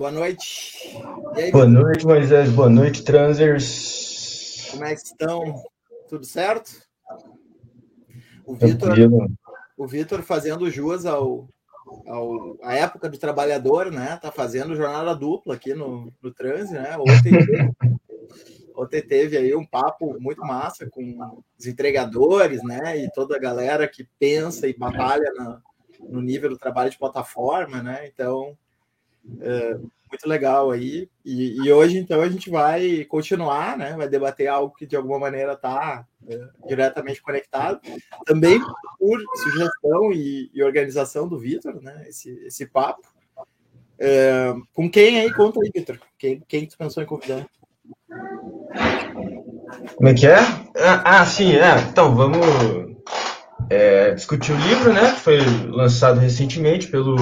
Boa noite. Aí, boa noite, Moisés. Boa noite, transers. Como é que estão? Tudo certo? O Vitor, o Vitor fazendo jus ao, ao a época do trabalhador, né? Tá fazendo jornada dupla aqui no, no transe, né? Ontem, ontem teve aí um papo muito massa com os entregadores, né? E toda a galera que pensa e batalha na, no nível do trabalho de plataforma, né? Então, é, muito legal aí. E, e, hoje, então, a gente vai continuar, né? Vai debater algo que de alguma maneira está é, diretamente conectado. Também por sugestão e, e organização do Vitor, né? Esse, esse papo. É, com quem aí? Conta aí, Vitor. Quem, quem tu pensou em convidar? Como é que é? Ah, ah sim, é. Então, vamos é, discutir o livro, né? Que foi lançado recentemente pelo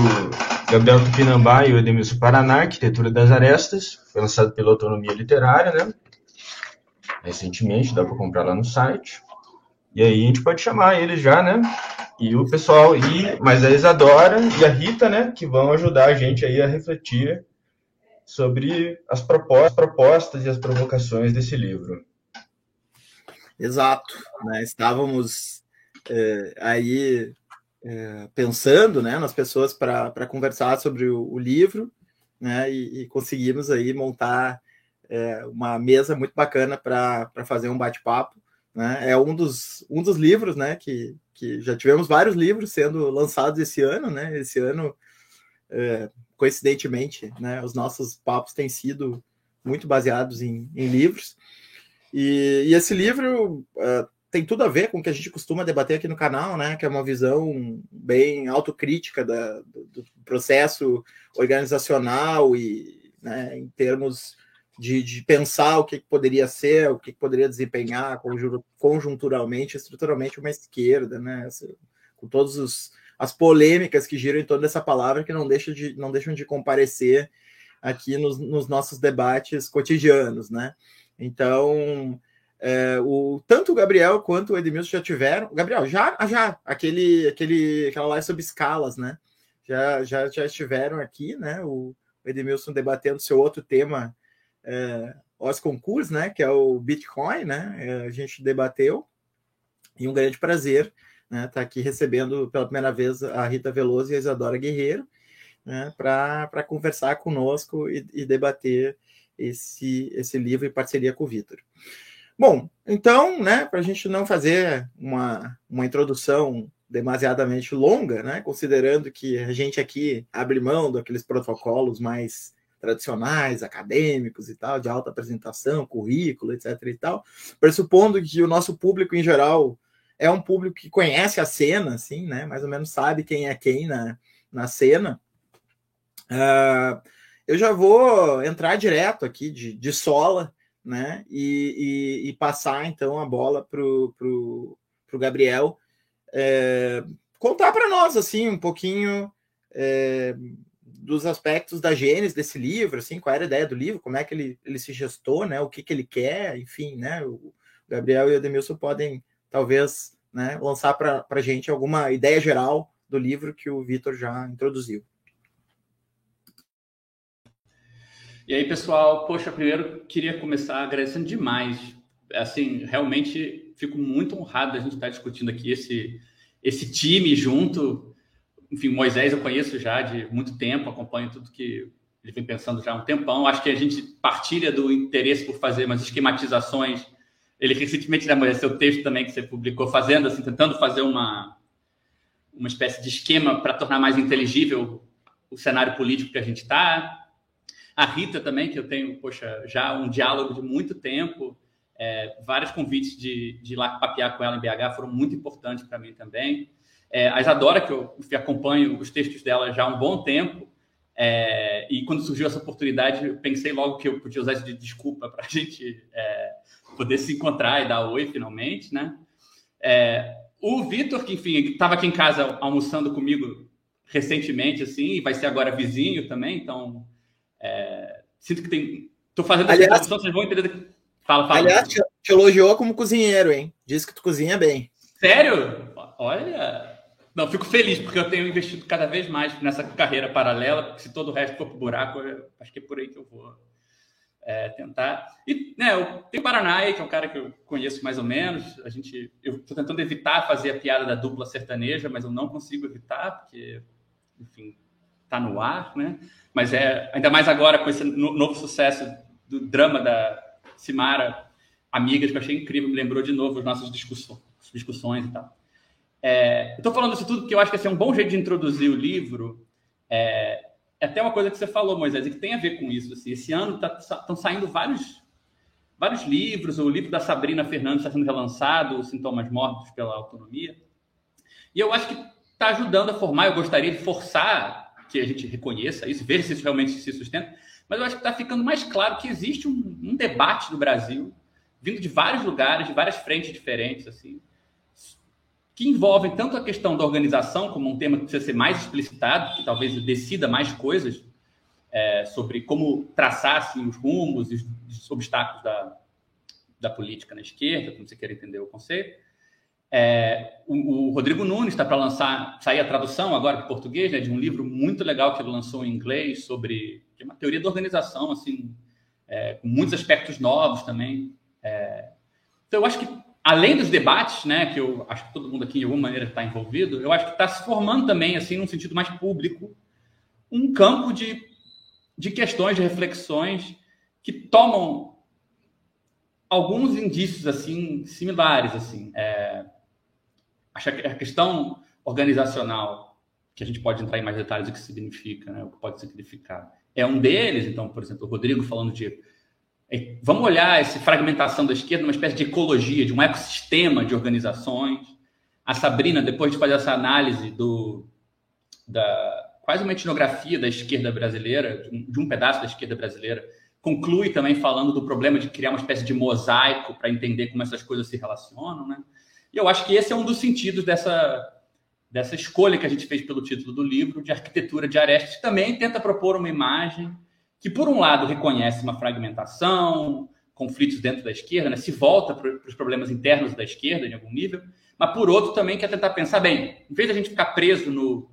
Gabriel Tupinambá e o Edemilson Paraná, Arquitetura das Arestas. Foi lançado pela Autonomia Literária, né? Recentemente, dá para comprar lá no site. E aí a gente pode chamar eles já, né? E o pessoal, e, mas a Isadora e a Rita, né? Que vão ajudar a gente aí a refletir sobre as propostas, propostas e as provocações desse livro. Exato. Né? Estávamos é, aí é, pensando né, nas pessoas para conversar sobre o, o livro, né, e, e, conseguimos aí montar é, uma mesa muito bacana para fazer um bate-papo. Né? É um dos, um dos livros né, que, que já tivemos vários livros sendo lançados esse ano. Né? Esse ano, é, coincidentemente, né, os nossos papos têm sido muito baseados em, em livros. E, e, esse livro uh, tem tudo a ver com o que a gente costuma debater aqui no canal, né? Que é uma visão bem autocrítica da, do, processo organizacional e né, em termos de, de, pensar o que poderia ser, o que poderia desempenhar conjunturalmente, estruturalmente uma esquerda, né? Com todas as polêmicas que giram em torno dessa palavra que não, deixa de, não deixam de comparecer aqui nos, nos nossos debates cotidianos, né? Então, é, o, tanto o Gabriel quanto o Edmilson já tiveram. Gabriel, já, ah, já, aquele, aquele, aquela live sobre escalas, né? Já, já, já estiveram aqui, né? O, Edmilson debatendo seu outro tema, é, os concursos, né? Que é o Bitcoin, né? É, a gente debateu e um grande prazer, né? Tá aqui recebendo pela primeira vez a Rita Veloso e a Isadora Guerreiro, né? Para conversar conosco e, e debater esse, esse livro em parceria com o Vitor. Bom, então, né, para a gente não fazer uma, uma introdução demasiadamente longa, né, considerando que a gente aqui abre mão daqueles protocolos mais tradicionais, acadêmicos e tal, de alta apresentação, currículo, etc. e tal, pressupondo que o nosso público em geral é um público que conhece a cena, assim, né, mais ou menos sabe quem é quem na, na cena. Uh, eu já vou entrar direto aqui de, de sola né? E, e, e passar então a bola para o Gabriel é, contar para nós assim um pouquinho é, dos aspectos da gênese desse livro, assim, qual era a ideia do livro, como é que ele, ele se gestou, né? O que, que ele quer, enfim, né? O Gabriel e o Edmilson podem talvez né, lançar para a gente alguma ideia geral do livro que o Vitor já introduziu. E aí, pessoal, poxa, primeiro queria começar agradecendo demais. Assim, realmente fico muito honrado da gente estar discutindo aqui esse, esse time junto. Enfim, Moisés eu conheço já de muito tempo, acompanho tudo que ele vem pensando já há um tempão. Acho que a gente partilha do interesse por fazer umas esquematizações. Ele recentemente, né, Moisés, seu texto também que você publicou, fazendo, assim, tentando fazer uma, uma espécie de esquema para tornar mais inteligível o cenário político que a gente está. A Rita também, que eu tenho, poxa, já um diálogo de muito tempo. É, vários convites de, de ir lá papear com ela em BH foram muito importantes para mim também. É, a Isadora, que eu acompanho os textos dela já há um bom tempo, é, e quando surgiu essa oportunidade, eu pensei logo que eu podia usar isso de desculpa para a gente é, poder se encontrar e dar oi finalmente, né? É, o Vitor, que enfim, estava aqui em casa almoçando comigo recentemente, assim, e vai ser agora vizinho também, então é, sinto que tem. Estou fazendo aliás, essa vocês vão entender. Fala, fala. Aliás, te, te elogiou como cozinheiro, hein? Diz que tu cozinha bem. Sério? Olha. Não, fico feliz porque eu tenho investido cada vez mais nessa carreira paralela, porque se todo o resto for pro buraco, acho que é por aí que eu vou é, tentar. E né, eu tenho o Paraná, que é um cara que eu conheço mais ou menos. A gente, eu estou tentando evitar fazer a piada da dupla sertaneja, mas eu não consigo evitar, porque, enfim, está no ar, né? Mas é ainda mais agora com esse novo sucesso do drama da Simara Amigas, que eu achei incrível, me lembrou de novo as nossas discussões, discussões e tal. É, estou falando isso tudo porque eu acho que esse é um bom jeito de introduzir o livro. É, é até uma coisa que você falou, Moisés, e que tem a ver com isso. Assim, esse ano estão tá, saindo vários, vários livros. O livro da Sabrina Fernandes está sendo relançado, Os Sintomas Mortos pela Autonomia. E eu acho que está ajudando a formar. Eu gostaria de forçar que a gente reconheça isso, veja se isso realmente se sustenta. Mas eu acho que está ficando mais claro que existe um, um debate no Brasil, vindo de vários lugares, de várias frentes diferentes, assim, que envolvem tanto a questão da organização, como um tema que precisa ser mais explicitado, que talvez decida mais coisas é, sobre como traçar assim, os rumos e os obstáculos da, da política na esquerda, como você quer entender o conceito. É, o, o, Rodrigo Nunes está para lançar, sair a tradução agora para português, né, de um livro muito legal que ele lançou em inglês sobre uma teoria da organização, assim, é, com muitos aspectos novos também. É, então, eu acho que além dos debates, né, que eu acho que todo mundo aqui de alguma maneira está envolvido, eu acho que está se formando também, assim, num sentido mais público, um campo de, de questões, de reflexões que tomam alguns indícios assim similares, assim. É, acho que a questão organizacional, que a gente pode entrar em mais detalhes o que significa, né, o que pode significar, é um deles. Então, por exemplo, o Rodrigo falando de Vamos olhar essa fragmentação da esquerda, uma espécie de ecologia, de um ecossistema de organizações. A Sabrina, depois de fazer essa análise do, da quase uma etnografia da esquerda brasileira, de um pedaço da esquerda brasileira, conclui também falando do problema de criar uma espécie de mosaico para entender como essas coisas se relacionam, né? E eu acho que esse é um dos sentidos dessa, dessa escolha que a gente fez pelo título do livro, de arquitetura de Arestes, que também tenta propor uma imagem que, por um lado, reconhece uma fragmentação, conflitos dentro da esquerda, né? se volta para os problemas internos da esquerda, em algum nível, mas, por outro, também quer tentar pensar bem, em vez de a gente ficar preso no.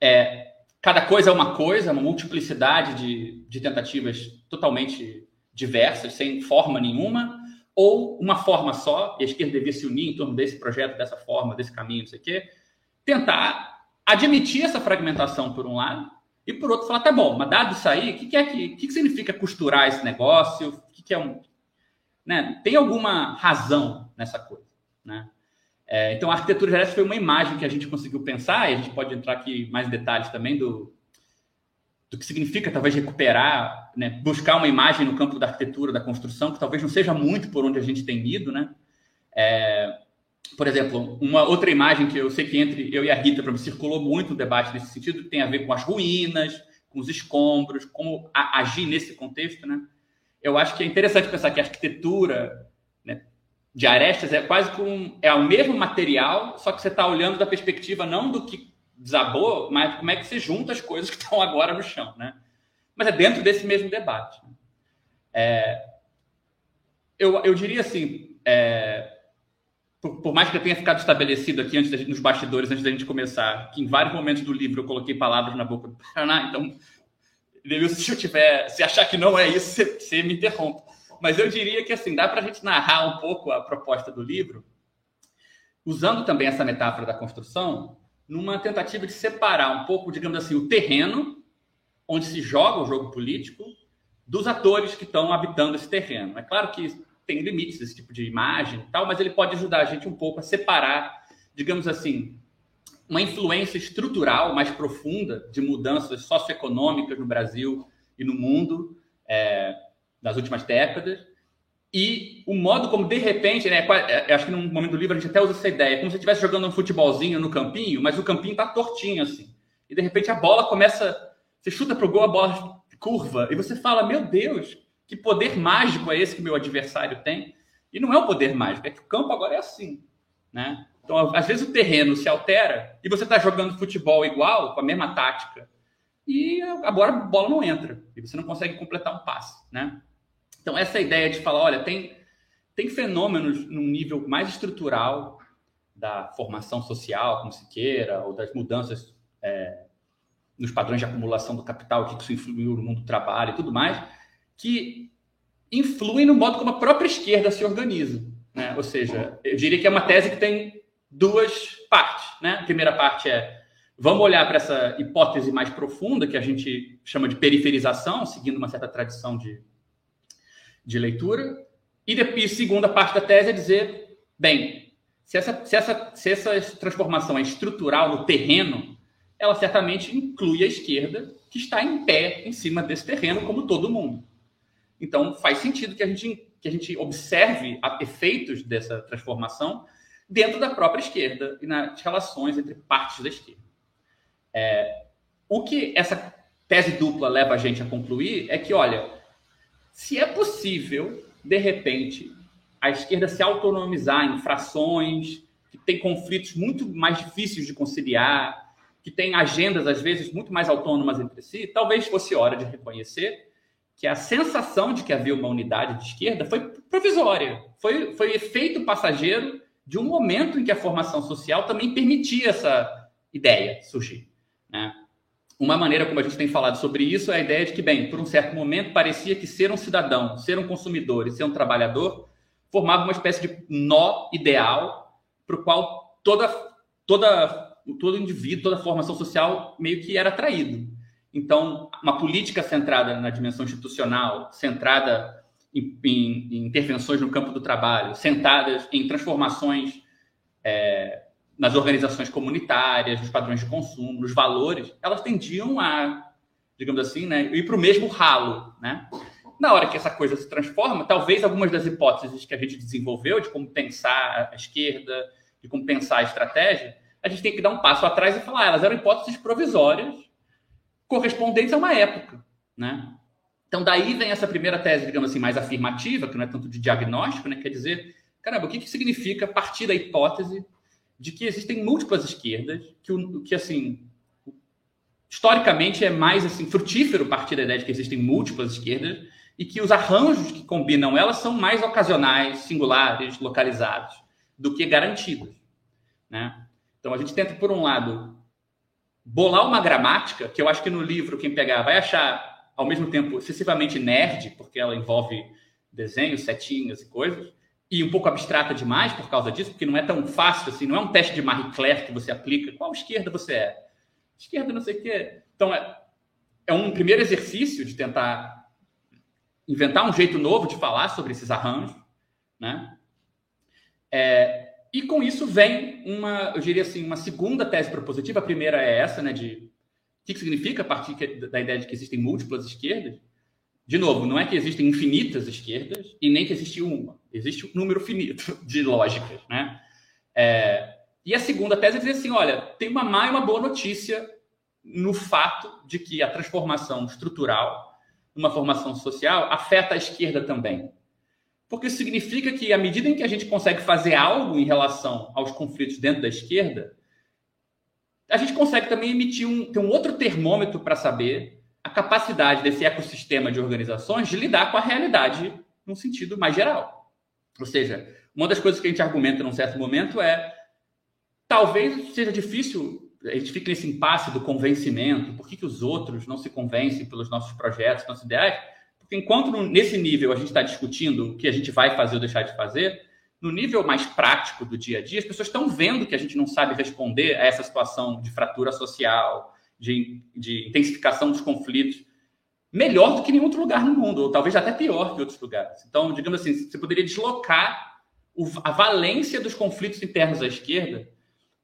É, cada coisa é uma coisa, uma multiplicidade de, de tentativas totalmente diversas, sem forma nenhuma, ou uma forma só, e a esquerda devia se unir em torno desse projeto, dessa forma, desse caminho, não sei o quê, tentar admitir essa fragmentação, por um lado, e por outro, falar, tá bom, mas dado isso aí, o que, que, é que, que, que significa costurar esse negócio? O que, que é um. Né? Tem alguma razão nessa coisa, né? É, então, a arquitetura geral foi uma imagem que a gente conseguiu pensar, e a gente pode entrar aqui mais detalhes também do, do que significa talvez recuperar, né, buscar uma imagem no campo da arquitetura, da construção, que talvez não seja muito por onde a gente tem ido, né? É, por exemplo, uma outra imagem que eu sei que entre eu e a Rita para circulou muito o debate nesse sentido tem a ver com as ruínas, com os escombros, como agir nesse contexto, né? Eu acho que é interessante pensar que a arquitetura né, de arestas é quase com é o mesmo material, só que você está olhando da perspectiva não do que desabou, mas como é que você junta as coisas que estão agora no chão, né? Mas é dentro desse mesmo debate. Né? É, eu, eu diria assim, é, por, por, mais que tenha ficado estabelecido aqui antes nos bastidores, antes da gente começar, que em vários momentos do livro eu coloquei palavras na boca do Paraná, então, se eu tiver, se achar que não é isso, você, você me interrompe. Mas eu diria que assim, dá para a gente narrar um pouco a proposta do livro, usando também essa metáfora da construção, numa tentativa de separar um pouco, digamos assim, o terreno onde se joga o jogo político dos atores que estão habitando esse terreno. É claro que tem limites esse tipo de imagem e tal, mas ele pode ajudar a gente um pouco a separar, digamos assim, uma influência estrutural mais profunda de mudanças socioeconômicas no Brasil e no mundo é, nas últimas décadas e o modo como de repente, né, é, acho que no momento do livro a gente até usa essa ideia, como se estivesse jogando um futebolzinho no campinho, mas o campinho tá tortinho assim. E de repente a bola começa, você chuta pro gol, a bola curva e você fala: "Meu Deus, que poder mágico é esse que meu adversário tem? E não é o poder mágico, é que o campo agora é assim, né? Então, às vezes o terreno se altera e você está jogando futebol igual, com a mesma tática, e agora a bola não entra, e você não consegue completar um passe, né? Então, essa ideia de falar, olha, tem, tem fenômenos num nível mais estrutural da formação social, como se queira, ou das mudanças é, nos padrões de acumulação do capital, que isso influiu no mundo do trabalho e tudo mais, que influem no modo como a própria esquerda se organiza. Né? Ou seja, eu diria que é uma tese que tem duas partes. Né? A primeira parte é vamos olhar para essa hipótese mais profunda que a gente chama de periferização, seguindo uma certa tradição de, de leitura. E depois, segunda parte da tese é dizer, bem, se essa, se, essa, se essa transformação é estrutural no terreno, ela certamente inclui a esquerda, que está em pé em cima desse terreno, como todo mundo. Então, faz sentido que a gente, que a gente observe efeitos dessa transformação dentro da própria esquerda e nas relações entre partes da esquerda. É, o que essa tese dupla leva a gente a concluir é que, olha, se é possível, de repente, a esquerda se autonomizar em frações, que tem conflitos muito mais difíceis de conciliar, que tem agendas, às vezes, muito mais autônomas entre si, talvez fosse hora de reconhecer que a sensação de que havia uma unidade de esquerda foi provisória, foi, foi efeito passageiro de um momento em que a formação social também permitia essa ideia surgir. Né? Uma maneira como a gente tem falado sobre isso é a ideia de que, bem, por um certo momento parecia que ser um cidadão, ser um consumidor e ser um trabalhador formava uma espécie de nó ideal para o qual toda, toda todo indivíduo, toda formação social meio que era atraído. Então, uma política centrada na dimensão institucional, centrada em, em, em intervenções no campo do trabalho, centradas em transformações é, nas organizações comunitárias, nos padrões de consumo, nos valores, elas tendiam a, digamos assim, né, ir para o mesmo ralo. Né? Na hora que essa coisa se transforma, talvez algumas das hipóteses que a gente desenvolveu de como pensar a esquerda, de como pensar a estratégia, a gente tem que dar um passo atrás e falar, ah, elas eram hipóteses provisórias correspondentes a uma época, né? Então daí vem essa primeira tese, digamos assim, mais afirmativa, que não é tanto de diagnóstico, né? Quer dizer, caramba, o que, que significa partir da hipótese de que existem múltiplas esquerdas, que, que assim, historicamente é mais assim frutífero partir da ideia de que existem múltiplas esquerdas e que os arranjos que combinam elas são mais ocasionais, singulares, localizados, do que garantidos, né? Então a gente tenta, por um lado, bolar uma gramática, que eu acho que no livro, quem pegar vai achar, ao mesmo tempo, excessivamente nerd, porque ela envolve desenhos, setinhas e coisas, e um pouco abstrata demais por causa disso, porque não é tão fácil assim, não é um teste de Marie Claire que você aplica. Qual esquerda você é? Esquerda não sei o quê. Então, é, é um primeiro exercício de tentar inventar um jeito novo de falar sobre esses arranjos, né? É, e com isso vem uma, eu diria assim, uma segunda tese propositiva. A primeira é essa, né, de o que, significa a partir da ideia de que existem múltiplas esquerdas. De novo, não é que existem infinitas esquerdas e nem que existe uma. Existe um número finito de lógicas, né? É, e a segunda tese é dizer assim, olha, tem uma má e uma boa notícia no fato de que a transformação estrutural, uma formação social, afeta a esquerda também porque isso significa que, à medida em que a gente consegue fazer algo em relação aos conflitos dentro da esquerda, a gente consegue também emitir um, ter um outro termômetro para saber a capacidade desse ecossistema de organizações de lidar com a realidade num sentido mais geral. Ou seja, uma das coisas que a gente argumenta num certo momento é talvez seja difícil, a gente fica nesse impasse do convencimento, por que, que os outros não se convencem pelos nossos projetos, nossos ideais? enquanto nesse nível a gente está discutindo o que a gente vai fazer ou deixar de fazer, no nível mais prático do dia a dia, as pessoas estão vendo que a gente não sabe responder a essa situação de fratura social, de, de intensificação dos conflitos, melhor do que nenhum outro lugar no mundo, ou talvez até pior que outros lugares. Então, digamos assim, você poderia deslocar a valência dos conflitos internos à esquerda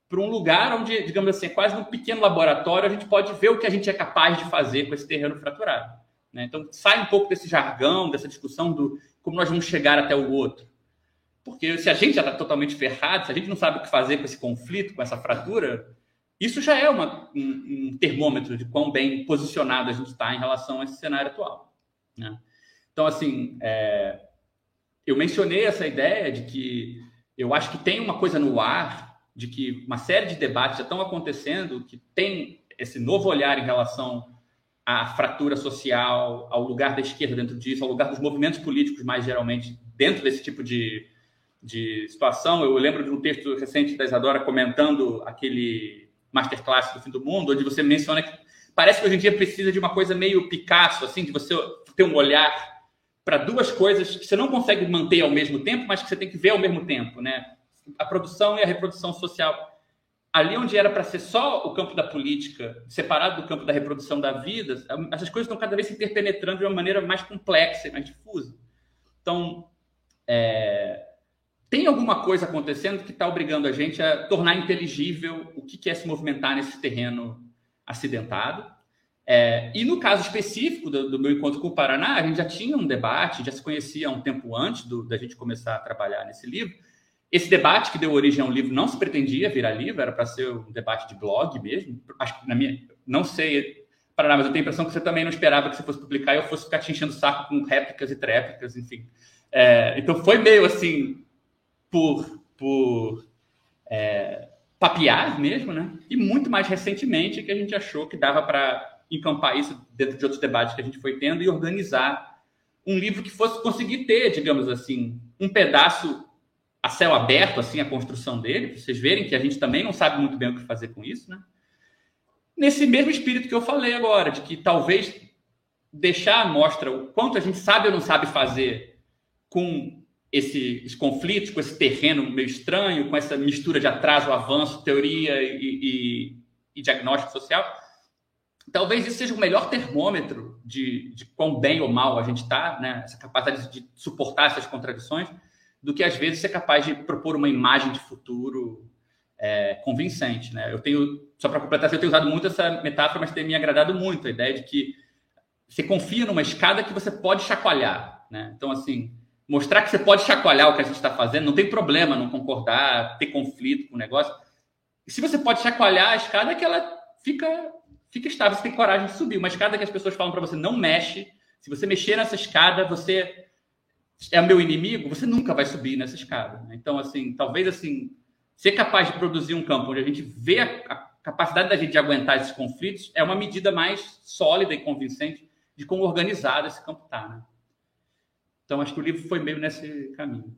para um lugar onde, digamos assim, é quase um pequeno laboratório, a gente pode ver o que a gente é capaz de fazer com esse terreno fraturado. Né? Então, sai um pouco desse jargão, dessa discussão do como nós vamos chegar até o outro. Porque se a gente já está totalmente ferrado, se a gente não sabe o que fazer com esse conflito, com essa fratura, isso já é uma, um, um, termômetro de quão bem posicionado a gente está em relação a esse cenário atual. Né? Então, assim, é, eu mencionei essa ideia de que eu acho que tem uma coisa no ar, de que uma série de debates já estão acontecendo, que tem esse novo olhar em relação à fratura social, ao lugar da esquerda dentro disso, ao lugar dos movimentos políticos mais geralmente dentro desse tipo de, de situação. Eu lembro de um texto recente da Isadora comentando aquele masterclass do fim do mundo, onde você menciona que parece que hoje em dia precisa de uma coisa meio Picasso, assim, de você ter um olhar para duas coisas que você não consegue manter ao mesmo tempo, mas que você tem que ver ao mesmo tempo, né? A produção e a reprodução social. Ali onde era para ser só o campo da política, separado do campo da reprodução da vida, essas coisas estão cada vez se interpenetrando de uma maneira mais complexa e mais difusa. Então, é, tem alguma coisa acontecendo que está obrigando a gente a tornar inteligível o que é se movimentar nesse terreno acidentado. É, e no caso específico do, do, meu encontro com o Paraná, a gente já tinha um debate, já se conhecia um tempo antes do, da gente começar a trabalhar nesse livro. Esse debate que deu origem ao livro não se pretendia virar livro, era para ser um debate de blog mesmo. Acho que na minha, não sei, Paraná, mas eu tenho a impressão que você também não esperava que você fosse publicar e eu fosse ficar te enchendo o saco com réplicas e tréplicas, enfim. É, então foi meio assim por, por é, papear mesmo, né? E muito mais recentemente que a gente achou que dava para encampar isso dentro de outros debates que a gente foi tendo e organizar um livro que fosse conseguir ter, digamos assim, um pedaço a céu aberto, assim, a construção dele, para vocês verem que a gente também não sabe muito bem o que fazer com isso, né? Nesse mesmo espírito que eu falei agora, de que talvez deixar mostra o quanto a gente sabe ou não sabe fazer com esses conflitos, com esse terreno meio estranho, com essa mistura de atraso, avanço, teoria e, e, e diagnóstico social, talvez isso seja o melhor termômetro de, de quão bem ou mal a gente está, né? essa capacidade de suportar essas contradições, do que às vezes ser capaz de propor uma imagem de futuro é, convincente. Né? Eu tenho, só para completar, eu tenho usado muito essa metáfora, mas tem me agradado muito a ideia de que você confia numa escada que você pode chacoalhar. Né? Então, assim, mostrar que você pode chacoalhar o que a gente está fazendo, não tem problema não concordar, ter conflito com o negócio. E se você pode chacoalhar a escada, é que ela fica, fica estável, você tem coragem de subir. Uma escada que as pessoas falam para você, não mexe. Se você mexer nessa escada, você é meu inimigo, você nunca vai subir nessa escada. Né? Então, assim, talvez assim, ser capaz de produzir um campo onde a gente vê a, a capacidade da gente de aguentar esses conflitos é uma medida mais sólida e convincente de como organizado esse campo está. Né? Então, acho que o livro foi meio nesse caminho.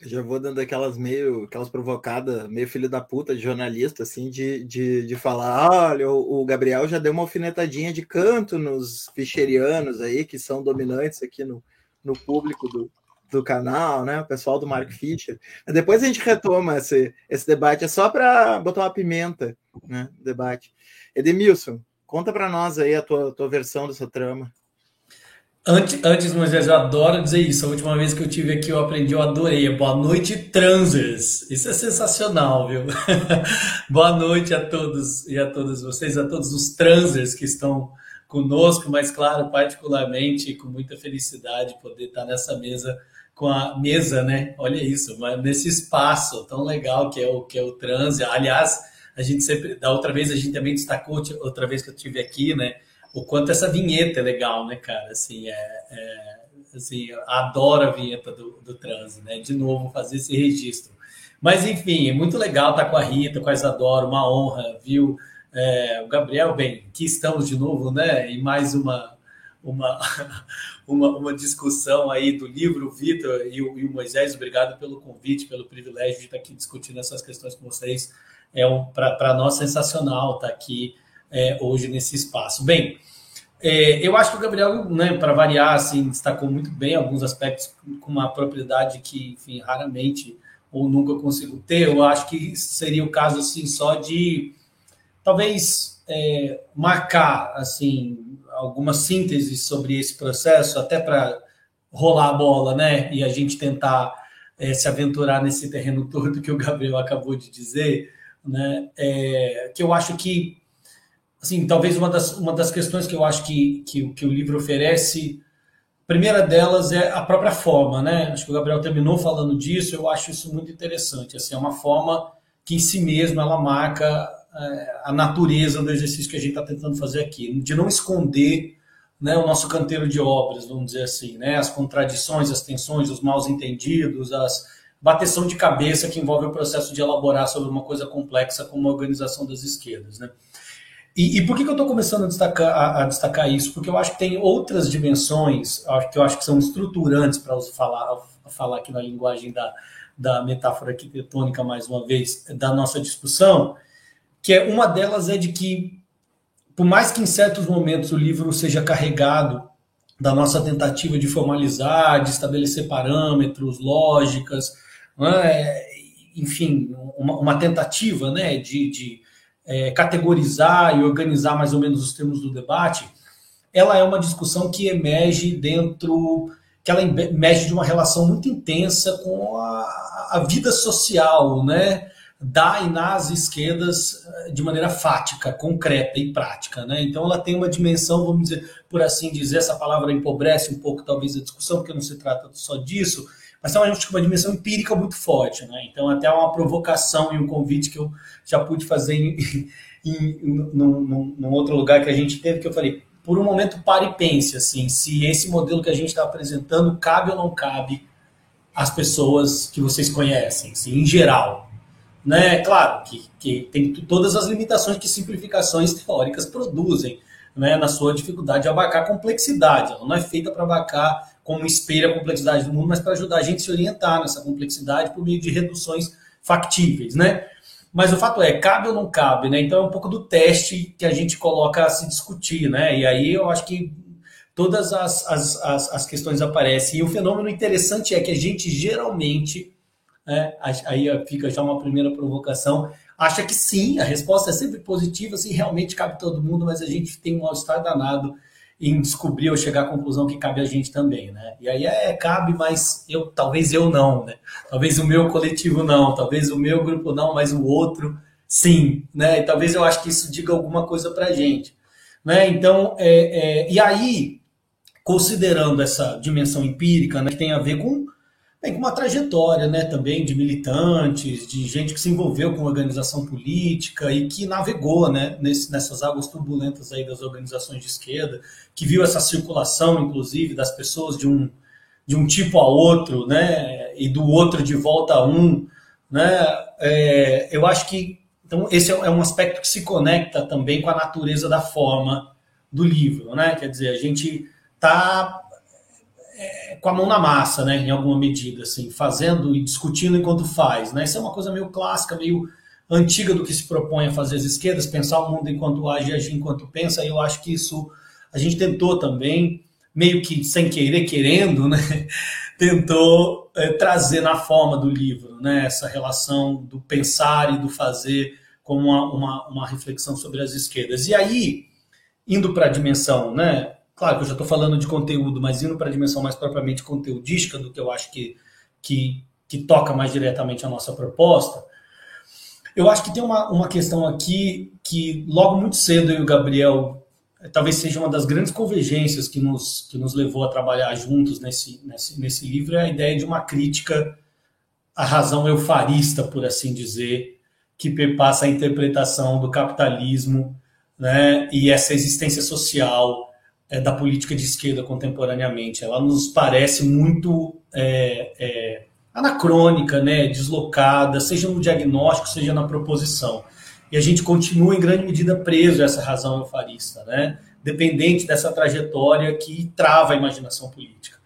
Eu já vou dando aquelas meio, aquelas provocadas, meio filho da puta de jornalista, assim, de, de, de falar: olha, o, Gabriel já deu uma alfinetadinha de canto nos ficherianos aí, que são dominantes aqui no, no público do, do canal, né? O pessoal do Mark Fisher. Depois a gente retoma esse, esse debate, é só para botar uma pimenta, né? Debate. Edemilson, conta para nós aí a tua, tua versão dessa trama. Antes, antes, Moisés, eu adoro dizer isso. A última vez que eu tive aqui, eu aprendi, eu adorei. Boa noite, transers. Isso é sensacional, viu? Boa noite a todos e a todas vocês, a todos os transers que estão conosco, mas, claro, particularmente com muita felicidade poder estar nessa mesa com a mesa, né? Olha isso, mas nesse espaço tão legal que é o que é o transe. Aliás, a gente sempre, da outra vez a gente também destacou, outra vez que eu tive aqui, né? O quanto essa vinheta é legal, né, cara? Assim, é, é assim, adoro a vinheta do, do transe, né? De novo, fazer esse registro. Mas, enfim, é muito legal estar com a Rita, com a Isadora, uma honra, viu? É, o Gabriel, bem, aqui estamos de novo, né? E mais uma, uma, uma, uma discussão aí do livro, Vitor e, e, o Moisés, obrigado pelo convite, pelo privilégio de estar aqui discutindo essas questões com vocês. É um, para nós sensacional estar aqui é, hoje nesse espaço. Bem, é, eu acho que o Gabriel, né, para variar, assim, destacou muito bem alguns aspectos com uma propriedade que, enfim, raramente ou nunca consigo ter. Eu acho que seria o caso, assim, só de talvez é, marcar, assim, alguma síntese sobre esse processo, até para rolar a bola, né, e a gente tentar é, se aventurar nesse terreno todo que o Gabriel acabou de dizer, né, é, que eu acho que assim, talvez uma das, uma das questões que eu acho que, que, que o livro oferece, a primeira delas é a própria forma, né? Acho que o Gabriel terminou falando disso, eu acho isso muito interessante. Assim, é uma forma que em si mesma ela marca é, a natureza do exercício que a gente está tentando fazer aqui, de não esconder né, o nosso canteiro de obras, vamos dizer assim, né? As contradições, as tensões, os mal entendidos, as bateção de cabeça que envolve o processo de elaborar sobre uma coisa complexa como a organização das esquerdas, né? E, e por que, que eu estou começando a destacar, a, a, destacar isso? Porque eu acho que tem outras dimensões que eu acho que são estruturantes para falar, falar aqui na linguagem da, da metáfora arquitetônica, mais uma vez, da nossa discussão, que é uma delas é de que, por mais que em certos momentos o livro seja carregado da nossa tentativa de formalizar, de estabelecer parâmetros, lógicas, né, enfim, uma, uma, tentativa né, de, de é, categorizar e organizar mais ou menos os termos do debate, ela é uma discussão que emerge dentro, que ela emerge de uma relação muito intensa com a, a vida social, né? da e nas esquerdas eh, de maneira fática, concreta e prática. Né? Então ela tem uma dimensão, vamos dizer, por assim dizer, essa palavra empobrece um pouco talvez a discussão, porque não se trata só disso, mas tem uma, uma dimensão empírica muito forte. Né? Então até uma provocação e um convite que eu já pude fazer em, em, em num, num, outro lugar que a gente teve, que eu falei, por um momento pare e pense assim, se esse modelo que a gente está apresentando cabe ou não cabe às pessoas que vocês conhecem, assim, em geral né? Claro que, que tem todas as limitações que simplificações teóricas produzem, né? na sua dificuldade de abarcar complexidade. Ela não é feita para abarcar como espelha a complexidade do mundo, mas para ajudar a gente a se orientar nessa complexidade por meio de reduções factíveis, né? Mas o fato é, cabe ou não cabe, né? Então é um pouco do teste que a gente coloca a se discutir, né? E aí eu acho que todas as, as, as, as questões aparecem. E o fenômeno interessante é que a gente geralmente né? aí fica já uma primeira provocação. Acha que sim, a resposta é sempre positiva, se realmente cabe todo mundo, mas a gente tem um mal-estar danado em descobrir ou chegar à conclusão que cabe a gente também, né? E aí é, cabe, mas eu talvez eu não, né? Talvez o meu coletivo não, talvez o meu grupo não, mas o outro sim, né? E talvez eu acho que isso diga alguma coisa para gente, né? Então, é, é, e aí, considerando essa dimensão empírica, né, que tem a ver com tem uma trajetória né, também de militantes, de gente que se envolveu com organização política e que navegou né, nesse, nessas águas turbulentas aí das organizações de esquerda, que viu essa circulação, inclusive, das pessoas de um, de um tipo a outro, né, e do outro de volta a um. Né, é, eu acho que então, esse é um aspecto que se conecta também com a natureza da forma do livro. Né? Quer dizer, a gente está é, com a mão na massa, né, em alguma medida, assim, fazendo e discutindo enquanto faz, né? Isso é uma coisa meio clássica, meio antiga do que se propõe a fazer as esquerdas, pensar o mundo enquanto age e agir enquanto pensa. E eu acho que isso a gente tentou também, meio que sem querer, querendo, né? tentou é, trazer na forma do livro, né? Essa relação do pensar e do fazer como uma, uma, uma reflexão sobre as esquerdas. E aí, indo para a dimensão, né? Claro que eu já estou falando de conteúdo, mas indo para a dimensão mais propriamente conteudística, do que eu acho que, que, que toca mais diretamente a nossa proposta, eu acho que tem uma, uma questão aqui que logo muito cedo eu e o Gabriel talvez seja uma das grandes convergências que nos, que nos levou a trabalhar juntos nesse, nesse, nesse livro é a ideia de uma crítica à razão eufarista, por assim dizer, que perpassa a interpretação do capitalismo né, e essa existência social é, da política de esquerda contemporaneamente. Ela nos parece muito é, é, anacrônica, né, deslocada, seja no diagnóstico, seja na proposição. E a gente continua, em grande medida, preso a essa razão eufarista, né, dependente dessa trajetória que trava a imaginação política.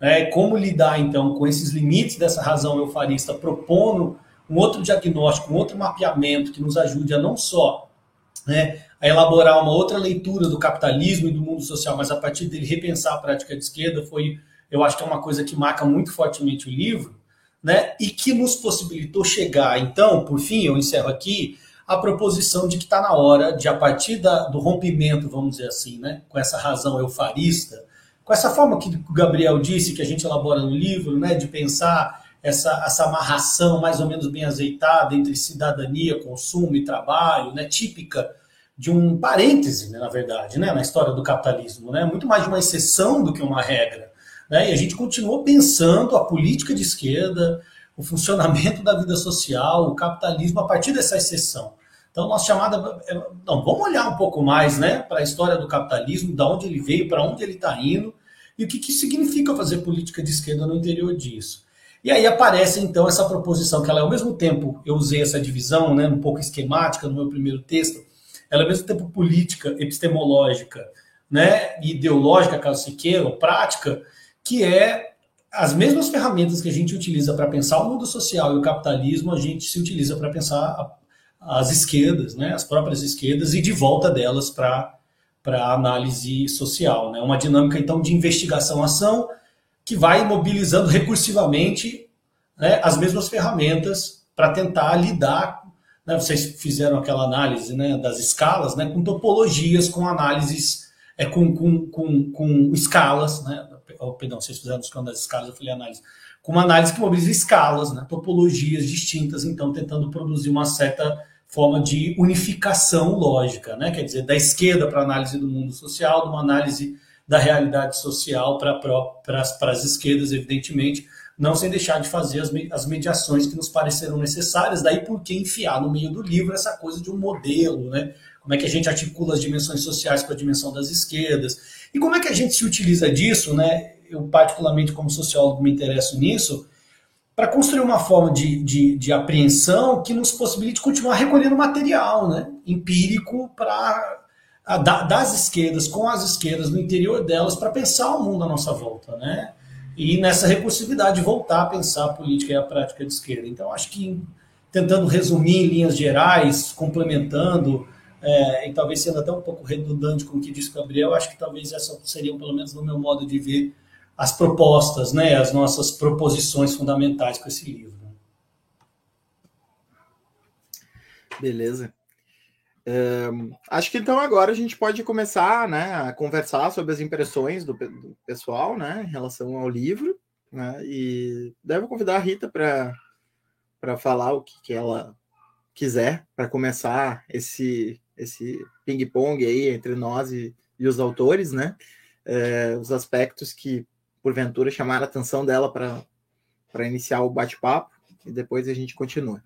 Né? Como lidar, então, com esses limites dessa razão eufarista, propondo um outro diagnóstico, um outro mapeamento que nos ajude a não só né, a elaborar uma outra leitura do capitalismo e do mundo social, mas a partir dele repensar a prática de esquerda foi, eu acho que é uma coisa que marca muito fortemente o livro, né? E que nos possibilitou chegar, então, por fim, eu encerro aqui, a proposição de que está na hora de, a partir da, do rompimento, vamos dizer assim, né, com essa razão eufarista, com essa forma que o Gabriel disse, que a gente elabora no livro, né, de pensar essa, essa amarração mais ou menos bem azeitada entre cidadania, consumo e trabalho, né, típica de um parêntese, né, na verdade, né, na história do capitalismo, né, muito mais de uma exceção do que uma regra. Né, e a gente continuou pensando a política de esquerda, o funcionamento da vida social, o capitalismo a partir dessa exceção. Então, nossa chamada. É, não, vamos olhar um pouco mais né, para a história do capitalismo, da onde ele veio, para onde ele está indo, e o que, que significa fazer política de esquerda no interior disso. E aí aparece então essa proposição, que ela ao mesmo tempo, eu usei essa divisão, né, um pouco esquemática no meu primeiro texto, ela é ao mesmo tempo política, epistemológica, né, ideológica, caso se queira, prática, que é as mesmas ferramentas que a gente utiliza para pensar o mundo social e o capitalismo, a gente se utiliza para pensar as esquerdas, né, as próprias esquerdas, e de volta delas para a análise social. Né? Uma dinâmica, então, de investigação-ação que vai mobilizando recursivamente né, as mesmas ferramentas para tentar lidar. Né, vocês fizeram aquela análise né, das escalas né, com topologias, com análises, é, com, com, com, com escalas. Né, oh, perdão, vocês fizeram os das escalas, eu falei análise. Com uma análise que mobiliza escalas, né, topologias distintas, então tentando produzir uma certa forma de unificação lógica, né? quer dizer, da esquerda para análise do mundo social, de uma análise da realidade social para as esquerdas, evidentemente, não sem deixar de fazer as, as mediações que nos pareceram necessárias, daí por que enfiar no meio do livro essa coisa de um modelo, né? Como é que a gente articula as dimensões sociais com a dimensão das esquerdas? E como é que a gente se utiliza disso, né? Eu, particularmente, como sociólogo, me interesso nisso, para construir uma forma de, de, de, apreensão que nos possibilite continuar recolhendo material né, empírico para das esquerdas, com as esquerdas, no interior delas, para pensar o mundo à nossa volta. Né? E nessa recursividade, voltar a pensar a política e a prática de esquerda. Então, acho que tentando resumir em linhas gerais, complementando, é, e talvez sendo até um pouco redundante com o que disse o Gabriel, acho que talvez essa seria, pelo menos no meu modo de ver, as propostas, né, as nossas proposições fundamentais com esse livro. Beleza. Acho que então agora a gente pode começar né, a conversar sobre as impressões do, do pessoal né, em relação ao livro. Né, e devo convidar a Rita para falar o que, que ela quiser para começar esse, esse ping-pong aí entre nós e, e os autores, né? É, os aspectos que porventura chamar a atenção dela para iniciar o bate-papo e depois a gente continua.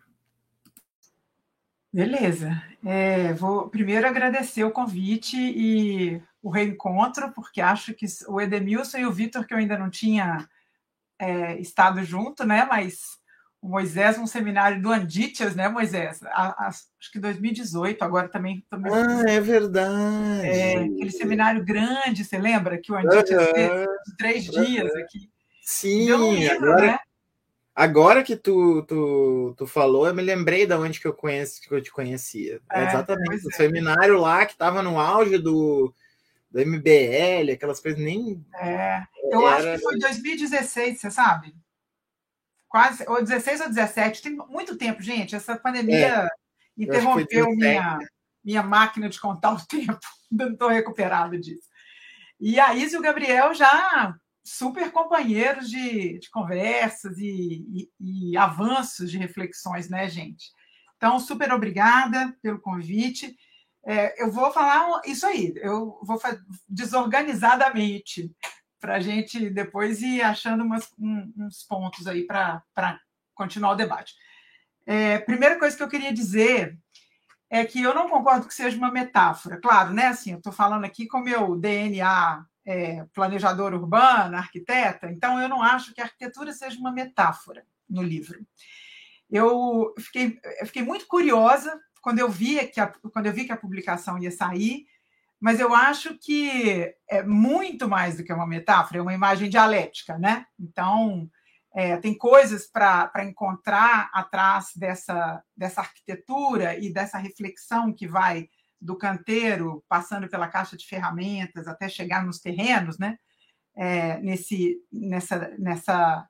Beleza. É, vou primeiro agradecer o convite e o reencontro, porque acho que o Edemilson e o Vitor, que eu ainda não tinha é, estado junto, né? Mas o Moisés, um seminário do Anditias, né, Moisés? A, a, acho que 2018, agora também. também ah, é verdade. É, aquele seminário grande, você lembra? Que o Anditias uhum. fez três dias aqui. Sim, livro, agora, né? Agora que tu, tu, tu falou, eu me lembrei de onde que eu, conheço, que eu te conhecia. É, exatamente, o é. seminário lá que estava no auge do, do MBL, aquelas coisas nem. É, eu era... acho que foi 2016, você sabe? quase, ou 16 ou 17, tem muito tempo, gente. Essa pandemia é, interrompeu minha, minha máquina de contar o tempo, não estou recuperado disso. E a Isa e o Gabriel já super companheiros de, de conversas e, e, e, avanços de reflexões, né, gente? Então, super obrigada pelo convite. É, eu vou falar isso aí, eu vou desorganizadamente para a gente depois ir achando umas, um, uns pontos aí para continuar o debate. É, primeira coisa que eu queria dizer é que eu não concordo que seja uma metáfora. Claro, né? Assim, eu estou falando aqui com meu DNA é, planejador urbana, arquiteta, então eu não acho que a arquitetura seja uma metáfora no livro. Eu fiquei, eu fiquei muito curiosa quando eu vi que a, quando eu vi que a publicação ia sair mas eu acho que é muito mais do que uma metáfora, é uma imagem dialética, né? Então, é, tem coisas para encontrar atrás dessa, dessa arquitetura e dessa reflexão que vai do canteiro, passando pela caixa de ferramentas, até chegar nos terrenos, né? É, nesse, nessa, nessa,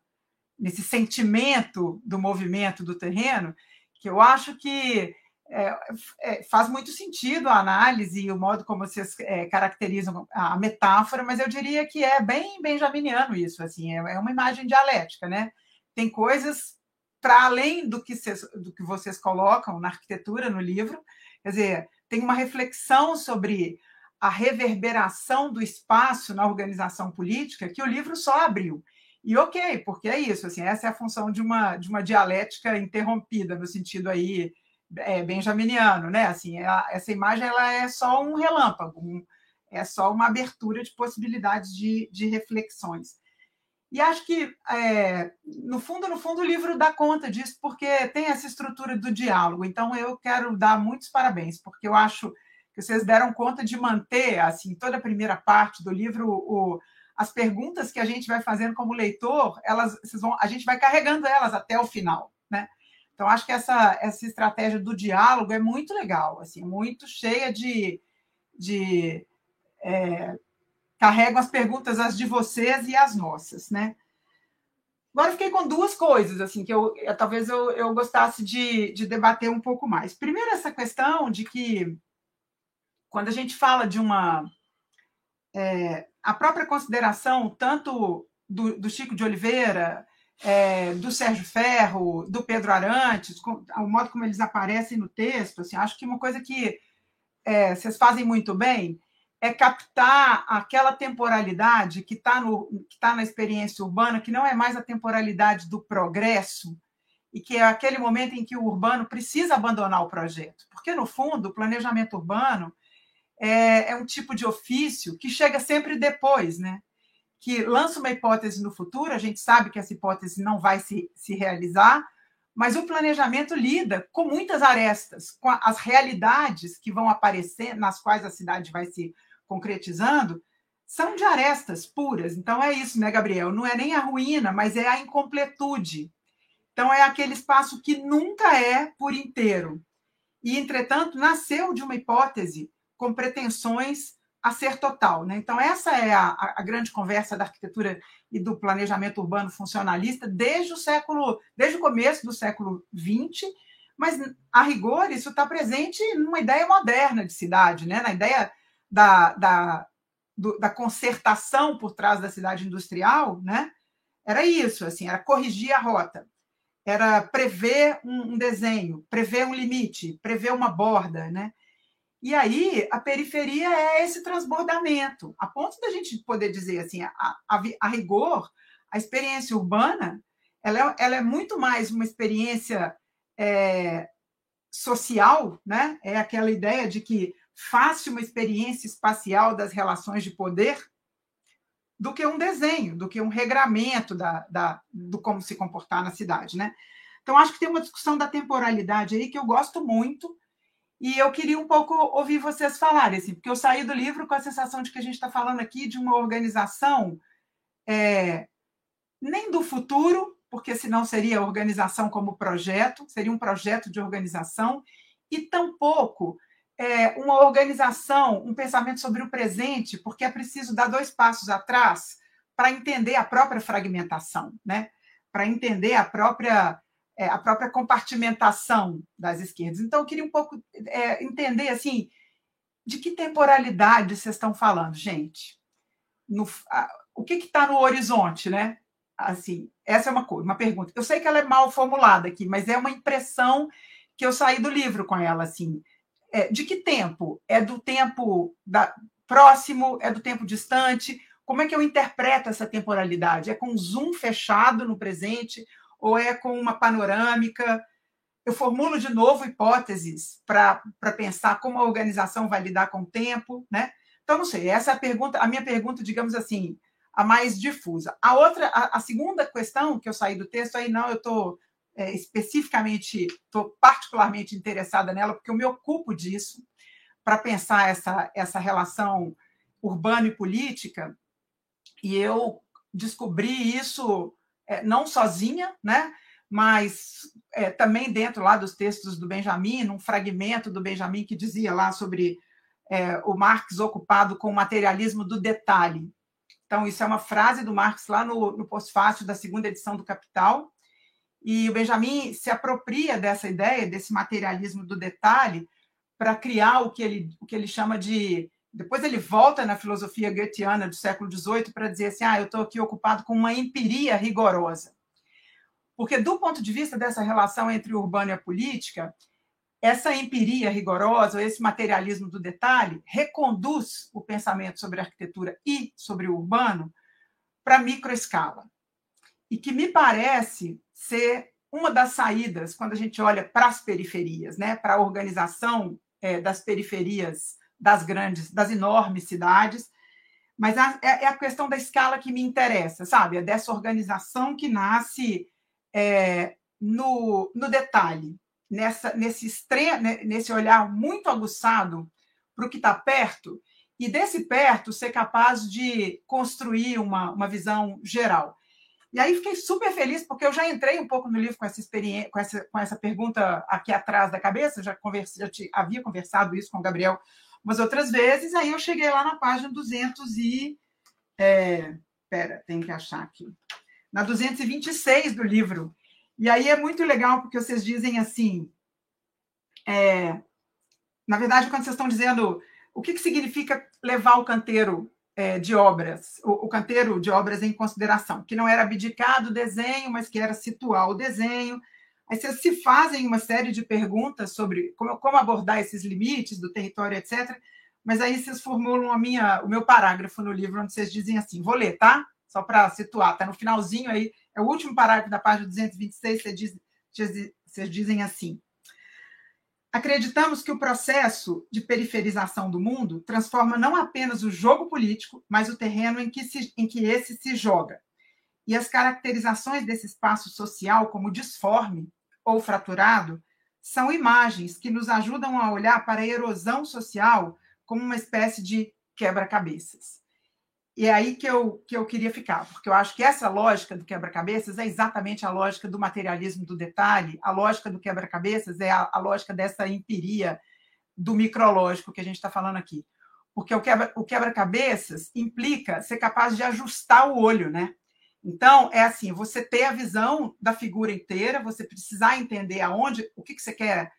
nesse sentimento do movimento do terreno, que eu acho que é, é, faz muito sentido a análise e o modo como vocês é, caracterizam a metáfora, mas eu diria que é bem benjaminiano isso, assim, é, é uma imagem dialética, né? Tem coisas para além do que, cês, do que vocês colocam na arquitetura, no livro, quer dizer, tem uma reflexão sobre a reverberação do espaço na organização política que o livro só abriu. E ok, porque é isso, assim, essa é a função de uma, de uma dialética interrompida, no sentido aí é, benjaminiano, né? Assim, ela, essa imagem ela é só um relâmpago, um, é só uma abertura de possibilidades de, de reflexões. E acho que, é, no fundo, no fundo, o livro dá conta disso, porque tem essa estrutura do diálogo. Então, eu quero dar muitos parabéns, porque eu acho que vocês deram conta de manter, assim, toda a primeira parte do livro, o, as perguntas que a gente vai fazendo como leitor, elas, vão, a gente vai carregando elas até o final, né? Então, acho que essa, essa estratégia do diálogo é muito legal, assim, muito cheia de. de é, carregam as perguntas, as de vocês e as nossas, né? Agora fiquei com duas coisas, assim, que eu, eu talvez eu, eu gostasse de, de debater um pouco mais. Primeiro, essa questão de que quando a gente fala de uma. É, a própria consideração, tanto do, do Chico de Oliveira, é, do Sérgio Ferro, do Pedro Arantes, com, o modo como eles aparecem no texto, assim, acho que uma coisa que é, vocês fazem muito bem é captar aquela temporalidade que está tá na experiência urbana, que não é mais a temporalidade do progresso, e que é aquele momento em que o urbano precisa abandonar o projeto. Porque, no fundo, o planejamento urbano é, é um tipo de ofício que chega sempre depois, né? que lança uma hipótese no futuro, a gente sabe que essa hipótese não vai se, se realizar, mas o planejamento lida com muitas arestas, com as realidades que vão aparecer, nas quais a cidade vai se concretizando, são de arestas puras. Então é isso, né, Gabriel? Não é nem a ruína, mas é a incompletude. Então é aquele espaço que nunca é por inteiro. E, entretanto, nasceu de uma hipótese com pretensões a ser total. Né? Então, essa é a, a, grande conversa da arquitetura e do planejamento urbano funcionalista desde o século, desde o começo do século XX, mas, a rigor, isso está presente numa ideia moderna de cidade, né? na ideia da, da, do, da concertação por trás da cidade industrial, né? era isso, assim, era corrigir a rota, era prever um, um desenho, prever um limite, prever uma borda, né? E aí, a periferia é esse transbordamento, a ponto da gente poder dizer assim, a, a, a rigor, a experiência urbana, ela é, ela é, muito mais uma experiência é, social, né? É aquela ideia de que faz uma experiência espacial das relações de poder do que um desenho, do que um regramento da, da, do como se comportar na cidade, né? Então, acho que tem uma discussão da temporalidade aí que eu gosto muito, e eu queria um pouco ouvir vocês falarem, assim, porque eu saí do livro com a sensação de que a gente está falando aqui de uma organização é, nem do futuro, porque senão seria organização como projeto, seria um projeto de organização, e tampouco é, uma organização, um pensamento sobre o presente, porque é preciso dar dois passos atrás para entender a própria fragmentação, né? para entender a própria é, a própria compartimentação das esquerdas. Então, eu queria um pouco é, entender assim de que temporalidade vocês estão falando, gente. No, a, o que está no horizonte, né? Assim, essa é uma coisa, uma pergunta. Eu sei que ela é mal formulada aqui, mas é uma impressão que eu saí do livro com ela, assim. É, de que tempo? É do tempo da, próximo? É do tempo distante? Como é que eu interpreto essa temporalidade? É com zoom fechado no presente ou é com uma panorâmica? Eu formulo de novo hipóteses para pensar como a organização vai lidar com o tempo, né? Então, não sei, essa é a pergunta, a minha pergunta, digamos assim, a mais difusa. A outra, a, a segunda questão que eu saí do texto, aí não, eu estou é, especificamente, estou particularmente interessada nela, porque eu me ocupo disso, para pensar essa, essa relação urbana e política, e eu descobri isso é, não sozinha, né? mas é, também dentro lá dos textos do Benjamin, um fragmento do Benjamin que dizia lá sobre é, o Marx ocupado com o materialismo do detalhe. Então, isso é uma frase do Marx lá no, no pós-fácil da segunda edição do Capital, e o Benjamin se apropria dessa ideia, desse materialismo do detalhe, para criar o que, ele, o que ele chama de depois ele volta na filosofia goetheana do século XVIII para dizer assim: ah, eu estou aqui ocupado com uma empiria rigorosa. Porque, do ponto de vista dessa relação entre o urbano e a política, essa empiria rigorosa, esse materialismo do detalhe, reconduz o pensamento sobre a arquitetura e sobre o urbano para microescala. E que me parece ser uma das saídas quando a gente olha para as periferias, né, para a organização é, das periferias das grandes, das enormes cidades, mas é, é a questão da escala que me interessa, sabe? É dessa organização que nasce é, no, no detalhe, nessa, nesse, extremo, nesse olhar muito aguçado para o que está perto e desse perto ser capaz de construir uma, uma visão geral. E aí fiquei super feliz, porque eu já entrei um pouco no livro com essa experiência, com essa, com essa pergunta aqui atrás da cabeça, já, já te, havia conversado isso com o Gabriel umas outras vezes, aí eu cheguei lá na página 200 e... É, pera, tem que achar aqui. Na 226 do livro. E aí é muito legal, porque vocês dizem assim... É, na verdade, quando vocês estão dizendo o que, que significa levar o canteiro é, de obras, o, o, canteiro de obras em consideração, que não era abdicar do desenho, mas que era situar o desenho. Aí vocês se fazem uma série de perguntas sobre como, como abordar esses limites do território, etc. Mas aí vocês formulam a minha, o meu parágrafo no livro, onde vocês dizem assim: vou ler, tá? Só para situar, tá no finalzinho aí, é o último parágrafo da página 226, vocês dizem, vocês dizem assim. Acreditamos que o processo de periferização do mundo transforma não apenas o jogo político, mas o terreno em que, se, em que esse se joga. E as caracterizações desse espaço social como disforme ou fraturado são imagens que nos ajudam a olhar para a erosão social como uma espécie de quebra-cabeças. E é aí que eu, que eu queria ficar, porque eu acho que essa lógica do quebra-cabeças é exatamente a lógica do materialismo do detalhe, a lógica do quebra-cabeças é a, a, lógica dessa empiria do micrológico que a gente está falando aqui. Porque o quebra-cabeças quebra implica ser capaz de ajustar o olho, né? Então, é assim, você ter a visão da figura inteira, você precisar entender aonde, o que, que você quer,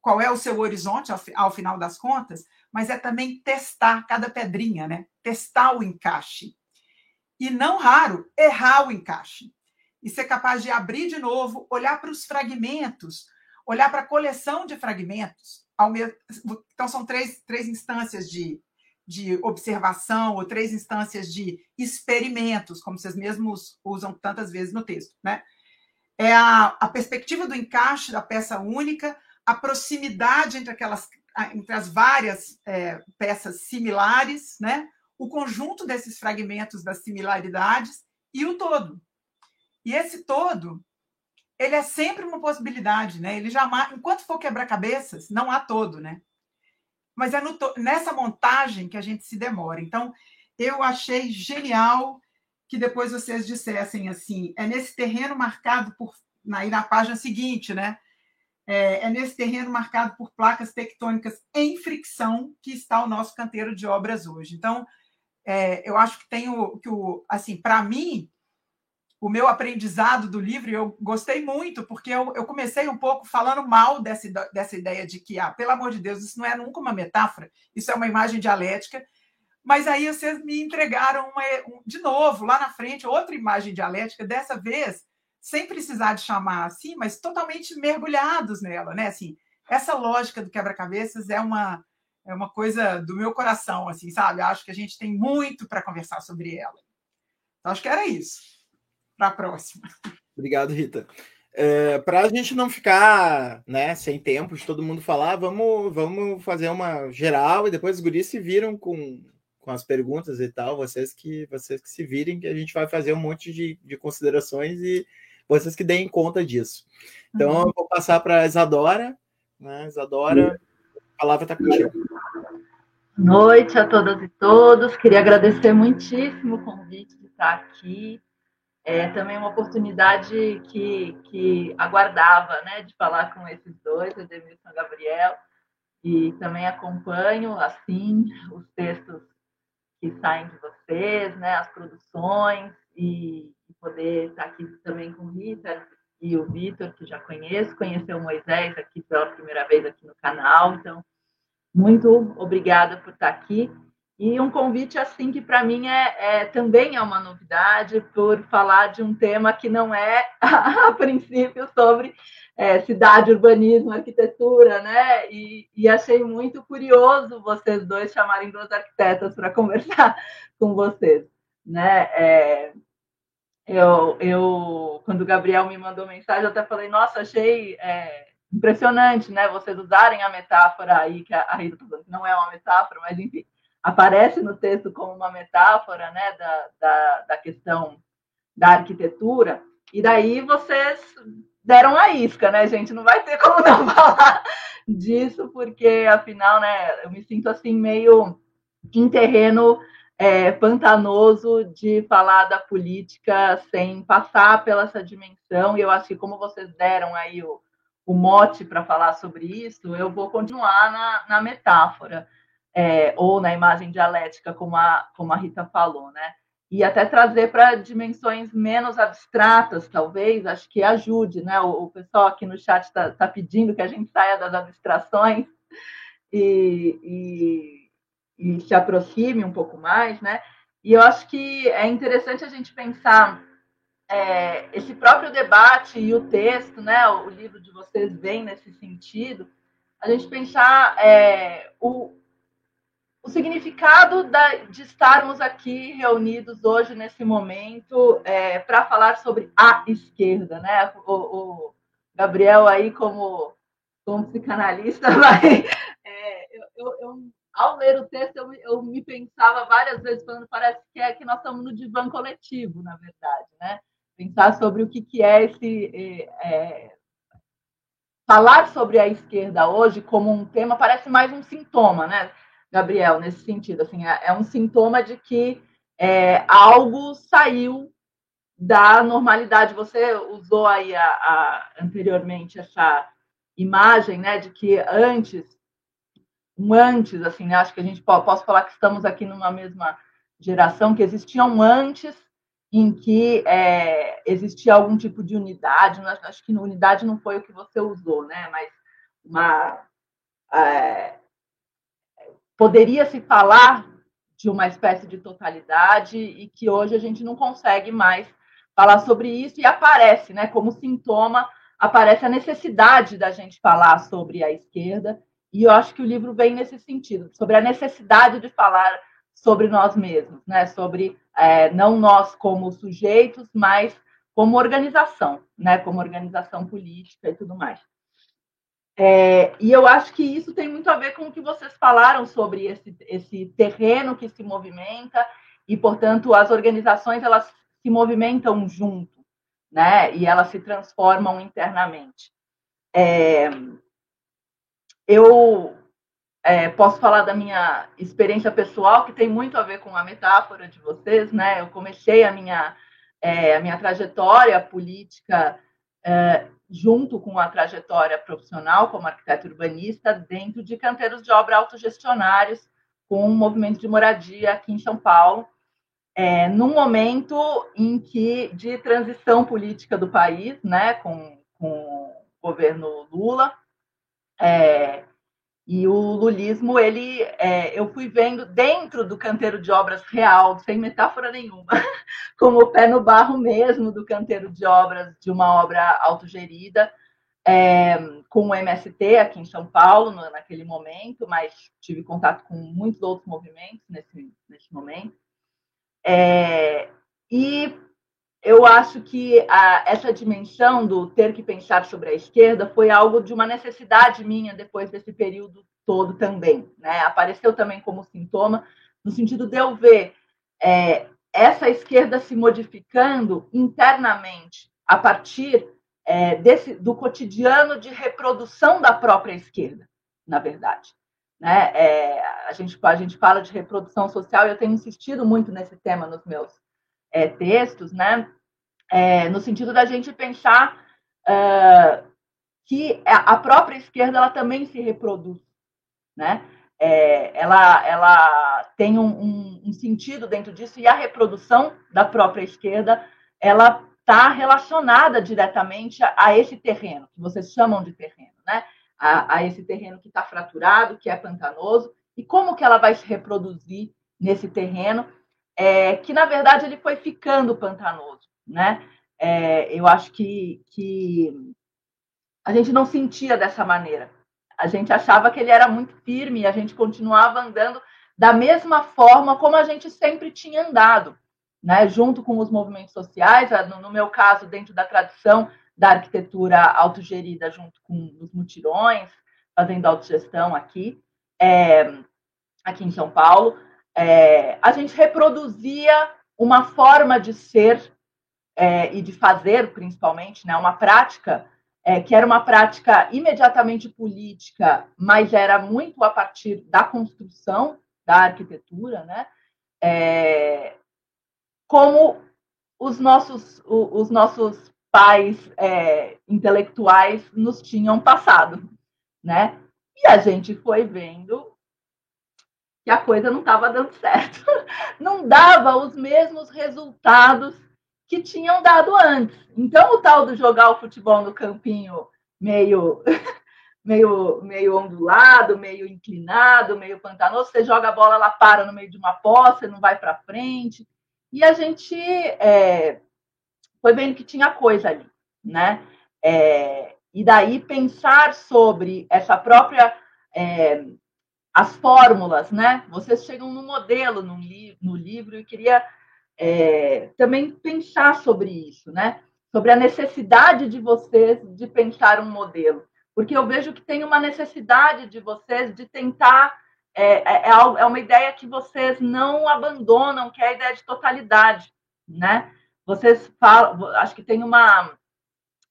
qual é o seu horizonte ao, ao final das contas, mas é também testar cada pedrinha, né? Testar o encaixe. E não raro, errar o encaixe. E ser capaz de abrir de novo, olhar para os fragmentos, olhar para a coleção de fragmentos. Então, são três, três instâncias de, de observação, ou três instâncias de experimentos, como vocês mesmos usam tantas vezes no texto. Né? É a, a perspectiva do encaixe da peça única, a proximidade entre aquelas entre as várias é, peças similares, né? o conjunto desses fragmentos das similaridades e o todo. E esse todo, ele é sempre uma possibilidade, né? Ele jamais, enquanto for quebra-cabeças, não há todo, né? Mas é no, nessa montagem que a gente se demora. Então, eu achei genial que depois vocês dissessem assim, é nesse terreno marcado por na página seguinte, né? É, é, nesse terreno marcado por placas tectônicas em fricção que está o nosso canteiro de obras hoje. Então, é, eu acho que tem o que o assim, para mim, o meu aprendizado do livro, eu gostei muito, porque eu, eu comecei um pouco falando mal dessa, dessa ideia de que, ah, pelo amor de Deus, isso não é nunca uma metáfora, isso é uma imagem dialética. Mas aí vocês me entregaram uma, um, de novo, lá na frente, outra imagem dialética, dessa vez sem precisar de chamar assim, mas totalmente mergulhados nela, né? Assim, essa lógica do quebra-cabeças é uma é uma coisa do meu coração, assim, sabe? Acho que a gente tem muito para conversar sobre ela. Então, acho que era isso. Para a próxima. Obrigado, Rita. É, para a gente não ficar né, sem tempo de todo mundo falar, vamos, vamos fazer uma geral e depois os guris se viram com, com as perguntas e tal. Vocês que vocês que se virem, que a gente vai fazer um monte de, de considerações e vocês que deem conta disso. Então, uhum. eu vou passar para a Isadora. Né? Isadora, a palavra está contigo. Noite a todas e todos. Queria agradecer muitíssimo o convite de estar aqui. É também uma oportunidade que, que aguardava, né, de falar com esses dois, Edemilson e Gabriel, e também acompanho, assim, os textos que saem de vocês, né, as produções, e, poder estar aqui também com Rita e o Vitor, que já conheço, conheceu o Moisés aqui pela primeira vez aqui no canal, então muito obrigada por estar aqui. E um convite assim que para mim é, é, também é uma novidade por falar de um tema que não é a princípio sobre é, cidade, urbanismo, arquitetura, né? E, e, achei muito curioso vocês dois chamarem duas arquitetas para conversar com vocês, né? É, eu, eu, quando o Gabriel me mandou mensagem, eu até falei, nossa, achei é, impressionante, né? Vocês usarem a metáfora aí, que a Rita que não é uma metáfora, mas enfim, aparece no texto como uma metáfora, né, da, da, da questão da arquitetura, e daí vocês deram a isca, né, gente? Não vai ter como não falar disso, porque afinal, né, eu me sinto assim meio em terreno é, pantanoso de falar da política sem passar pela essa dimensão. E eu acho que como vocês deram aí o, o mote para falar sobre isso, eu vou continuar na, na metáfora é, ou na imagem dialética, como a, como a Rita falou, né? e até trazer para dimensões menos abstratas, talvez, acho que ajude, né? O, o pessoal aqui no chat está tá pedindo que a gente saia das abstrações e, e, e, se aproxime um pouco mais, né? E eu acho que é interessante a gente pensar é, esse próprio debate e o texto, né? O livro de vocês vem nesse sentido, a gente pensar é, o, o significado da, de estarmos aqui reunidos hoje, nesse momento, é, para falar sobre a esquerda. Né? O, o, Gabriel, aí, como, como psicanalista, vai. É, eu, eu, ao ler o texto, eu, eu, me pensava várias vezes, falando, parece que é que nós estamos no divã coletivo, na verdade. Né? Pensar sobre o que, que é esse. É, falar sobre a esquerda hoje como um tema parece mais um sintoma, né? Gabriel, nesse sentido. Assim, é, é um sintoma de que é, algo saiu da normalidade. Você usou aí a, a, anteriormente essa imagem, né, de que antes, um antes, assim, né, acho que a gente pode, posso falar que estamos aqui numa mesma geração, que existia um antes em que é, existia algum tipo de unidade. Acho que unidade não foi o que você usou, né, mas uma é, poderia se falar de uma espécie de totalidade e que hoje a gente não consegue mais falar sobre isso e aparece, né, como sintoma, aparece a necessidade da gente falar sobre a esquerda e eu acho que o livro vem nesse sentido, sobre a necessidade de falar sobre nós mesmos, né, sobre é, não nós como sujeitos, mas como organização, né, como organização política e tudo mais. É, e eu acho que isso tem muito a ver com o que vocês falaram sobre esse, esse terreno que se movimenta e, portanto, as organizações elas se movimentam junto, né? E elas se transformam internamente. É, eu é, posso falar da minha experiência pessoal que tem muito a ver com a metáfora de vocês, né? Eu comecei a minha é, a minha trajetória política é, junto com a trajetória profissional como arquiteto urbanista, dentro de canteiros de obra autogestionários, com um movimento de moradia aqui em São Paulo, é, num momento em que de transição política do país, né, com, com o governo Lula, é, e o lulismo, ele, é, eu fui vendo dentro do canteiro de obras real, sem metáfora nenhuma, como o pé no barro mesmo do canteiro de obras de uma obra autogerida, é, com o MST aqui em São Paulo, no, naquele momento, mas tive contato com muitos outros movimentos nesse, nesse momento. É, e eu acho que a, essa dimensão do ter que pensar sobre a esquerda foi algo de uma necessidade minha depois desse período todo também. Né? Apareceu também como sintoma, no sentido de eu ver é, essa esquerda se modificando internamente a partir é, desse, do cotidiano de reprodução da própria esquerda, na verdade. Né? É, a, gente, a gente fala de reprodução social e eu tenho insistido muito nesse tema nos meus é, textos, né? É, no sentido da gente pensar uh, que a própria esquerda ela também se reproduz, né? É, ela, ela tem um, um, um, sentido dentro disso e a reprodução da própria esquerda ela está relacionada diretamente a, a, esse terreno que vocês chamam de terreno, né? A, a esse terreno que está fraturado, que é pantanoso e como que ela vai se reproduzir nesse terreno é, que na verdade ele foi ficando pantanoso, né? É, eu acho que, que a gente não sentia dessa maneira. A gente achava que ele era muito firme e a gente continuava andando da mesma forma como a gente sempre tinha andado, né? junto com os movimentos sociais, no meu caso, dentro da tradição da arquitetura autogerida, junto com os mutirões, fazendo autogestão aqui, é, aqui em São Paulo é, a gente reproduzia uma forma de ser é, e de fazer, principalmente, né, uma prática é, que era uma prática imediatamente política, mas era muito a partir da construção da arquitetura, né? É, como os nossos, os nossos pais é, intelectuais nos tinham passado, né? E a gente foi vendo que a coisa não estava dando certo, não dava os mesmos resultados que tinham dado antes. Então, o tal do jogar o futebol no campinho meio, meio, meio ondulado, meio inclinado, meio pantanoso, você joga a bola, ela para no meio de uma poça, não vai para frente. E a gente é, foi vendo que tinha coisa ali, né? É, e daí pensar sobre essa própria é, as fórmulas, né? Vocês chegam no modelo no, li no livro e queria é, também pensar sobre isso, né? Sobre a necessidade de vocês de pensar um modelo, porque eu vejo que tem uma necessidade de vocês de tentar é, é, é, é uma ideia que vocês não abandonam, que é a ideia de totalidade, né? Vocês falam, acho que tem uma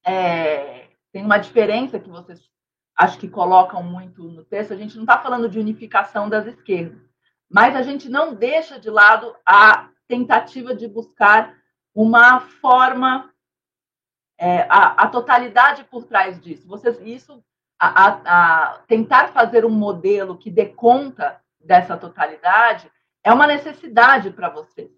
é, tem uma diferença que vocês acho que colocam muito no texto. A gente não está falando de unificação das esquerdas, mas a gente não deixa de lado a tentativa de buscar uma forma, é, a, a, totalidade por trás disso. Vocês, isso, a, a, a, tentar fazer um modelo que dê conta dessa totalidade é uma necessidade para vocês.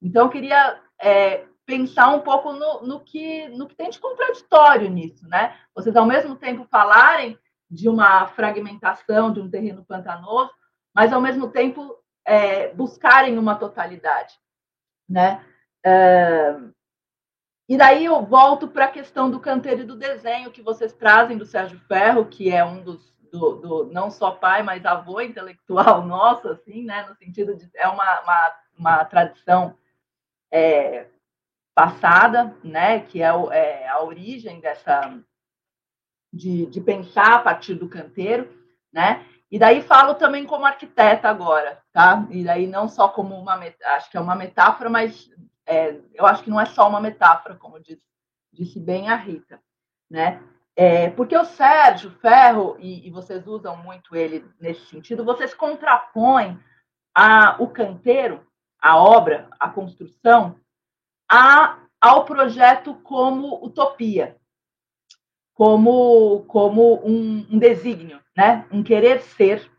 Então, eu queria é, pensar um pouco no, no, que, no que tem de contraditório nisso, né? Vocês, ao mesmo tempo, falarem de uma fragmentação de um terreno pantanoso, mas, ao mesmo tempo, é, buscarem uma totalidade, né? É, e daí eu volto para a questão do canteiro e do desenho que vocês trazem do Sérgio Ferro, que é um dos do, do não só pai, mas avô intelectual nosso, assim, né? No sentido de é uma, uma, uma tradição é, passada, né? Que é, é, a origem dessa de, de pensar a partir do canteiro, né? E daí falo também como arquiteta agora, tá? E daí não só como uma, acho que é uma metáfora, mas é, eu acho que não é só uma metáfora, como disse, disse bem a Rita, né? É, porque o Sérgio Ferro, e, e, vocês usam muito ele nesse sentido, vocês contrapõem a, o canteiro, a obra, a construção, a, ao projeto como utopia, como, como um, um desígnio, né? um querer ser,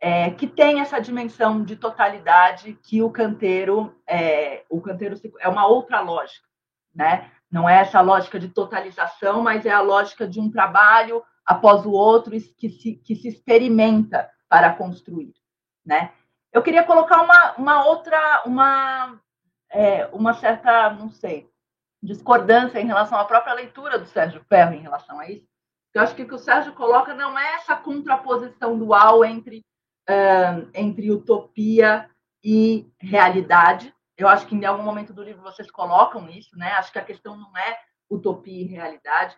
é, que tem essa dimensão de totalidade que o canteiro é, o canteiro é uma outra lógica, né? Não é essa lógica de totalização, mas é a lógica de um trabalho após o outro que se, que se experimenta para construir, né? Eu queria colocar uma, uma outra, uma, é, uma certa, não sei, discordância em relação à própria leitura do Sérgio Ferro em relação a isso. Eu acho que o que o Sérgio coloca não é essa contraposição dual entre, uh, entre utopia e realidade. Eu acho que em algum momento do livro vocês colocam isso, né? Acho que a questão não é utopia e realidade,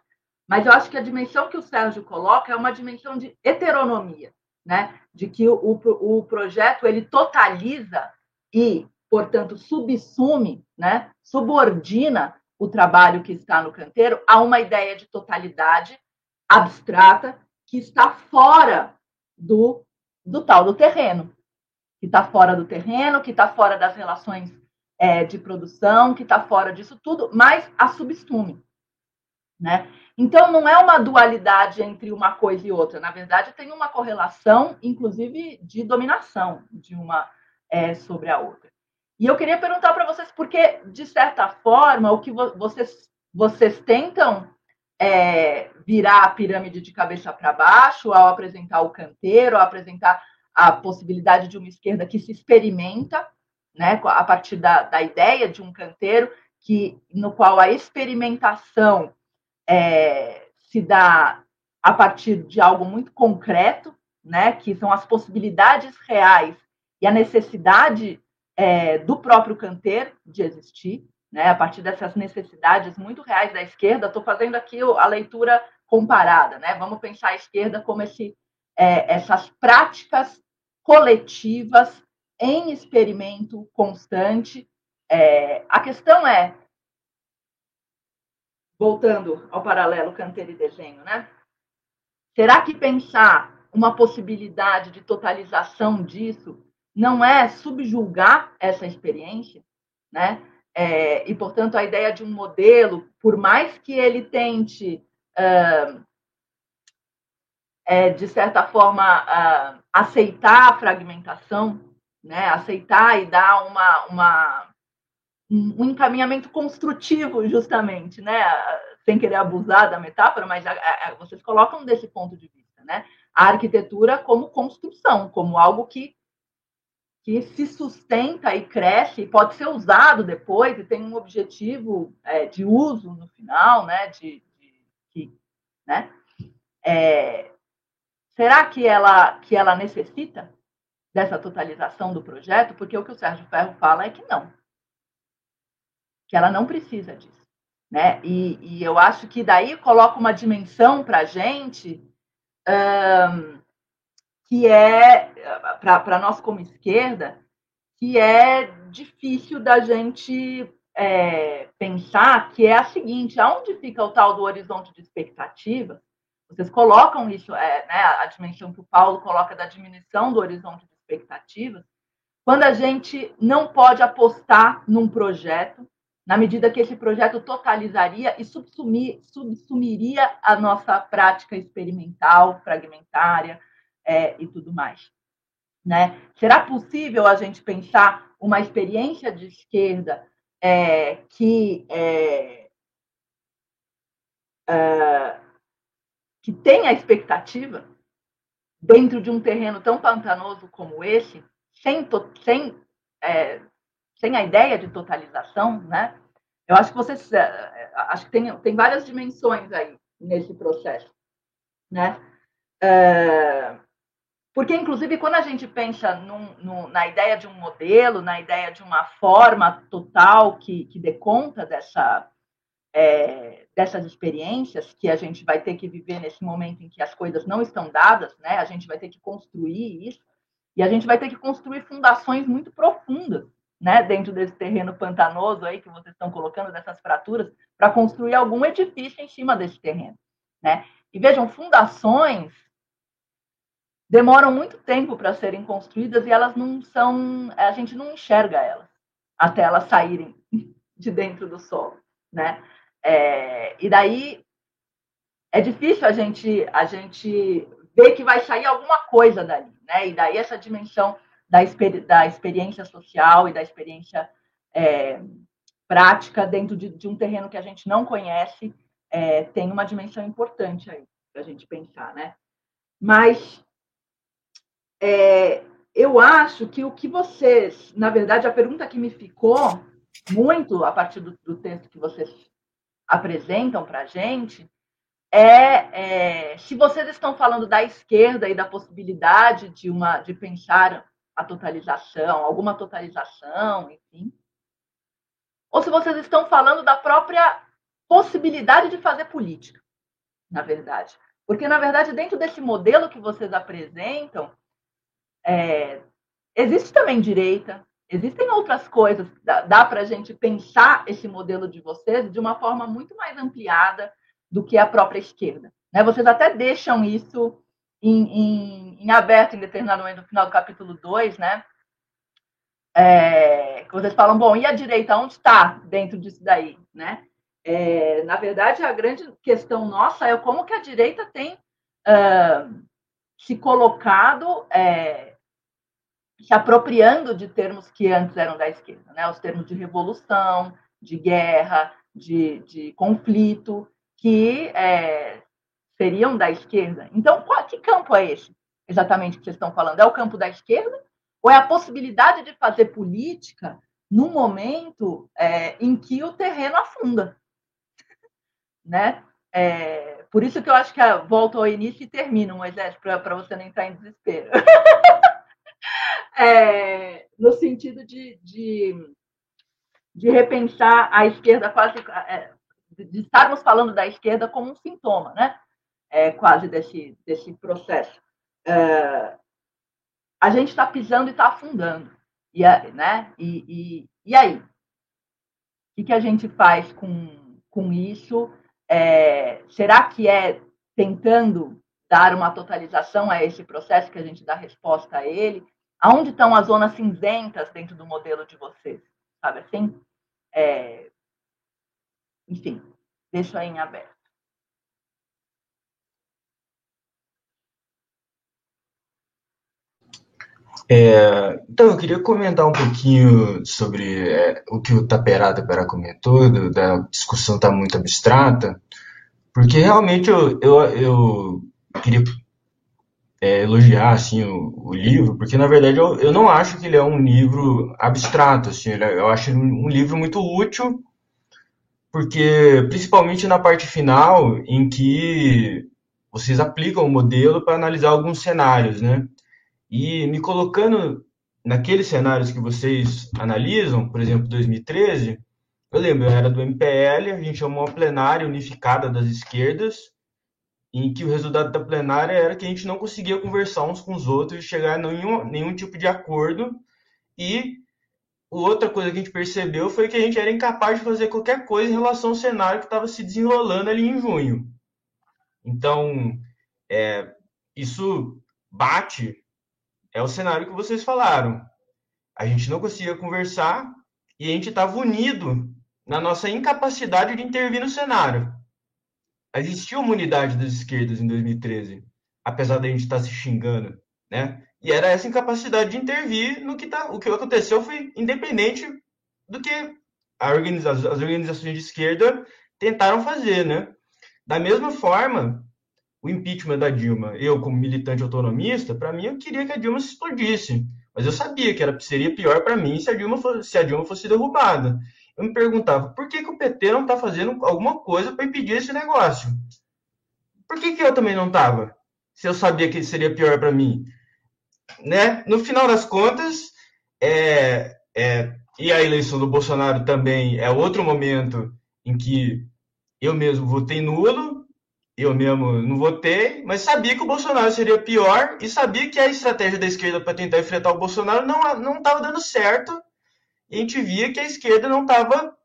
mas eu acho que a dimensão que o Sérgio coloca é uma dimensão de heteronomia, né? De que o, o, projeto ele totaliza e, portanto, subsume, né? Subordina o trabalho que está no canteiro a uma ideia de totalidade abstrata que está fora do, do tal do terreno, que está fora do terreno, que está fora das relações é, de produção, que está fora disso tudo, mas a subsume. Né? Então, não é uma dualidade entre uma coisa e outra. Na verdade, tem uma correlação, inclusive, de dominação de uma é, sobre a outra. E eu queria perguntar para vocês, porque, de certa forma, o que vocês, vocês tentam é, virar a pirâmide de cabeça para baixo ao apresentar o canteiro, ao apresentar a possibilidade de uma esquerda que se experimenta, né, a partir da, da ideia de um canteiro, que, no qual a experimentação é, se dá a partir de algo muito concreto, né, que são as possibilidades reais e a necessidade é, do próprio canteiro de existir, né, a partir dessas necessidades muito reais da esquerda. Estou fazendo aqui a leitura comparada. Né? Vamos pensar a esquerda como esse, é, essas práticas coletivas em experimento constante. É, a questão é: voltando ao paralelo canteiro e desenho, né? Será que pensar uma possibilidade de totalização disso não é subjulgar essa experiência, né? É, e, portanto, a ideia de um modelo, por mais que ele tente, uh, é, de certa forma, uh, aceitar a fragmentação, né? aceitar e dar uma, uma, um encaminhamento construtivo, justamente, né? sem querer abusar da metáfora, mas a, a, vocês colocam desse ponto de vista. Né? A arquitetura como construção, como algo que que se sustenta e cresce e pode ser usado depois e tem um objetivo é, de uso no final, né? De, de, de né? É, será que ela que ela necessita dessa totalização do projeto? Porque o que o Sérgio Ferro fala é que não, que ela não precisa disso, né? E, e eu acho que daí coloca uma dimensão para a gente um, que é, para nós como esquerda, que é difícil da gente é, pensar, que é a seguinte, aonde fica o tal do horizonte de expectativa? Vocês colocam isso, é, né, a dimensão que o Paulo coloca da diminuição do horizonte de expectativas, quando a gente não pode apostar num projeto, na medida que esse projeto totalizaria e subsumir, subsumiria a nossa prática experimental, fragmentária, é, e tudo mais. Né? Será possível a gente pensar uma experiência de esquerda é, que é, é, que tenha expectativa dentro de um terreno tão pantanoso como esse, sem, sem, é, sem a ideia de totalização, né? Eu acho que vocês, é, acho que tem, tem várias dimensões aí nesse processo, né? Porque, inclusive, quando a gente pensa num, num, na ideia de um modelo, na ideia de uma forma total que, que dê conta dessa, é, dessas experiências que a gente vai ter que viver nesse momento em que as coisas não estão dadas, né? a gente vai ter que construir isso, e a gente vai ter que construir fundações muito profundas né? dentro desse terreno pantanoso aí que vocês estão colocando, dessas fraturas, para construir algum edifício em cima desse terreno. Né? E vejam, fundações demoram muito tempo para serem construídas e elas não são, a gente não enxerga elas até elas saírem de dentro do solo, né? É, e daí é difícil a gente a gente ver que vai sair alguma coisa dali, né? E daí essa dimensão da, exper da experiência social e da experiência é, prática dentro de, de, um terreno que a gente não conhece é, tem uma dimensão importante aí para a gente pensar, né? Mas é, eu acho que o que vocês, na verdade, a pergunta que me ficou muito a partir do, do texto que vocês apresentam para a gente é, é, se vocês estão falando da esquerda e da possibilidade de uma de pensar a totalização, alguma totalização, enfim, ou se vocês estão falando da própria possibilidade de fazer política, na verdade. Porque, na verdade, dentro desse modelo que vocês apresentam, é, existe também direita, existem outras coisas. Dá, dá para a gente pensar esse modelo de vocês de uma forma muito mais ampliada do que a própria esquerda. Né? Vocês até deixam isso em, em, em aberto em determinado momento, no final do capítulo 2, né? É, vocês falam, bom, e a direita, onde está dentro disso daí, né? É, na verdade, a grande questão nossa é como que a direita tem uh, se colocado é, se apropriando de termos que antes eram da esquerda, né? os termos de revolução, de guerra, de, de conflito, que é, seriam da esquerda. Então, qual, que campo é esse exatamente que vocês estão falando? É o campo da esquerda? Ou é a possibilidade de fazer política num momento é, em que o terreno afunda? né? É, por isso que eu acho que a, volta ao início e termina, Moisés, para você não entrar em desespero. é, no sentido de, de, de, repensar a esquerda quase é, de estarmos falando da esquerda como um sintoma, né? É, quase desse, desse processo. É, a gente está pisando e está afundando. E, né? E, e, e aí? O que, que a gente faz com, com isso? É, será que é tentando dar uma totalização a esse processo que a gente dá resposta a ele? Aonde estão as zonas cinzentas dentro do modelo de vocês? Sabe assim? É, enfim, deixo aí em aberto. É, então, eu queria comentar um pouquinho sobre é, o que o Taperá Taperá comentou, do, da discussão está muito abstrata, porque realmente eu, eu, eu queria é, elogiar assim, o, o, livro, porque na verdade eu, eu não acho que ele é um livro abstrato, assim, é, eu acho um livro muito útil, porque principalmente na parte final, em que vocês aplicam o modelo para analisar alguns cenários, né? E me colocando naqueles cenários que vocês analisam, por exemplo, 2013, eu lembro, eu era do MPL, a gente chamou uma plenária unificada das esquerdas, em que o resultado da plenária era que a gente não conseguia conversar uns com os outros chegar a nenhum, nenhum tipo de acordo. E outra coisa que a gente percebeu foi que a gente era incapaz de fazer qualquer coisa em relação ao cenário que estava se desenrolando ali em junho. Então, é, isso bate é o cenário que vocês falaram. A gente não conseguia conversar e a gente estava unido na nossa incapacidade de intervir no cenário. Existia uma unidade das esquerdas em 2013, apesar da gente estar tá se xingando, né? E era essa incapacidade de intervir no que tá, o que aconteceu foi independente do que organiza, as organizações de esquerda tentaram fazer, né? Da mesma forma, o impeachment da Dilma, eu como militante autonomista, para mim eu queria que a Dilma se explodisse, mas eu sabia que era, seria pior para mim se a, Dilma fosse, se a Dilma fosse derrubada. Eu me perguntava, por que, que o PT não está fazendo alguma coisa para impedir esse negócio? Por que, que eu também não estava? Se eu sabia que seria pior para mim? Né? No final das contas, é, é, e a eleição do Bolsonaro também é outro momento em que eu mesmo votei nulo, eu mesmo não votei, mas sabia que o Bolsonaro seria pior e sabia que a estratégia da esquerda para tentar enfrentar o Bolsonaro não estava dando certo. A gente via que a esquerda não estava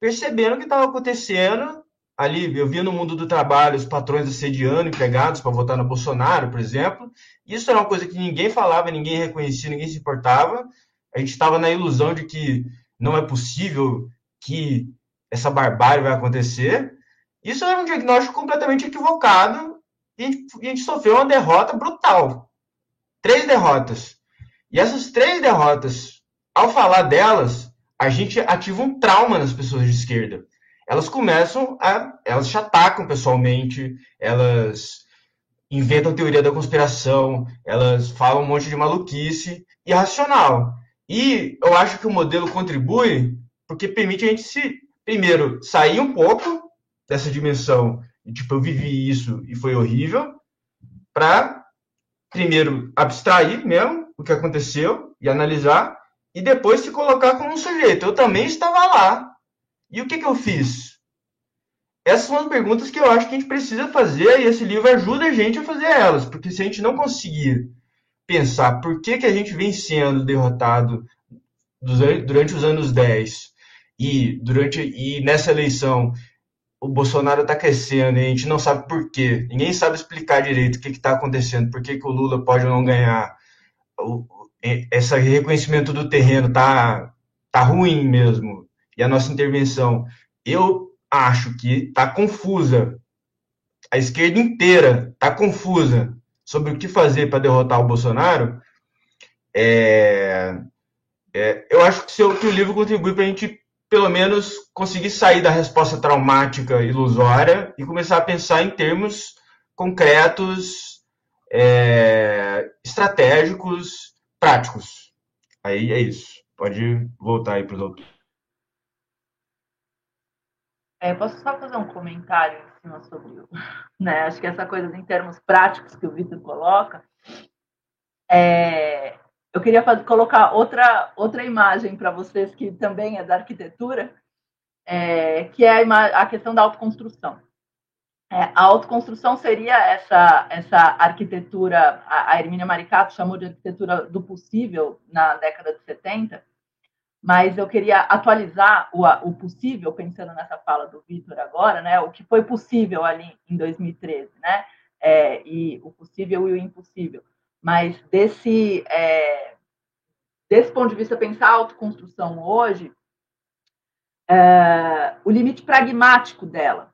percebendo o que estava acontecendo. Ali, eu via no mundo do trabalho os patrões assediando empregados para votar no Bolsonaro, por exemplo. Isso era uma coisa que ninguém falava, ninguém reconhecia, ninguém se importava. A gente estava na ilusão de que não é possível que essa barbárie vai acontecer. Isso era um diagnóstico completamente equivocado e a gente sofreu uma derrota brutal. Três derrotas. E essas três derrotas, ao falar delas, a gente ativa um trauma nas pessoas de esquerda. Elas começam a. Elas te atacam pessoalmente, elas inventam teoria da conspiração, elas falam um monte de maluquice irracional. E eu acho que o modelo contribui porque permite a gente se, primeiro, sair um pouco dessa dimensão, tipo, eu vivi isso e foi horrível, para, primeiro, abstrair mesmo o que aconteceu e analisar, e depois se colocar como um sujeito. Eu também estava lá. E o que, que eu fiz? Essas são as perguntas que eu acho que a gente precisa fazer e esse livro ajuda a gente a fazer elas, porque se a gente não conseguir pensar por que, que a gente vem sendo derrotado durante os anos 10 e durante e nessa eleição o Bolsonaro está crescendo e a gente não sabe por quê. Ninguém sabe explicar direito o que está acontecendo, por que, que o Lula pode não ganhar. O, esse reconhecimento do terreno tá, tá ruim mesmo. E a nossa intervenção, eu acho que está confusa. A esquerda inteira está confusa sobre o que fazer para derrotar o Bolsonaro. É, é, eu acho que, seu, que o livro contribui para a gente pelo menos conseguir sair da resposta traumática ilusória e começar a pensar em termos concretos, é, estratégicos, práticos. Aí é isso. Pode voltar aí para os outros. É, posso só fazer um comentário em cima sobre o. Né, acho que essa coisa em termos práticos que o Vitor coloca. É, eu queria fazer, colocar outra, outra imagem para vocês, que também é da arquitetura, é, que é a, a, questão da autoconstrução. É, a autoconstrução seria essa, essa arquitetura, a, a Hermínia Maricato chamou de arquitetura do possível na década de 70, mas eu queria atualizar o, o possível, pensando nessa fala do Vitor agora, né? O que foi possível ali em 2013, né? É, e o possível e o impossível. Mas desse, é, desse ponto de vista, pensar a autoconstrução hoje, é, o limite pragmático dela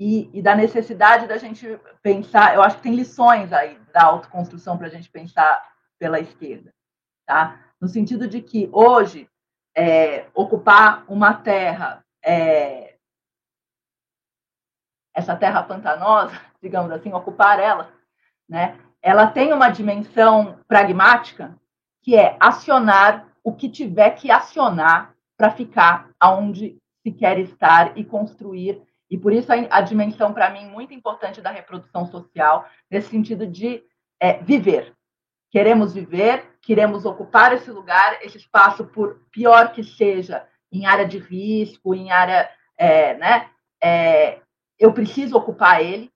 e, e, da necessidade da gente pensar, eu acho que tem lições aí da autoconstrução para a gente pensar pela esquerda, tá? No sentido de que hoje é, ocupar uma terra, é, essa terra pantanosa, digamos assim, ocupar ela, né? Ela tem uma dimensão pragmática que é acionar o que tiver que acionar para ficar aonde se quer estar e construir. E por isso a, a dimensão, para mim, muito importante da reprodução social, nesse sentido de é, viver. Queremos viver, queremos ocupar esse lugar, esse espaço, por pior que seja, em área de risco, em área, é, né? É, eu preciso ocupar ele,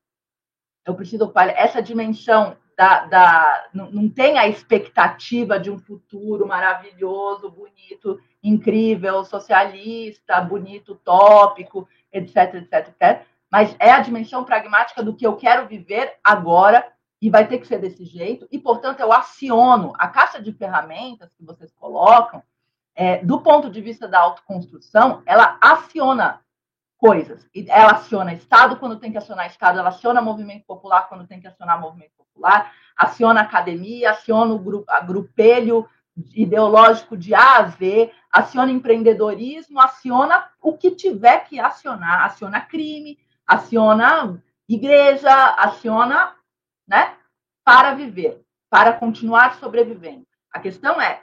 eu preciso ocupar ele. essa dimensão da, da não, não tem a expectativa de um futuro maravilhoso, bonito, incrível, socialista, bonito, tópico, etc, etc, etc. Mas é a dimensão pragmática do que eu quero viver agora e vai ter que ser desse jeito, e, portanto, eu aciono a caixa de ferramentas que vocês colocam, é, do ponto de vista da autoconstrução, ela aciona coisas. Ela aciona Estado quando tem que acionar Estado, ela aciona movimento popular quando tem que acionar movimento popular, aciona academia, aciona o grupo, a grupelho ideológico de A a Z, aciona empreendedorismo, aciona o que tiver que acionar, aciona crime, aciona igreja, aciona né? Para viver, para continuar sobrevivendo. A questão é,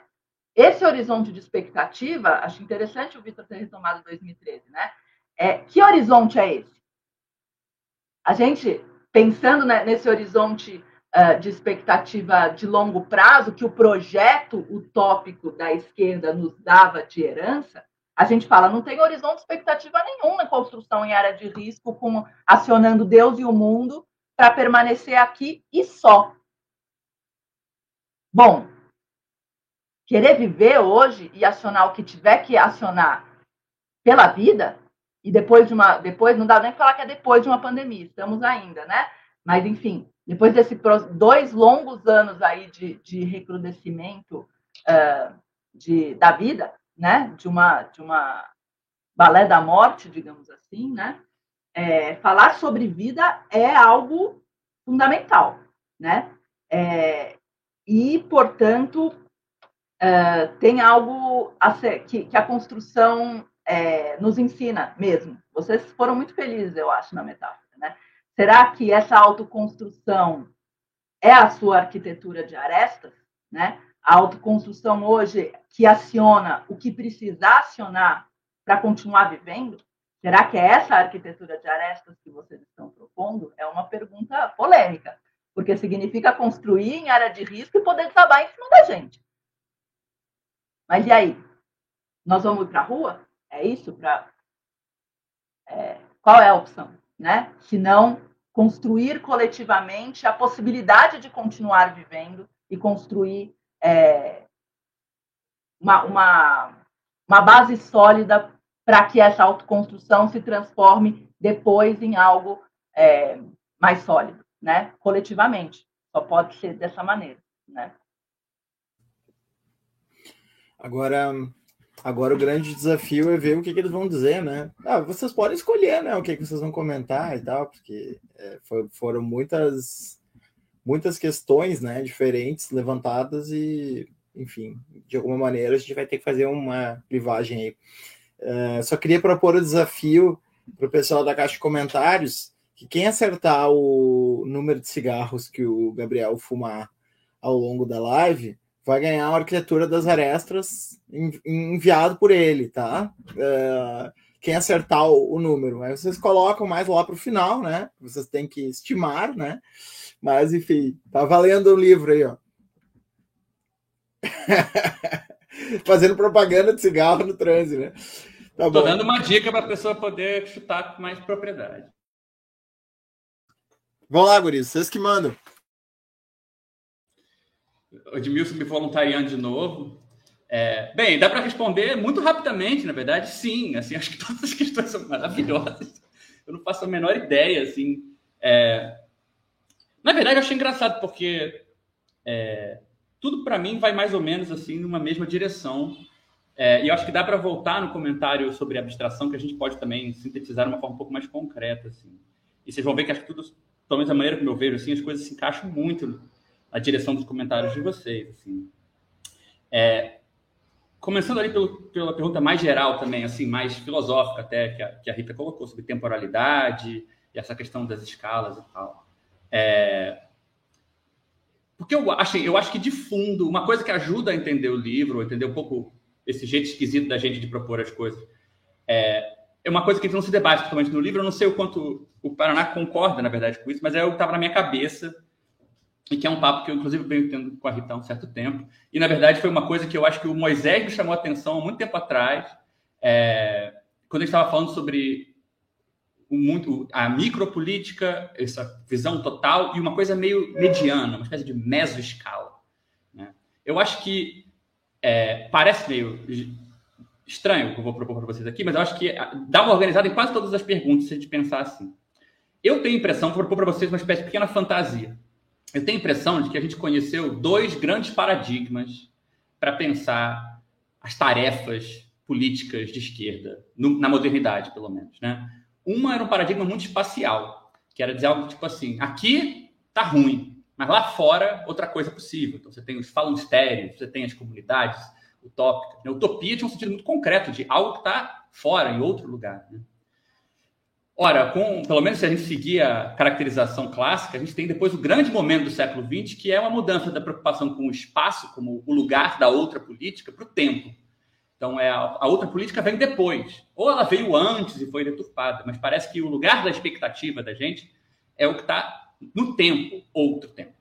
esse horizonte de expectativa, acho interessante o Vitor ter retomado 2013, né? É, que horizonte é esse? A gente, pensando né, nesse horizonte de expectativa de longo prazo, que o projeto utópico da esquerda nos dava de herança, a gente fala, não tem horizonte de expectativa nenhum na construção em área de risco, com, acionando Deus e o mundo para permanecer aqui e só. Bom, querer viver hoje e acionar o que tiver que acionar pela vida, e depois de uma. Depois, não dá nem falar que é depois de uma pandemia, estamos ainda, né? Mas, enfim, depois desses dois longos anos aí de, de recrudescimento uh, de, da vida, né? De uma, de uma balé da morte, digamos assim, né? é, falar sobre vida é algo fundamental, né? É, e, portanto, é, tem algo a ser, que, que, a construção é, nos ensina mesmo. Vocês foram muito felizes, eu acho, na metáfora? Será que essa autoconstrução é a sua arquitetura de arestas, né? A autoconstrução hoje que aciona o que precisar acionar para continuar vivendo, Será que é essa arquitetura de arestas que vocês estão propondo? É uma pergunta polêmica, porque significa construir em área de risco e poder desabar em cima da gente. Mas e aí? Nós vamos para a rua? É isso? Pra... É... Qual é a opção? Né? Se não construir coletivamente a possibilidade de continuar vivendo e construir é... uma, uma, uma base sólida para que essa autoconstrução se transforme depois em algo é, mais sólido, né? Coletivamente. Só pode ser dessa maneira, né? Agora, agora o grande desafio é ver o que, que eles vão dizer, né? Ah, vocês podem escolher, né? O que, que vocês vão comentar e tal, porque é, foi, foram muitas muitas questões, né? Diferentes levantadas e, enfim, de alguma maneira a gente vai ter que fazer uma clivagem aí. Uh, só queria propor o desafio para o pessoal da caixa de comentários que quem acertar o número de cigarros que o Gabriel fumar ao longo da live vai ganhar a arquitetura das arestas enviado por ele, tá? Uh, quem acertar o, o, número. Aí vocês colocam mais lá para o final, né? Vocês têm que estimar, né? Mas, enfim, tá valendo o livro aí, ó. Fazendo propaganda de cigarro no trânsito, né? Tá Tô dando uma dica para a pessoa poder chutar com mais propriedade. Vamos lá, guris, vocês que mandam. Edmilson me voluntariando de novo. É, bem, dá para responder muito rapidamente, na verdade, sim. Assim, acho que todas as questões são maravilhosas. Eu não faço a menor ideia, assim. É... Na verdade, eu achei engraçado porque é... tudo para mim vai mais ou menos assim numa mesma direção. É, e eu acho que dá para voltar no comentário sobre abstração, que a gente pode também sintetizar de uma forma um pouco mais concreta. Assim. E vocês vão ver que acho que tudo, pelo menos a maneira como eu vejo, assim, as coisas se encaixam muito na direção dos comentários de vocês. Assim. É, começando ali pelo, pela pergunta mais geral também, assim, mais filosófica até, que a, que a Rita colocou, sobre temporalidade e essa questão das escalas e tal. É, porque eu acho, eu acho que, de fundo, uma coisa que ajuda a entender o livro, entender um pouco esse jeito esquisito da gente de propor as coisas, é, é uma coisa que não se debate totalmente no livro. Eu não sei o quanto o Paraná concorda, na verdade, com isso, mas é o que estava na minha cabeça e que é um papo que eu, inclusive, venho tendo com a Rita há um certo tempo. E, na verdade, foi uma coisa que eu acho que o Moisés me chamou a atenção há muito tempo atrás, é, quando ele estava falando sobre o muito, a micropolítica, essa visão total, e uma coisa meio mediana, uma espécie de mesoescala. Né? Eu acho que é, parece meio estranho o que eu vou propor para vocês aqui, mas eu acho que dá uma organizada em quase todas as perguntas se a gente pensar assim. Eu tenho a impressão, vou propor para vocês uma espécie de pequena fantasia eu tenho a impressão de que a gente conheceu dois grandes paradigmas para pensar as tarefas políticas de esquerda, no, na modernidade, pelo menos. Né? Uma era um paradigma muito espacial, que era dizer algo tipo assim: aqui tá ruim, mas lá fora outra coisa é possível. Então você tem os falangstérios, você tem as comunidades utópicas. Né? utopia tinha um sentido muito concreto de algo que está fora, em outro lugar. Né? Ora, com, pelo menos se a gente seguir a caracterização clássica, a gente tem depois o grande momento do século XX, que é uma mudança da preocupação com o espaço, como o lugar da outra política, para o tempo. Então, é, a, outra política vem depois. Ou ela veio antes e foi deturpada, mas parece que o lugar da expectativa da gente é o que está no tempo, outro tempo.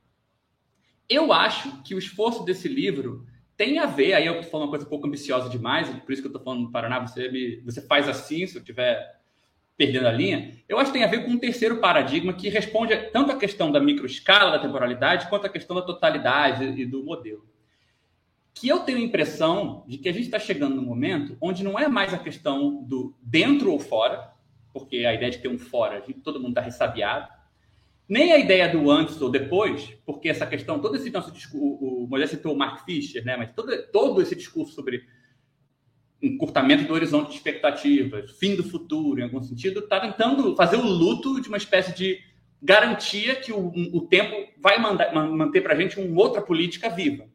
Eu acho que o esforço desse livro tem a ver, aí eu estou falando uma coisa um pouco ambiciosa demais, por isso que eu estou falando no Paraná, você, me, você faz assim, se eu tiver perdendo a linha, eu acho que tem a ver com um terceiro paradigma que responde tanto à questão da microescala da temporalidade quanto à questão da totalidade e do modelo. Que eu tenho a impressão de que a gente está chegando num momento onde não é mais a questão do dentro ou fora, porque a ideia de ter um fora, todo mundo está ressabiado, nem a ideia do antes ou depois, porque essa questão, todo esse nosso discurso, o Moisés citou o Mark Fisher, né, mas todo, todo esse discurso sobre encurtamento do horizonte de expectativas, fim do futuro, em algum sentido, está tentando fazer o luto de uma espécie de garantia que o, o tempo vai mandar, manter para a gente uma outra política viva.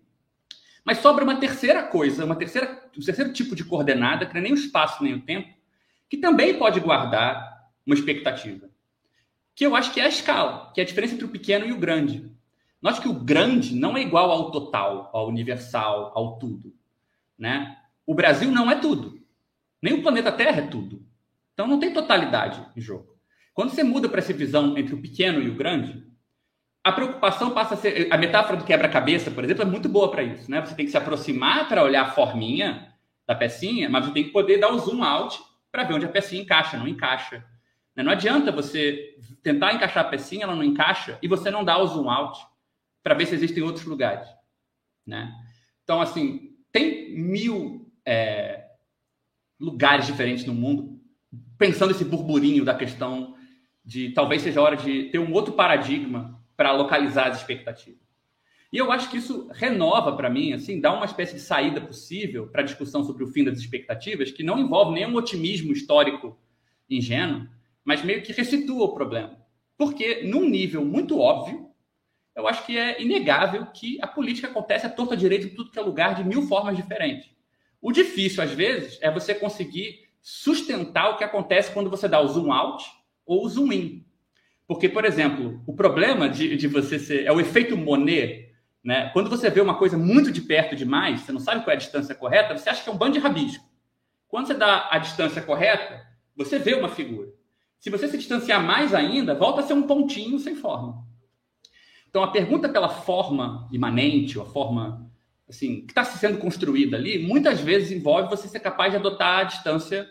Mas sobra uma terceira coisa, uma terceira, um terceiro tipo de coordenada, que não é nem o espaço nem o tempo, que também pode guardar uma expectativa. Que eu acho que é a escala, que é a diferença entre o pequeno e o grande. Note que o grande não é igual ao total, ao universal, ao tudo. Né? O Brasil não é tudo. Nem o planeta Terra é tudo. Então não tem totalidade em jogo. Quando você muda para essa visão entre o pequeno e o grande, a preocupação passa a ser. A metáfora do quebra-cabeça, por exemplo, é muito boa para isso. Né? Você tem que se aproximar para olhar a forminha da pecinha, mas você tem que poder dar o zoom out para ver onde a pecinha encaixa, não encaixa. Né? Não adianta você tentar encaixar a pecinha, ela não encaixa, e você não dá o zoom out para ver se existem outros lugares. Né? Então, assim, tem mil é, lugares diferentes no mundo, pensando esse burburinho da questão de talvez seja hora de ter um outro paradigma para localizar as expectativas. E eu acho que isso renova para mim, assim, dá uma espécie de saída possível para a discussão sobre o fim das expectativas, que não envolve nenhum otimismo histórico ingênuo, mas meio que ressitua o problema. Porque, num nível muito óbvio, eu acho que é inegável que a política acontece a torta direita em tudo que é lugar de mil formas diferentes. O difícil, às vezes, é você conseguir sustentar o que acontece quando você dá o zoom out ou o zoom in. Porque, por exemplo, o problema de, de você ser. é o efeito Monet. Né? Quando você vê uma coisa muito de perto demais, você não sabe qual é a distância correta, você acha que é um bando de rabisco. Quando você dá a distância correta, você vê uma figura. Se você se distanciar mais ainda, volta a ser um pontinho sem forma. Então, a pergunta pela forma imanente, ou a forma assim, que está sendo construída ali, muitas vezes envolve você ser capaz de adotar a distância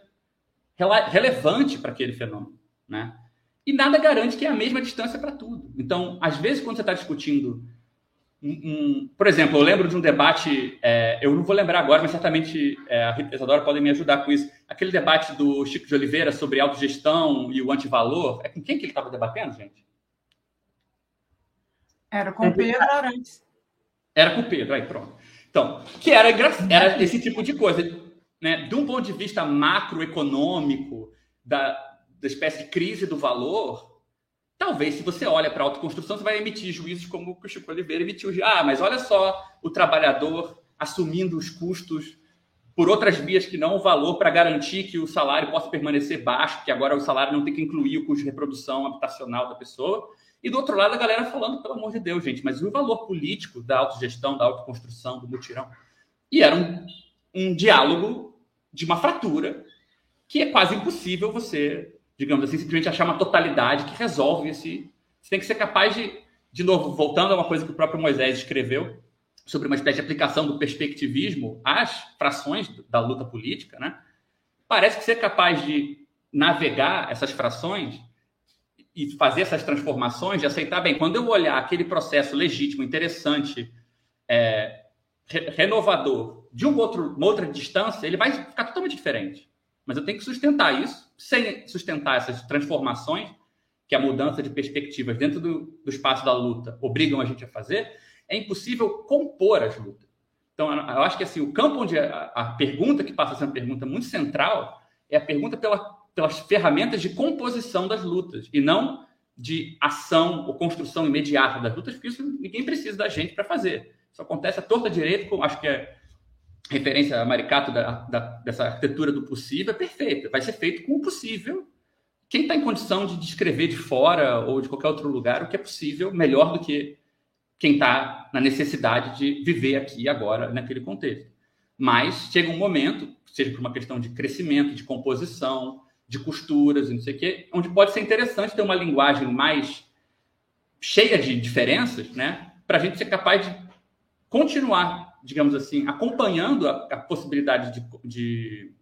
relevante para aquele fenômeno, né? E nada garante que é a mesma distância para tudo. Então, às vezes, quando você está discutindo um, por exemplo, eu lembro de um debate, é, eu não vou lembrar agora, mas certamente é, a Rita Isadora podem me ajudar com isso. Aquele debate do Chico de Oliveira sobre autogestão e o antivalor, é com quem que ele estava debatendo, gente? Era com Pedro Arantes. Era com Pedro, aí pronto. Então, que era, era esse tipo de coisa. Né? De um ponto de vista macroeconômico, da, da espécie de crise do valor, Talvez, se você olha para a autoconstrução, você vai emitir juízos como o Chico Oliveira emitiu. Ah, mas olha só o trabalhador assumindo os custos por outras vias que não o valor para garantir que o salário possa permanecer baixo, que agora o salário não tem que incluir o custo de reprodução habitacional da pessoa. E do outro lado, a galera falando, pelo amor de Deus, gente, mas o valor político da autogestão, da autoconstrução, do mutirão? E era um, um diálogo de uma fratura que é quase impossível você digamos assim, simplesmente achar uma totalidade que resolve esse. Você tem que ser capaz de, de novo, voltando a uma coisa que o próprio Moisés escreveu sobre uma espécie de aplicação do perspectivismo às frações da luta política, né? Parece que ser capaz de navegar essas frações e fazer essas transformações, de aceitar bem, quando eu olhar aquele processo legítimo, interessante, é, renovador, de um outro, uma outra distância, ele vai ficar totalmente diferente. Mas eu tenho que sustentar isso, sem sustentar essas transformações que a mudança de perspectivas dentro do, do espaço da luta obrigam a gente a fazer, é impossível compor as lutas. Então, eu acho que assim, o campo onde a, a pergunta que passa a ser uma pergunta muito central é a pergunta pela, pelas ferramentas de composição das lutas e não de ação ou construção imediata das lutas, porque isso ninguém precisa da gente para fazer. Isso acontece à torta direito, acho que é referência a Maricato da, da, dessa arquitetura do possível é perfeita. Vai ser feito com o possível. Quem está em condição de descrever de fora ou de qualquer outro lugar o que é possível, melhor do que quem está na necessidade de viver aqui agora naquele contexto. Mas chega um momento, seja por uma questão de crescimento, de composição, de costuras, não sei o quê, onde pode ser interessante ter uma linguagem mais cheia de diferenças, né, para a gente ser capaz de continuar digamos assim, acompanhando a, a possibilidade de, de,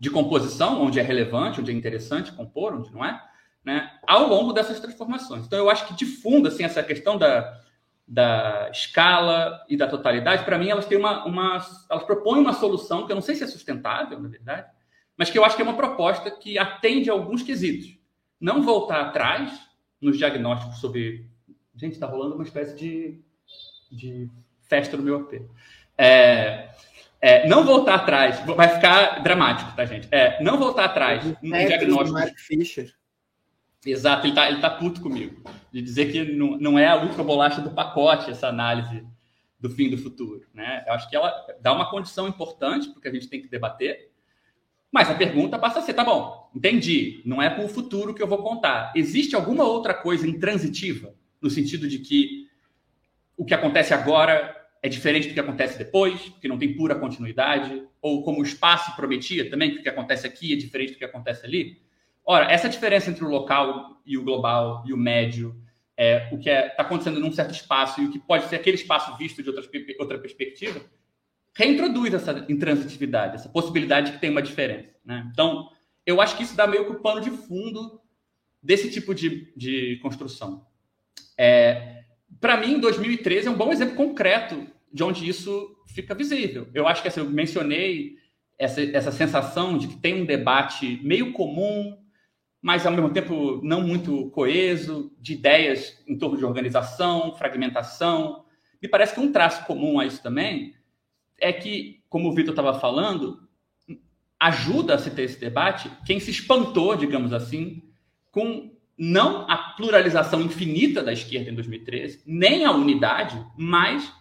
de, composição, onde é relevante, onde é interessante compor, onde não é, né, ao longo dessas transformações. Então, eu acho que, de fundo, assim, essa questão da, da escala e da totalidade, para mim, elas têm uma, uma. Elas propõem uma solução que eu não sei se é sustentável, na verdade, mas que eu acho que é uma proposta que atende a alguns quesitos. Não voltar atrás nos diagnósticos sobre. Gente, está rolando uma espécie de, de festa no meu AP. É, é, não voltar atrás, vai ficar dramático, tá, gente? É, não voltar atrás no diagnóstico. Mark Fisher. Exato, ele tá, ele tá puto comigo. De dizer que não, não é a última bolacha do pacote essa análise do fim do futuro. Né? Eu acho que ela dá uma condição importante porque a gente tem que debater. Mas a pergunta passa a ser: tá bom, entendi, não é com o futuro que eu vou contar. Existe alguma outra coisa intransitiva, no sentido de que o que acontece agora é diferente do que acontece depois, porque não tem pura continuidade, ou como o espaço prometia também, que o que acontece aqui é diferente do que acontece ali. Ora, essa diferença entre o local e o global e o médio, é, o que está é, tá acontecendo num certo espaço e o que pode ser aquele espaço visto de outra, outra perspectiva, reintroduz essa intransitividade, essa possibilidade de que tem uma diferença. Né? Então, eu acho que isso dá meio que o pano de fundo desse tipo de, de construção. É, para mim, 2013 é um bom exemplo concreto de onde isso fica visível. Eu acho que assim, eu mencionei essa, essa sensação de que tem um debate meio comum, mas ao mesmo tempo não muito coeso, de ideias em torno de organização, fragmentação. Me parece que um traço comum a isso também é que, como o Vitor estava falando, ajuda a se ter esse debate quem se espantou, digamos assim, com não a pluralização infinita da esquerda em 2013, nem a unidade, mas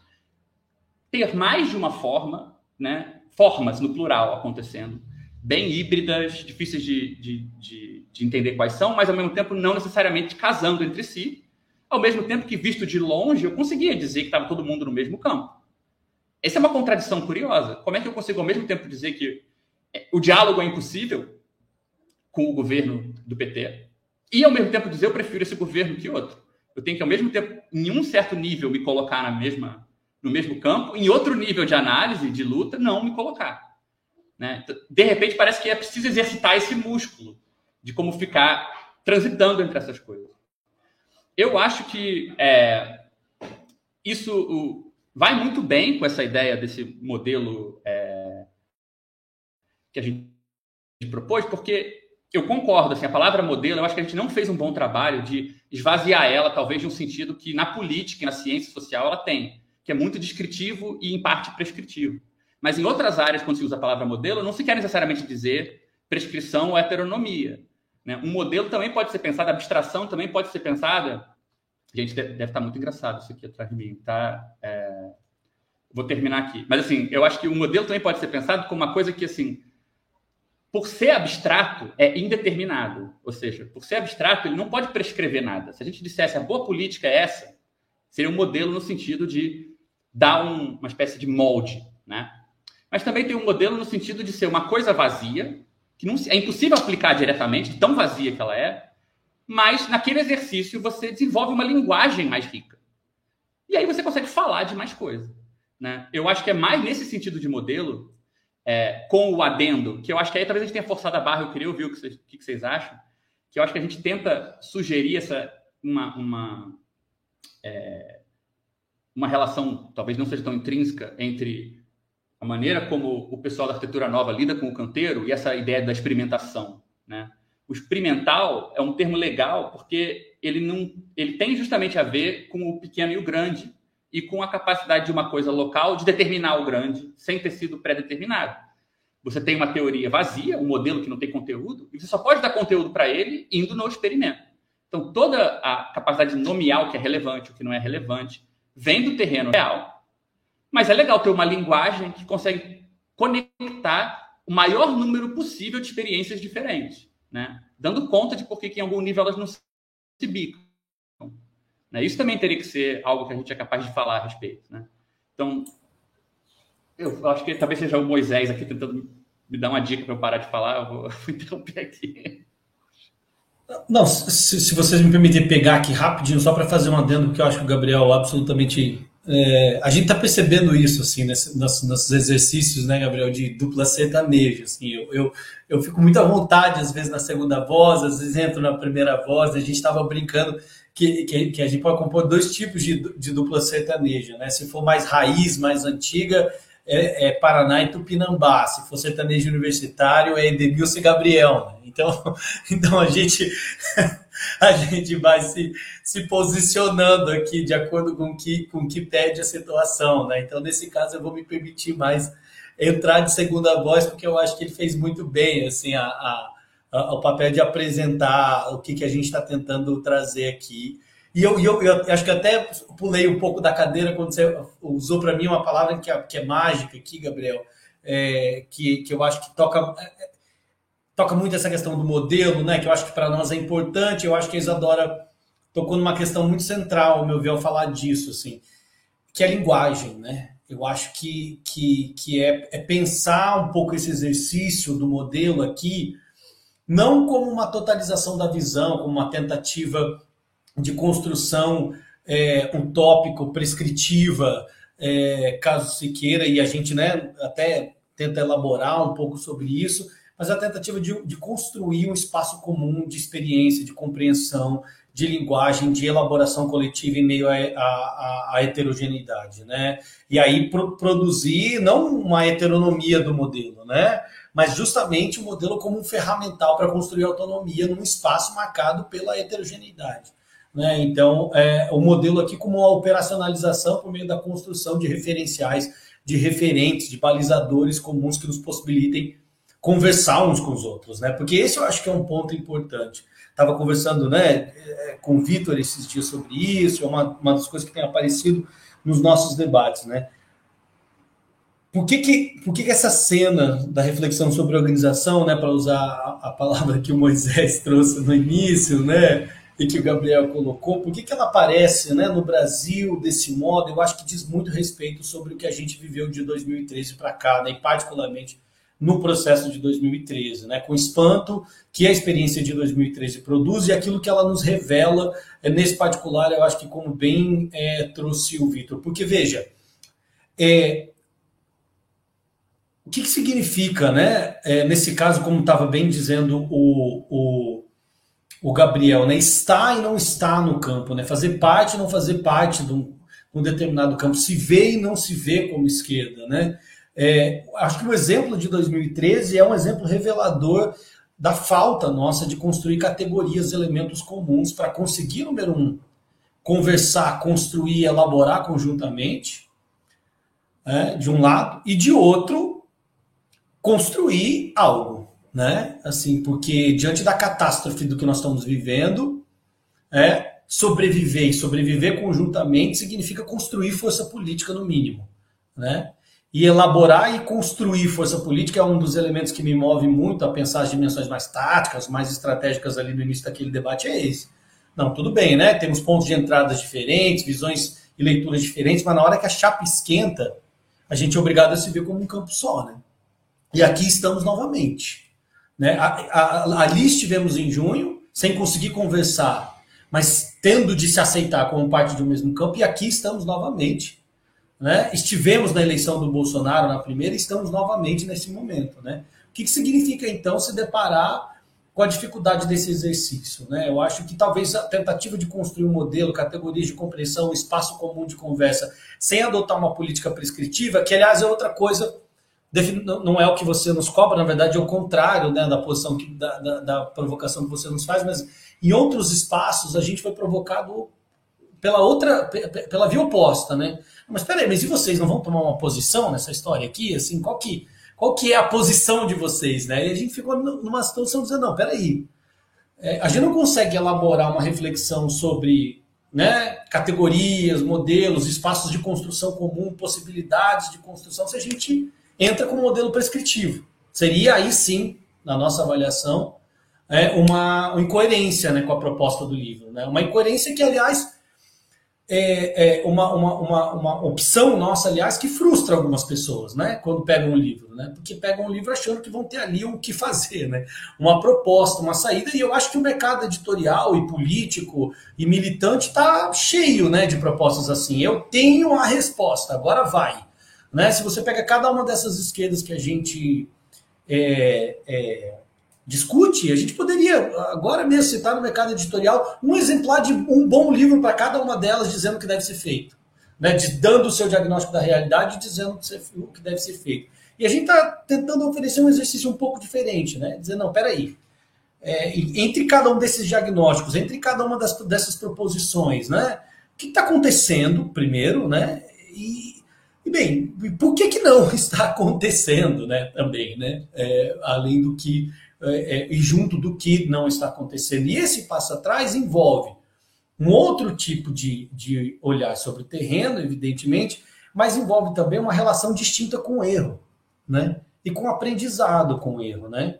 ter mais de uma forma, né, formas no plural acontecendo, bem híbridas, difíceis de, de, de, de entender quais são, mas ao mesmo tempo não necessariamente casando entre si, ao mesmo tempo que, visto de longe, eu conseguia dizer que estava todo mundo no mesmo campo. Essa é uma contradição curiosa. Como é que eu consigo, ao mesmo tempo, dizer que é, o diálogo é impossível com o governo do PT, e, ao mesmo tempo, dizer eu prefiro esse governo que outro. Eu tenho que, ao mesmo tempo, em um certo nível, me colocar na mesma, no mesmo campo, em outro nível de análise, de luta, não me colocar. Né? Então, de repente, parece que é preciso exercitar esse músculo de como ficar transitando entre essas coisas. Eu acho que é, isso o, vai muito bem com essa ideia desse modelo é, que a gente propôs, porque eu concordo, assim, a palavra modelo, eu acho que a gente não fez um bom trabalho de esvaziar ela, talvez de um sentido que na política e na ciência social ela tem, que é muito descritivo e em parte prescritivo. Mas em outras áreas, quando se usa a palavra modelo, não se quer necessariamente dizer prescrição ou heteronomia. Né? Um modelo também pode ser pensado, a abstração também pode ser pensada. Gente, deve, estar muito engraçado isso aqui atrás de mim, tá? É... Vou terminar aqui. Mas assim, eu acho que o modelo também pode ser pensado como uma coisa que assim por ser abstrato, é indeterminado. Ou seja, por ser abstrato, ele não pode prescrever nada. Se a gente dissesse a boa política é essa, seria um modelo no sentido de dar um, uma espécie de molde, né? Mas também tem um modelo no sentido de ser uma coisa vazia, que não, é impossível aplicar diretamente, tão vazia que ela é, mas naquele exercício você desenvolve uma linguagem mais rica. E aí você consegue falar de mais coisa. Né? Eu acho que é mais nesse sentido de modelo é, com o adendo, que eu acho que aí talvez a gente tenha forçado a barra, eu queria ouvir o que vocês, o que vocês acham, que eu acho que a gente tenta sugerir essa, uma, uma, é, uma relação, talvez não seja tão intrínseca, entre a maneira como o pessoal da arquitetura nova lida com o canteiro e essa ideia da experimentação. Né? O experimental é um termo legal porque ele, não, ele tem justamente a ver com o pequeno e o grande, e com a capacidade de uma coisa local de determinar o grande sem ter sido pré-determinado. Você tem uma teoria vazia, um modelo que não tem conteúdo, e você só pode dar conteúdo para ele indo no experimento. Então, toda a capacidade de nomear o que é relevante, o que não é relevante, vem do terreno real. Mas é legal ter uma linguagem que consegue conectar o maior número possível de experiências diferentes, né? dando conta de por que em algum nível elas não se bicam. Né? Isso também teria que ser algo que a gente é capaz de falar a respeito. Né? Então, eu acho que talvez seja o Moisés aqui tentando me dar uma dica para eu parar de falar. Eu vou, interromper aqui. Não, se, se, vocês me permitirem pegar aqui rapidinho, só para fazer um adendo, porque eu acho que o Gabriel absolutamente. É, a gente está percebendo isso, assim, nesse, nos, nos, exercícios, né, Gabriel, de dupla sertaneja. Assim, eu, eu, eu fico muito à vontade, às vezes, na segunda voz, às vezes entro na primeira voz, a gente estava brincando que, que, que, a gente pode compor dois tipos de, de dupla sertaneja, né? Se for mais raiz, mais antiga, é, é Paraná e Tupinambá. Se for sertanejo universitário, é Edemilson e Gabriel. Né? Então, então a gente a gente vai se, se posicionando aqui de acordo com que, com que pede a situação, né? Então, nesse caso, eu vou me permitir mais entrar de segunda voz, porque eu acho que ele fez muito bem, assim, a, a o papel de apresentar o que, que a gente está tentando trazer aqui. E eu, eu, eu, acho que até pulei um pouco da cadeira quando você usou para mim uma palavra que é, que é mágica aqui, Gabriel, é, que, que eu acho que toca, é, toca muito essa questão do modelo, né? Que eu acho que para nós é importante. Eu acho que a Isadora tocou numa questão muito central, ao meu ver, ao falar disso, assim, que é a linguagem, né? Eu acho que, que, que é, é pensar um pouco esse exercício do modelo aqui não como uma totalização da visão, como uma tentativa de construção é, utópico, prescritiva, é, caso se queira, e a gente né, até tenta elaborar um pouco sobre isso, mas a tentativa de, de construir um espaço comum de experiência, de compreensão, de linguagem, de elaboração coletiva em meio à heterogeneidade, né? E aí pro, produzir não uma heteronomia do modelo, né? mas justamente o modelo como um ferramental para construir autonomia num espaço marcado pela heterogeneidade. Né? Então, é, o modelo aqui como uma operacionalização por meio da construção de referenciais, de referentes, de balizadores comuns que nos possibilitem conversar uns com os outros, né? Porque esse eu acho que é um ponto importante. Estava conversando, né, é, com o Vitor esses dias sobre isso, é uma, uma das coisas que tem aparecido nos nossos debates, né? Por que, que, por que, que essa cena da reflexão sobre organização, né, para usar a, a, palavra que o Moisés trouxe no início, né, e que o Gabriel colocou, por que, que ela aparece né, no Brasil desse modo? Eu acho que diz muito respeito sobre o que a gente viveu de 2013 para cá, né, e particularmente no processo de 2013, né, com espanto que a experiência de 2013 produz e aquilo que ela nos revela, é, nesse particular, eu acho que como bem é, trouxe o Vitor. Porque, veja, é, o que, que significa, né? É, nesse caso, como estava bem dizendo o, o, o, Gabriel, né? Estar e não estar no campo, né? Fazer parte e não fazer parte de um, um determinado campo, se vê e não se vê como esquerda, né? É, acho que o exemplo de 2013 é um exemplo revelador da falta nossa de construir categorias, elementos comuns para conseguir, número um, conversar, construir, elaborar conjuntamente, né, de um lado, e de outro, construir algo, né? Assim, porque diante da catástrofe do que nós estamos vivendo, é, sobreviver e sobreviver conjuntamente significa construir força política no mínimo, né? E elaborar e construir força política é um dos elementos que me move muito a pensar as dimensões mais táticas, mais estratégicas ali no início daquele debate é esse. Não, tudo bem, né? Temos pontos de entradas diferentes, visões e leituras diferentes, mas na hora que a chapa esquenta, a gente é obrigado a se ver como um campo só, né? E aqui estamos novamente. Né? A, a, ali estivemos em junho, sem conseguir conversar, mas tendo de se aceitar como parte de um mesmo campo, e aqui estamos novamente. Né? Estivemos na eleição do Bolsonaro na primeira e estamos novamente nesse momento. Né? O que, que significa, então, se deparar com a dificuldade desse exercício. Né? Eu acho que talvez a tentativa de construir um modelo, categorias de compreensão, espaço comum de conversa, sem adotar uma política prescritiva, que aliás é outra coisa, não é o que você nos cobra, na verdade é o contrário né, da posição, que, da, da, da provocação que você nos faz, mas em outros espaços a gente foi provocado pela outra, pela via oposta, né? Mas peraí, mas e vocês não vão tomar uma posição nessa história aqui? Assim, qual que qual que é a posição de vocês, né? E a gente ficou numa situação dizendo, não, peraí, é, a gente não consegue elaborar uma reflexão sobre né, categorias, modelos, espaços de construção comum, possibilidades de construção, se a gente entra com um modelo prescritivo. Seria aí sim, na nossa avaliação, é, uma, incoerência né, com a proposta do livro. Né? Uma incoerência que, aliás, é, é uma, uma, uma, uma, opção nossa, aliás, que frustra algumas pessoas, né? Quando pegam um livro, né? Porque pegam um livro achando que vão ter ali o que fazer, né? Uma proposta, uma saída, e eu acho que o mercado editorial e político e militante está cheio né, de propostas assim. Eu tenho a resposta, agora vai. Né? Se você pega cada uma dessas esquerdas que a gente é, é, discute, a gente poderia agora mesmo citar no mercado editorial um exemplar de um bom livro para cada uma delas dizendo o que deve ser feito, né? De, dando o seu diagnóstico da realidade e dizendo o que deve ser feito. E a gente está tentando oferecer um exercício um pouco diferente, né? Dizer, não, peraí, é, entre cada um desses diagnósticos, entre cada uma das, dessas proposições, né? O que está acontecendo, primeiro, né? E, e, bem, por que, que não está acontecendo, né? Também, né? É, além do que é, é, e junto do que não está acontecendo. E esse passo atrás envolve um outro tipo de, de olhar sobre o terreno, evidentemente, mas envolve também uma relação distinta com o erro, né? E com o aprendizado com o erro, né?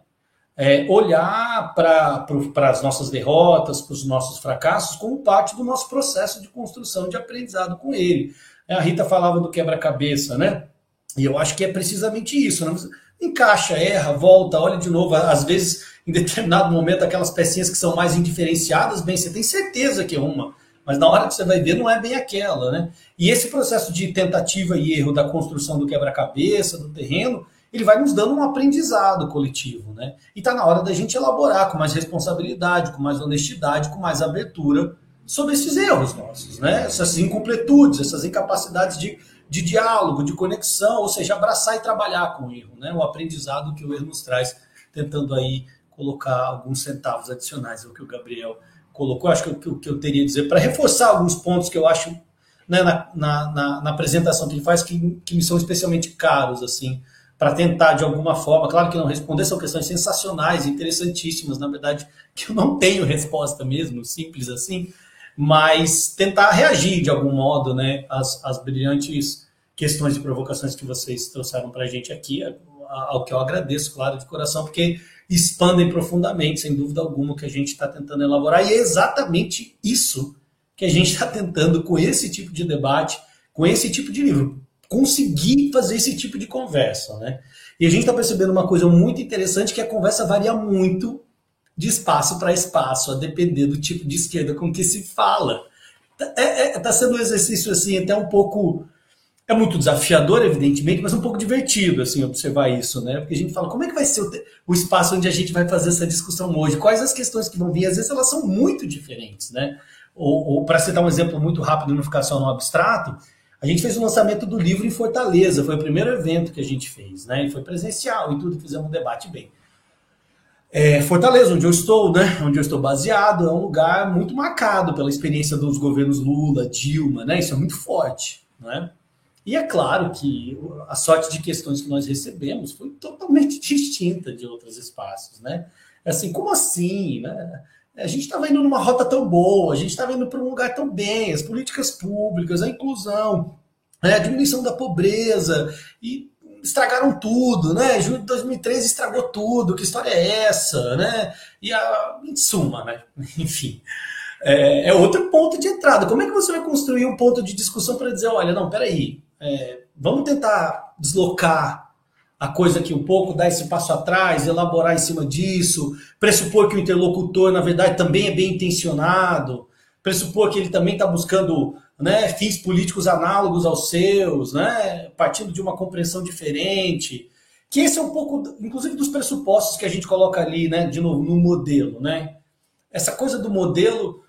É, olhar para as nossas derrotas, para os nossos fracassos, como parte do nosso processo de construção de aprendizado com ele. A Rita falava do quebra-cabeça, né? E eu acho que é precisamente isso. Né? Encaixa, erra, volta, olha de novo. Às vezes, em determinado momento, aquelas pecinhas que são mais indiferenciadas, bem, você tem certeza que é uma, mas na hora que você vai ver, não é bem aquela, né? E esse processo de tentativa e erro da construção do quebra-cabeça, do terreno, ele vai nos dando um aprendizado coletivo, né? E está na hora da gente elaborar com mais responsabilidade, com mais honestidade, com mais abertura sobre esses erros nossos, né? Essas incompletudes, essas incapacidades de de diálogo, de conexão, ou seja, abraçar e trabalhar com o erro, né? O aprendizado que o erro nos traz, tentando aí colocar alguns centavos adicionais ao que o Gabriel colocou. Acho que o que eu teria a dizer, para reforçar alguns pontos que eu acho né, na, na, na, na, apresentação que ele faz que, que me são especialmente caros, assim, para tentar de alguma forma, claro que não responder, são questões sensacionais, interessantíssimas, na verdade, que eu não tenho resposta mesmo, simples assim, mas tentar reagir de algum modo né, às, às brilhantes questões e provocações que vocês trouxeram para a gente aqui, ao que eu agradeço, claro, de coração, porque expandem profundamente, sem dúvida alguma, o que a gente está tentando elaborar, e é exatamente isso que a gente está tentando com esse tipo de debate, com esse tipo de livro, conseguir fazer esse tipo de conversa, né? E a gente está percebendo uma coisa muito interessante, que a conversa varia muito de espaço para espaço, a depender do tipo de esquerda com que se fala. Está é, é, tá sendo um exercício assim até um pouco é muito desafiador, evidentemente, mas um pouco divertido assim observar isso, né? Porque a gente fala como é que vai ser o, o, espaço onde a gente vai fazer essa discussão hoje, quais as questões que vão vir, às vezes elas são muito diferentes, né? ou, ou para citar um exemplo muito rápido não ficar só no abstrato, a gente fez o lançamento do livro em Fortaleza, foi o primeiro evento que a gente fez, né? E foi presencial e tudo, fizemos um debate bem. É, Fortaleza, onde eu estou, né? Onde eu estou baseado, é um lugar muito marcado pela experiência dos governos Lula, Dilma, né? Isso é muito forte, né? E é claro que a sorte de questões que nós recebemos foi totalmente distinta de outros espaços, né? Assim, como assim, né? A gente estava indo numa rota tão boa, a gente estava indo para um lugar tão bem, as políticas públicas, a inclusão, né, a diminuição da pobreza, e estragaram tudo, né? Junho de 2013 estragou tudo, que história é essa, né? E a, em suma, né? Enfim, é, é, outro ponto de entrada. Como é que você vai construir um ponto de discussão para dizer, olha, não, peraí, é, vamos tentar deslocar a coisa aqui um pouco, dar esse passo atrás, elaborar em cima disso, pressupor que o interlocutor, na verdade, também é bem intencionado, pressupor que ele também está buscando né, fins políticos análogos aos seus, né, partindo de uma compreensão diferente. Que esse é um pouco, inclusive, dos pressupostos que a gente coloca ali, né, de novo, no modelo. Né? Essa coisa do modelo,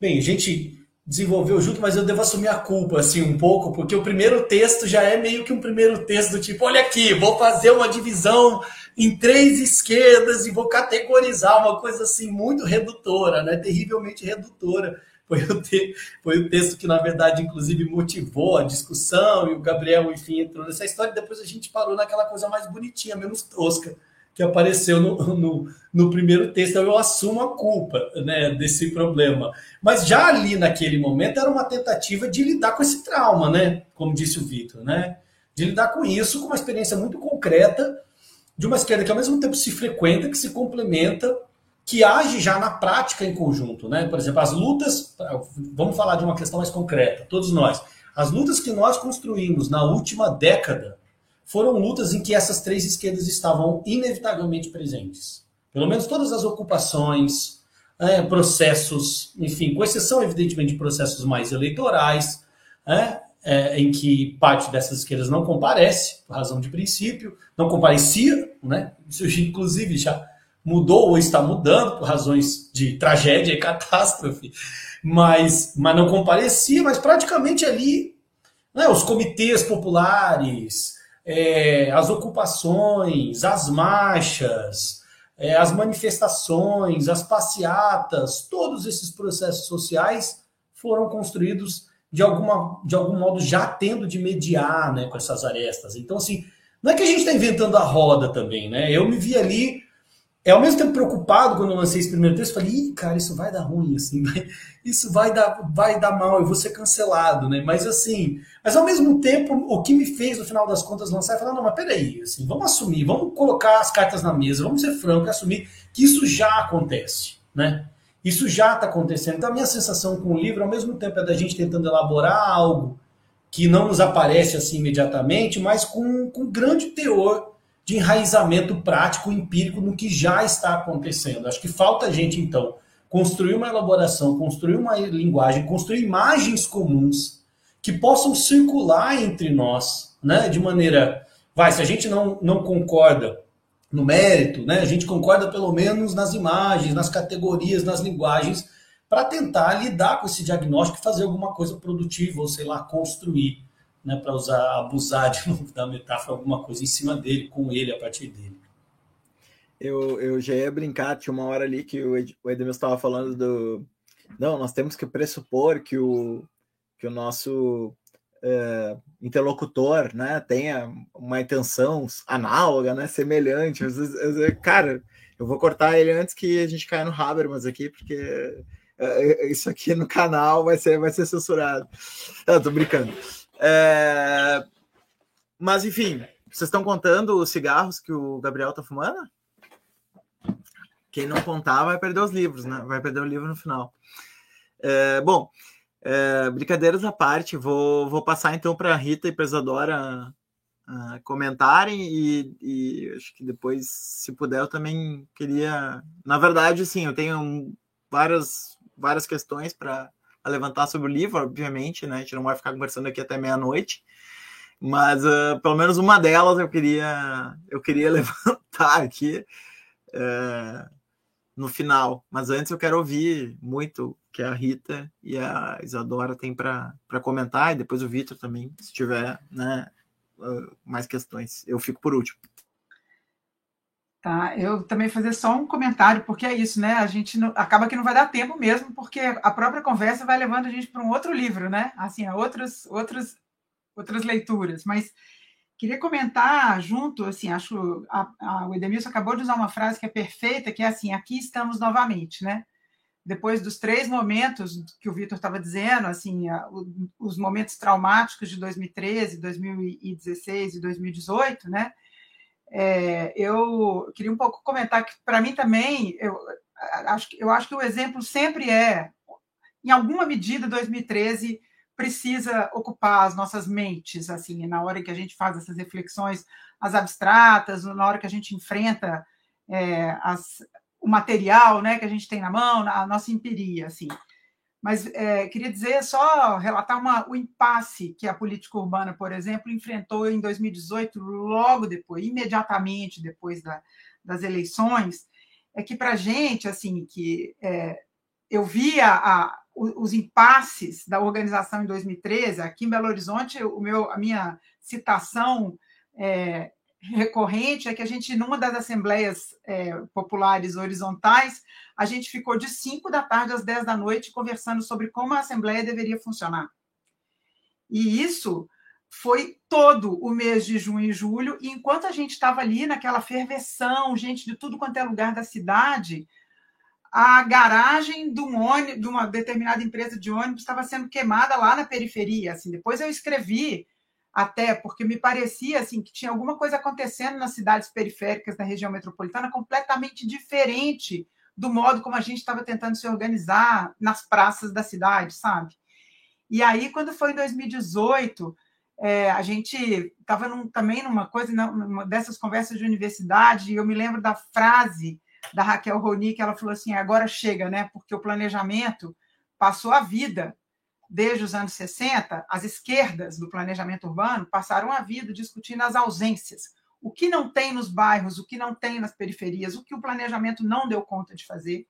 bem, a gente desenvolveu junto, mas eu devo assumir a culpa, assim, um pouco, porque o primeiro texto já é meio que um primeiro texto do tipo, olha aqui, vou fazer uma divisão em três esquerdas e vou categorizar uma coisa assim muito redutora, né? Terrivelmente redutora. Foi o, te, foi o texto que, na verdade, inclusive motivou a discussão, e o Gabriel, enfim, entrou nessa história, e depois a gente parou naquela coisa mais bonitinha, menos tosca, que apareceu no, no, no, primeiro texto. Então, eu assumo a culpa né, desse problema. Mas já ali naquele momento era uma tentativa de lidar com esse trauma, né? Como disse o Vitor, né? De lidar com isso com uma experiência muito concreta de uma esquerda que ao mesmo tempo se frequenta, que se complementa, que age já na prática em conjunto, né? Por exemplo, as lutas, vamos falar de uma questão mais concreta, todos nós. As lutas que nós construímos na última década foram lutas em que essas três esquerdas estavam inevitavelmente presentes. Pelo menos todas as ocupações, é, processos, enfim, com exceção, evidentemente, de processos mais eleitorais, é, é, em que parte dessas esquerdas não comparece, por razão de princípio, não comparecia, né? Isso, inclusive, já mudou ou está mudando por razões de tragédia e catástrofe, mas, mas não comparecia, mas praticamente ali, né, os comitês populares, é, as ocupações, as marchas, é, as manifestações, as passeatas, todos esses processos sociais foram construídos de, alguma, de algum modo já tendo de mediar né, com essas arestas. Então, assim, não é que a gente está inventando a roda também, né? Eu me vi ali é ao mesmo tempo preocupado quando eu lancei esse primeiro texto, falei, Ih, cara, isso vai dar ruim, assim, vai, isso vai dar, vai dar mal, eu vou ser cancelado, né? Mas assim, mas ao mesmo tempo, o que me fez, no final das contas, lançar é falar, não, mas peraí, assim, vamos assumir, vamos colocar as cartas na mesa, vamos ser franco e assumir que isso já acontece, né? Isso já está acontecendo. Então, a minha sensação com o livro, ao mesmo tempo, é da gente tentando elaborar algo que não nos aparece assim imediatamente, mas com, com grande teor de enraizamento prático, empírico no que já está acontecendo. Acho que falta a gente, então, construir uma elaboração, construir uma linguagem, construir imagens comuns que possam circular entre nós, né? De maneira. Vai, se a gente não, não concorda no mérito, né? A gente concorda pelo menos nas imagens, nas categorias, nas linguagens, para tentar lidar com esse diagnóstico e fazer alguma coisa produtiva, ou sei lá, construir né, para usar, abusar de da metáfora, alguma coisa em cima dele, com ele, a partir dele. Eu, eu já ia brincar, tinha uma hora ali que o, Ed, o Edmilson estava falando do. Não, nós temos que pressupor que o, que o nosso é, interlocutor né, tenha uma intenção análoga, né, semelhante. Às vezes, cara, eu vou cortar ele antes que a gente caia no Habermas aqui, porque é, isso aqui no canal vai ser, vai ser censurado. Não, tô brincando. É... Mas, enfim, vocês estão contando os cigarros que o Gabriel tá fumando? Quem não contar vai perder os livros, né? Vai perder o livro no final. É, bom, é, brincadeiras à parte, vou, vou passar então para a Rita e para Isadora uh, comentarem e, e, acho que depois, se puder, eu também queria. Na verdade, sim, eu tenho várias, várias questões para a levantar sobre o livro, obviamente, né? A gente não vai ficar conversando aqui até meia-noite, mas uh, pelo menos uma delas eu queria eu queria levantar aqui. Uh, no final. Mas antes eu quero ouvir muito que a Rita e a Isadora têm para comentar, e depois o Vitor também, se tiver né, mais questões. Eu fico por último. Tá, eu também fazer só um comentário, porque é isso, né? A gente não, acaba que não vai dar tempo mesmo, porque a própria conversa vai levando a gente para um outro livro, né? Assim, a outros, outros, outras leituras. Mas queria comentar junto, assim, acho a, a, o Edemilson acabou de usar uma frase que é perfeita, que é assim: aqui estamos novamente, né? Depois dos três momentos que o Vitor estava dizendo, assim, a, o, os momentos traumáticos de 2013, 2016 e 2018, né? É, eu queria um pouco comentar que, para mim também, eu acho, eu acho que o exemplo sempre é, em alguma medida, 2013 precisa ocupar as nossas mentes, assim, na hora que a gente faz essas reflexões, as abstratas, na hora que a gente enfrenta é, as, o material, né, que a gente tem na mão, a nossa empiria, assim. Mas é, queria dizer só relatar uma, o impasse que a política urbana, por exemplo, enfrentou em 2018, logo depois, imediatamente depois da, das eleições, é que para a gente, assim, que é, eu via a, os impasses da organização em 2013, aqui em Belo Horizonte, o meu, a minha citação é, recorrente é que a gente, numa das assembleias é, populares horizontais, a gente ficou de 5 da tarde às 10 da noite conversando sobre como a assembleia deveria funcionar. E isso foi todo o mês de junho e julho, e enquanto a gente estava ali naquela ferveção, gente de tudo quanto é lugar da cidade, a garagem de, um ônibus, de uma determinada empresa de ônibus estava sendo queimada lá na periferia. Assim, depois eu escrevi até porque me parecia assim que tinha alguma coisa acontecendo nas cidades periféricas da região metropolitana completamente diferente do modo como a gente estava tentando se organizar nas praças da cidade, sabe? E aí, quando foi em 2018, é, a gente estava num, também numa coisa, numa dessas conversas de universidade, e eu me lembro da frase da Raquel Roni, que ela falou assim: agora chega, né? Porque o planejamento passou a vida desde os anos 60, as esquerdas do planejamento urbano passaram a vida discutindo as ausências. O que não tem nos bairros, o que não tem nas periferias, o que o planejamento não deu conta de fazer.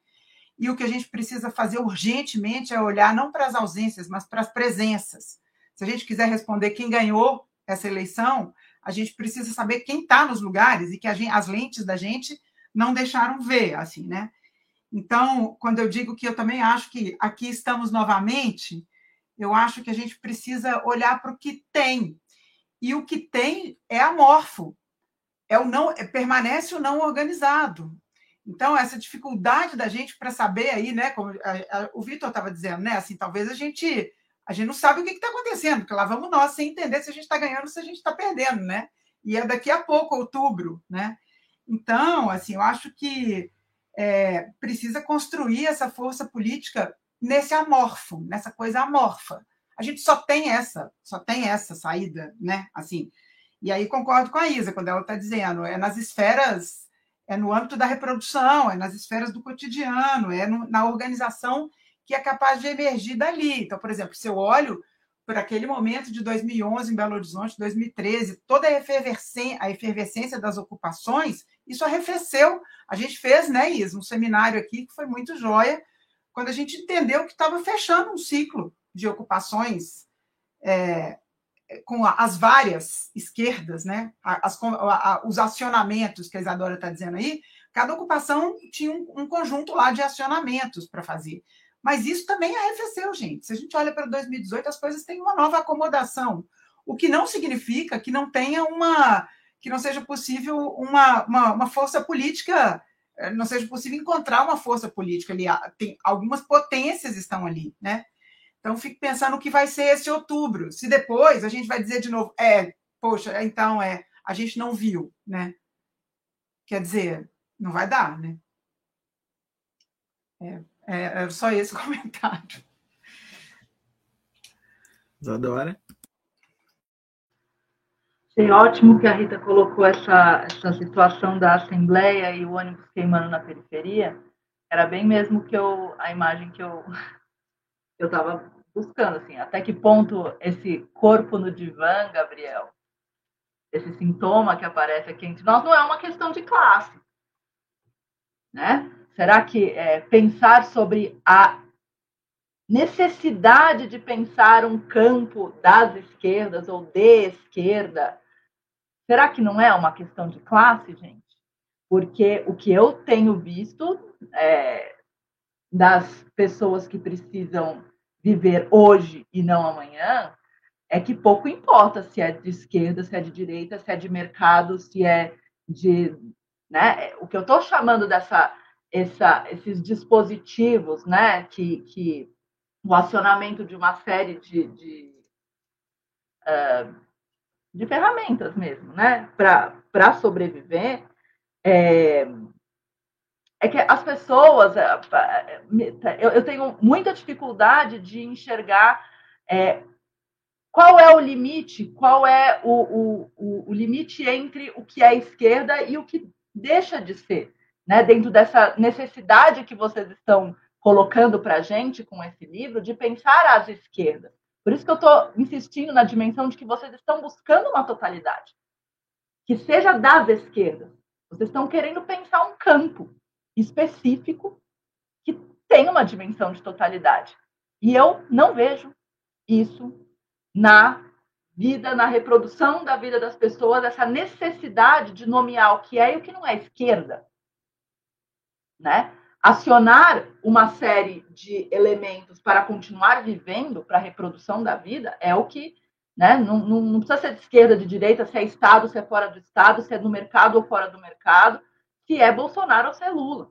E o que a gente precisa fazer urgentemente é olhar não para as ausências, mas para as presenças. Se a gente quiser responder quem ganhou essa eleição, a gente precisa saber quem está nos lugares e que gente, as lentes da gente não deixaram ver, assim, né? Então, quando eu digo que eu também acho que aqui estamos novamente, eu acho que a gente precisa olhar para o que tem. E o que tem é amorfo. É o não, é, permanece o não organizado. Então, essa dificuldade da gente para saber aí, né? Como a, a, o Vitor estava dizendo, né? Assim, talvez a gente a gente não sabe o que está acontecendo, porque lá vamos nós sem entender se a gente está ganhando ou se a gente está perdendo, né? E é daqui a pouco, outubro, né? Então, assim, eu acho que é, precisa construir essa força política nesse amorfo, nessa coisa amorfa. A gente só tem essa, só tem essa saída, né? Assim. E aí concordo com a Isa quando ela está dizendo, é nas esferas, é no âmbito da reprodução, é nas esferas do cotidiano, é no, na organização que é capaz de emergir dali. Então, por exemplo, se eu olho por aquele momento de 2011 em Belo Horizonte, 2013, toda a efervescência, a efervescência das ocupações, isso arrefeceu. A gente fez, né, Isa, um seminário aqui que foi muito joia, quando a gente entendeu que estava fechando um ciclo de ocupações é, com as várias esquerdas, né? As, os acionamentos que a Isadora está dizendo aí, cada ocupação tinha um, um conjunto lá de acionamentos para fazer. Mas isso também arrefeceu, gente. Se a gente olha para 2018, as coisas têm uma nova acomodação, o que não significa que não tenha uma que não seja possível uma, uma, uma força política não seja possível encontrar uma força política ali. Tem, algumas potências estão ali, né? Então, fico pensando o que vai ser esse outubro. Se depois a gente vai dizer de novo, é, poxa, então é, a gente não viu, né? Quer dizer, não vai dar, né? É, é, é só esse comentário. Isadora? Achei ótimo que a Rita colocou essa, essa situação da Assembleia e o ônibus queimando na periferia. Era bem mesmo que eu a imagem que eu eu estava buscando, assim, até que ponto esse corpo no divã, Gabriel, esse sintoma que aparece aqui entre nós, não é uma questão de classe, né? Será que é, pensar sobre a necessidade de pensar um campo das esquerdas ou de esquerda, será que não é uma questão de classe, gente? Porque o que eu tenho visto é, das pessoas que precisam viver hoje e não amanhã é que pouco importa se é de esquerda, se é de direita, se é de mercado, se é de. Né? O que eu estou chamando dessa, essa, esses dispositivos né, que, que o acionamento de uma série de, de, uh, de ferramentas mesmo, né? Para sobreviver, é, é, que as pessoas. É, eu, eu, tenho muita dificuldade de enxergar é, qual é o limite, qual é o, o, o limite entre o que é esquerda e o que deixa de ser, né? Dentro dessa necessidade que vocês estão colocando para a gente com esse livro de pensar as esquerdas. Por isso que eu estou insistindo na dimensão de que vocês estão buscando uma totalidade que seja das esquerdas. Vocês estão querendo pensar um campo específico que tem uma dimensão de totalidade. E eu não vejo isso na vida, na reprodução da vida das pessoas, essa necessidade de nomear o que é e o que não é esquerda. Né? Acionar uma série de elementos para continuar vivendo, para a reprodução da vida, é o que né, não, não, não, precisa ser de esquerda, de direita, se é Estado, se é fora do Estado, se é no mercado ou fora do mercado, se é Bolsonaro ou se é Lula.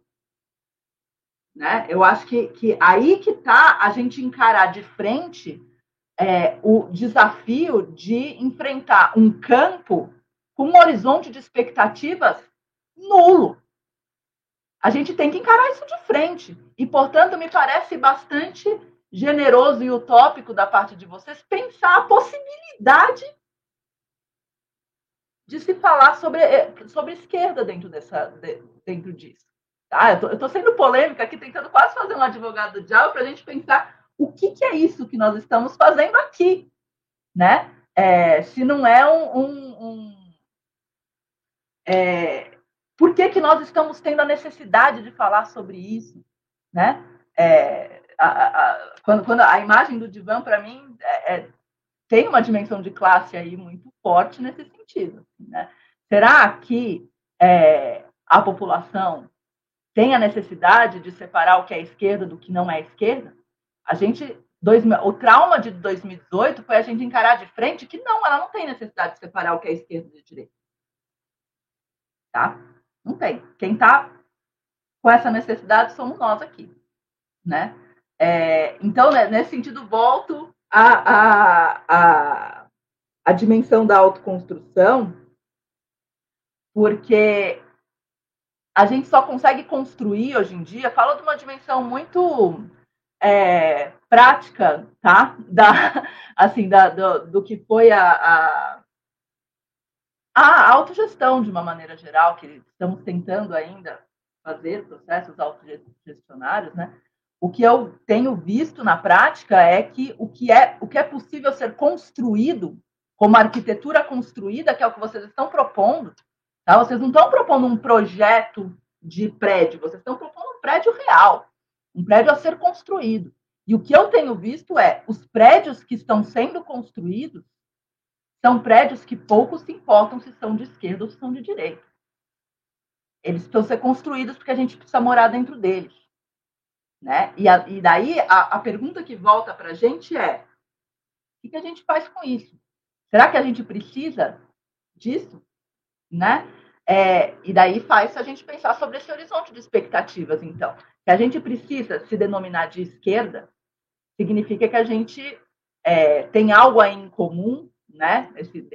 Né? Eu acho que, que aí que está a gente encarar de frente é, o desafio de enfrentar um campo com um horizonte de expectativas nulo. A gente tem que encarar isso de frente. E, portanto, me parece bastante generoso e utópico da parte de vocês pensar a possibilidade de se falar sobre, eh, sobre esquerda dentro, dessa, dentro disso. Tá? Eu estou sendo polêmica aqui, tentando quase fazer um advogado do diabo para a gente pensar o que, que, é isso que nós estamos fazendo aqui. Né? É, se não é um, um, um é, por que, que nós estamos tendo a necessidade de falar sobre isso? Né? É, a, a, quando, quando, a imagem do divã, para mim, é, é, tem uma dimensão de classe aí muito forte nesse sentido. Né? Será que é, a população tem a necessidade de separar o que é esquerda do que não é esquerda? A gente, dois, o trauma de 2018 foi a gente encarar de frente que não, ela não tem necessidade de separar o que é esquerda de direita. Tá? Não tem. Quem está com essa necessidade somos nós aqui, né? É, então, né, nesse sentido, volto à, à, à dimensão da autoconstrução, porque a gente só consegue construir hoje em dia, falo de uma dimensão muito é, prática, tá? Da, assim, da, do, do que foi a, a, a autogestão, de uma maneira geral, que estamos tentando ainda fazer processos autogestionários, né? O que eu tenho visto na prática é que o que é, o que é possível ser construído, como arquitetura construída, que é o que vocês estão propondo, tá? Vocês não estão propondo um projeto de prédio, vocês estão propondo um prédio real, um prédio a ser construído. E o que eu tenho visto é os prédios que estão sendo construídos são prédios que poucos se importam se são de esquerda ou se são de direita. Eles precisam ser construídos porque a gente precisa morar dentro deles. Né? E, a, e daí a, a, pergunta que volta para a gente é: o que a gente faz com isso? Será que a gente precisa disso? Né? É, e daí faz a gente pensar sobre esse horizonte de expectativas, então. Se a gente precisa se denominar de esquerda, significa que a gente é, tem algo aí em comum né,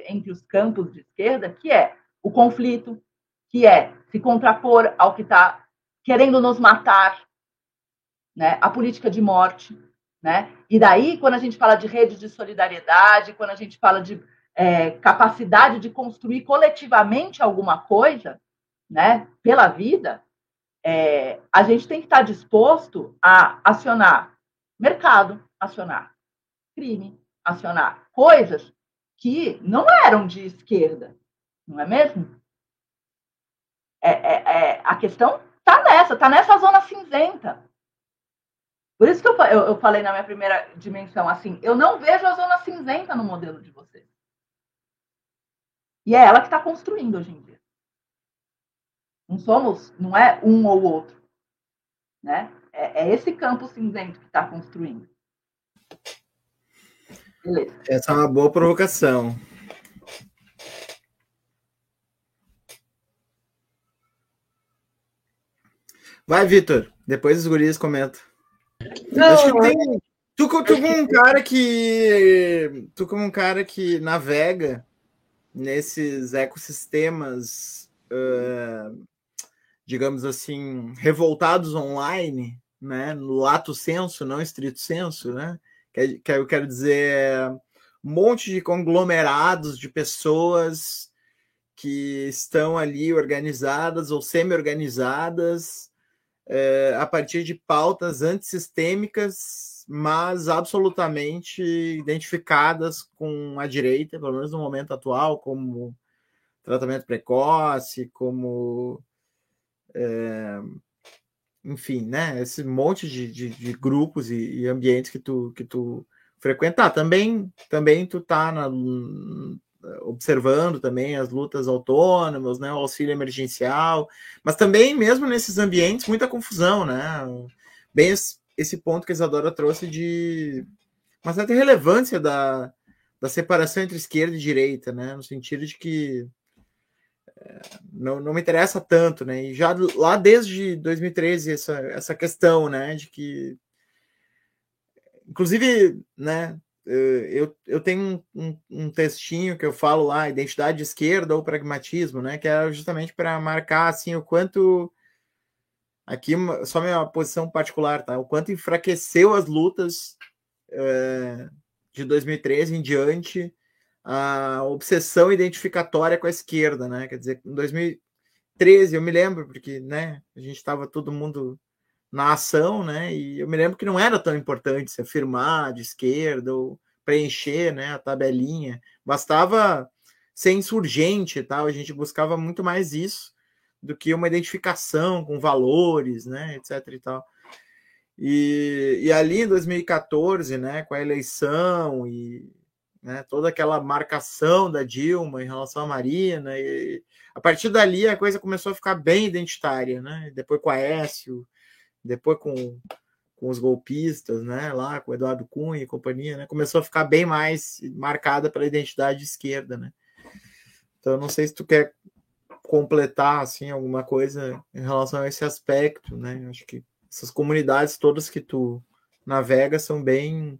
entre os campos de esquerda, que é o conflito, que é se contrapor ao que está querendo nos matar, né, a política de morte. Né? E daí, quando a gente fala de rede de solidariedade, quando a gente fala de é, capacidade de construir coletivamente alguma coisa né, pela vida, é, a gente tem que estar disposto a acionar mercado, acionar crime, acionar coisas que não eram de esquerda, não é mesmo? É, é, é a questão tá nessa, tá nessa zona cinzenta. Por isso que eu, eu, eu, falei na minha primeira dimensão assim, eu não vejo a zona cinzenta no modelo de vocês. E é ela que está construindo hoje em dia. Não somos, não é um ou outro, né? É, é esse campo cinzento que está construindo. Beleza. Essa é uma boa provocação. Vai, Vitor. Depois os guris comentam. Não, Acho que tem. Tu, tu como um cara que. Tu como um cara que navega nesses ecossistemas, uh, digamos assim, revoltados online, né? No lato senso, não estrito senso, né? Que, que eu quero dizer um monte de conglomerados de pessoas que estão ali organizadas ou semi-organizadas é, a partir de pautas antissistêmicas, mas absolutamente identificadas com a direita, pelo menos no momento atual, como tratamento precoce, como. É, enfim, né? Esse monte de, de, de grupos e, e, ambientes que tu, que tu frequentar. Também, também tu tá na, observando também as lutas autônomas, né, o auxílio emergencial, mas também mesmo nesses ambientes muita confusão, né? Bem esse ponto que a Isadora trouxe de uma certa relevância da, da separação entre esquerda e direita, né? No sentido de que não, não me interessa tanto, né? E já lá desde 2013 essa, essa questão, né, de que inclusive, né, eh, eu, eu tenho um, um, textinho que eu falo lá, identidade de esquerda ou pragmatismo, né? Que é justamente para marcar assim o quanto aqui só minha posição particular, tá? O quanto enfraqueceu as lutas é, de 2013 em diante a obsessão identificatória com a esquerda, né? Quer dizer, em 2013 eu me lembro porque, né? A gente estava todo mundo na ação, né? E eu me lembro que não era tão importante se afirmar de esquerda ou preencher, né, a tabelinha. Bastava ser insurgente, tal. A gente buscava muito mais isso do que uma identificação com valores, né, etc e tal. E, e ali em 2014, né, com a eleição e né, toda aquela marcação da Dilma em relação à Marina, e a partir dali a coisa começou a ficar bem identitária, né? Depois com a Écio, depois com, com os golpistas, né? Lá com o Eduardo Cunha e companhia, né? Começou a ficar bem mais marcada pela identidade de esquerda, né? Então, não sei se tu quer completar assim alguma coisa em relação a esse aspecto, né? Acho que essas comunidades todas que tu navega são bem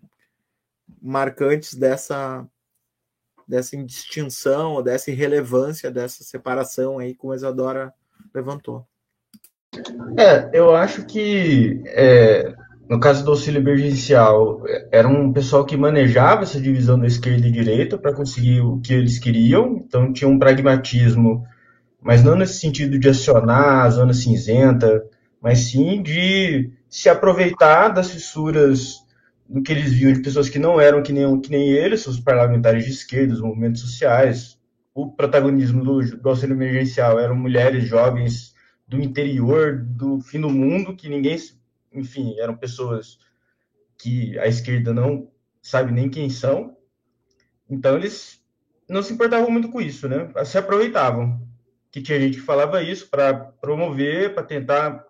marcantes dessa dessa indistinção, dessa irrelevância, dessa separação aí, como a Isadora levantou. É, eu acho que é, no caso do auxílio emergencial, era um pessoal que manejava essa divisão da esquerda e direita para conseguir o que eles queriam, então tinha um pragmatismo, mas não nesse sentido de acionar a zona cinzenta, mas sim de se aproveitar das fissuras do que eles viam de pessoas que não eram que nem, que nem eles, os parlamentares de esquerda, os movimentos sociais. O protagonismo do, do auxílio emergencial eram mulheres jovens do interior, do fim do mundo, que ninguém, enfim, eram pessoas que a esquerda não sabe nem quem são. Então eles não se importavam muito com isso, né? Se aproveitavam. Que tinha gente que falava isso para promover, para tentar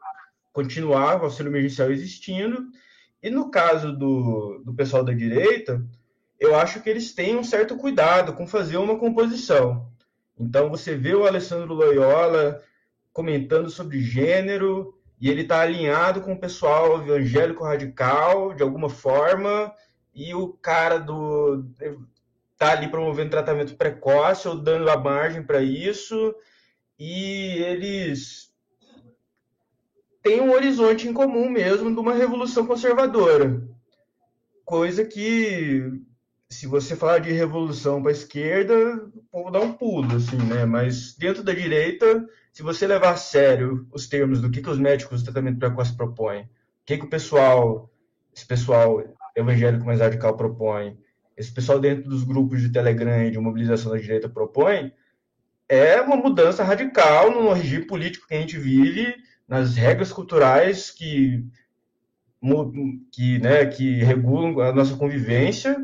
continuar o auxílio emergencial existindo. E no caso do, do pessoal da direita, eu acho que eles têm um certo cuidado com fazer uma composição. Então você vê o Alessandro Loyola comentando sobre gênero e ele está alinhado com o pessoal evangélico radical de alguma forma e o cara do tá ali promovendo tratamento precoce ou dando a margem para isso e eles têm um horizonte em comum mesmo de uma revolução conservadora coisa que se você falar de revolução para a esquerda, o povo dá um pulo, assim, né? Mas dentro da direita, se você levar a sério os termos do que, que os médicos do tratamento precoce propõem, o que, que o pessoal, esse pessoal evangélico mais radical propõe, esse pessoal dentro dos grupos de Telegram e de mobilização da direita propõe, é uma mudança radical no regime político que a gente vive nas regras culturais que, que, né, que regulam a nossa convivência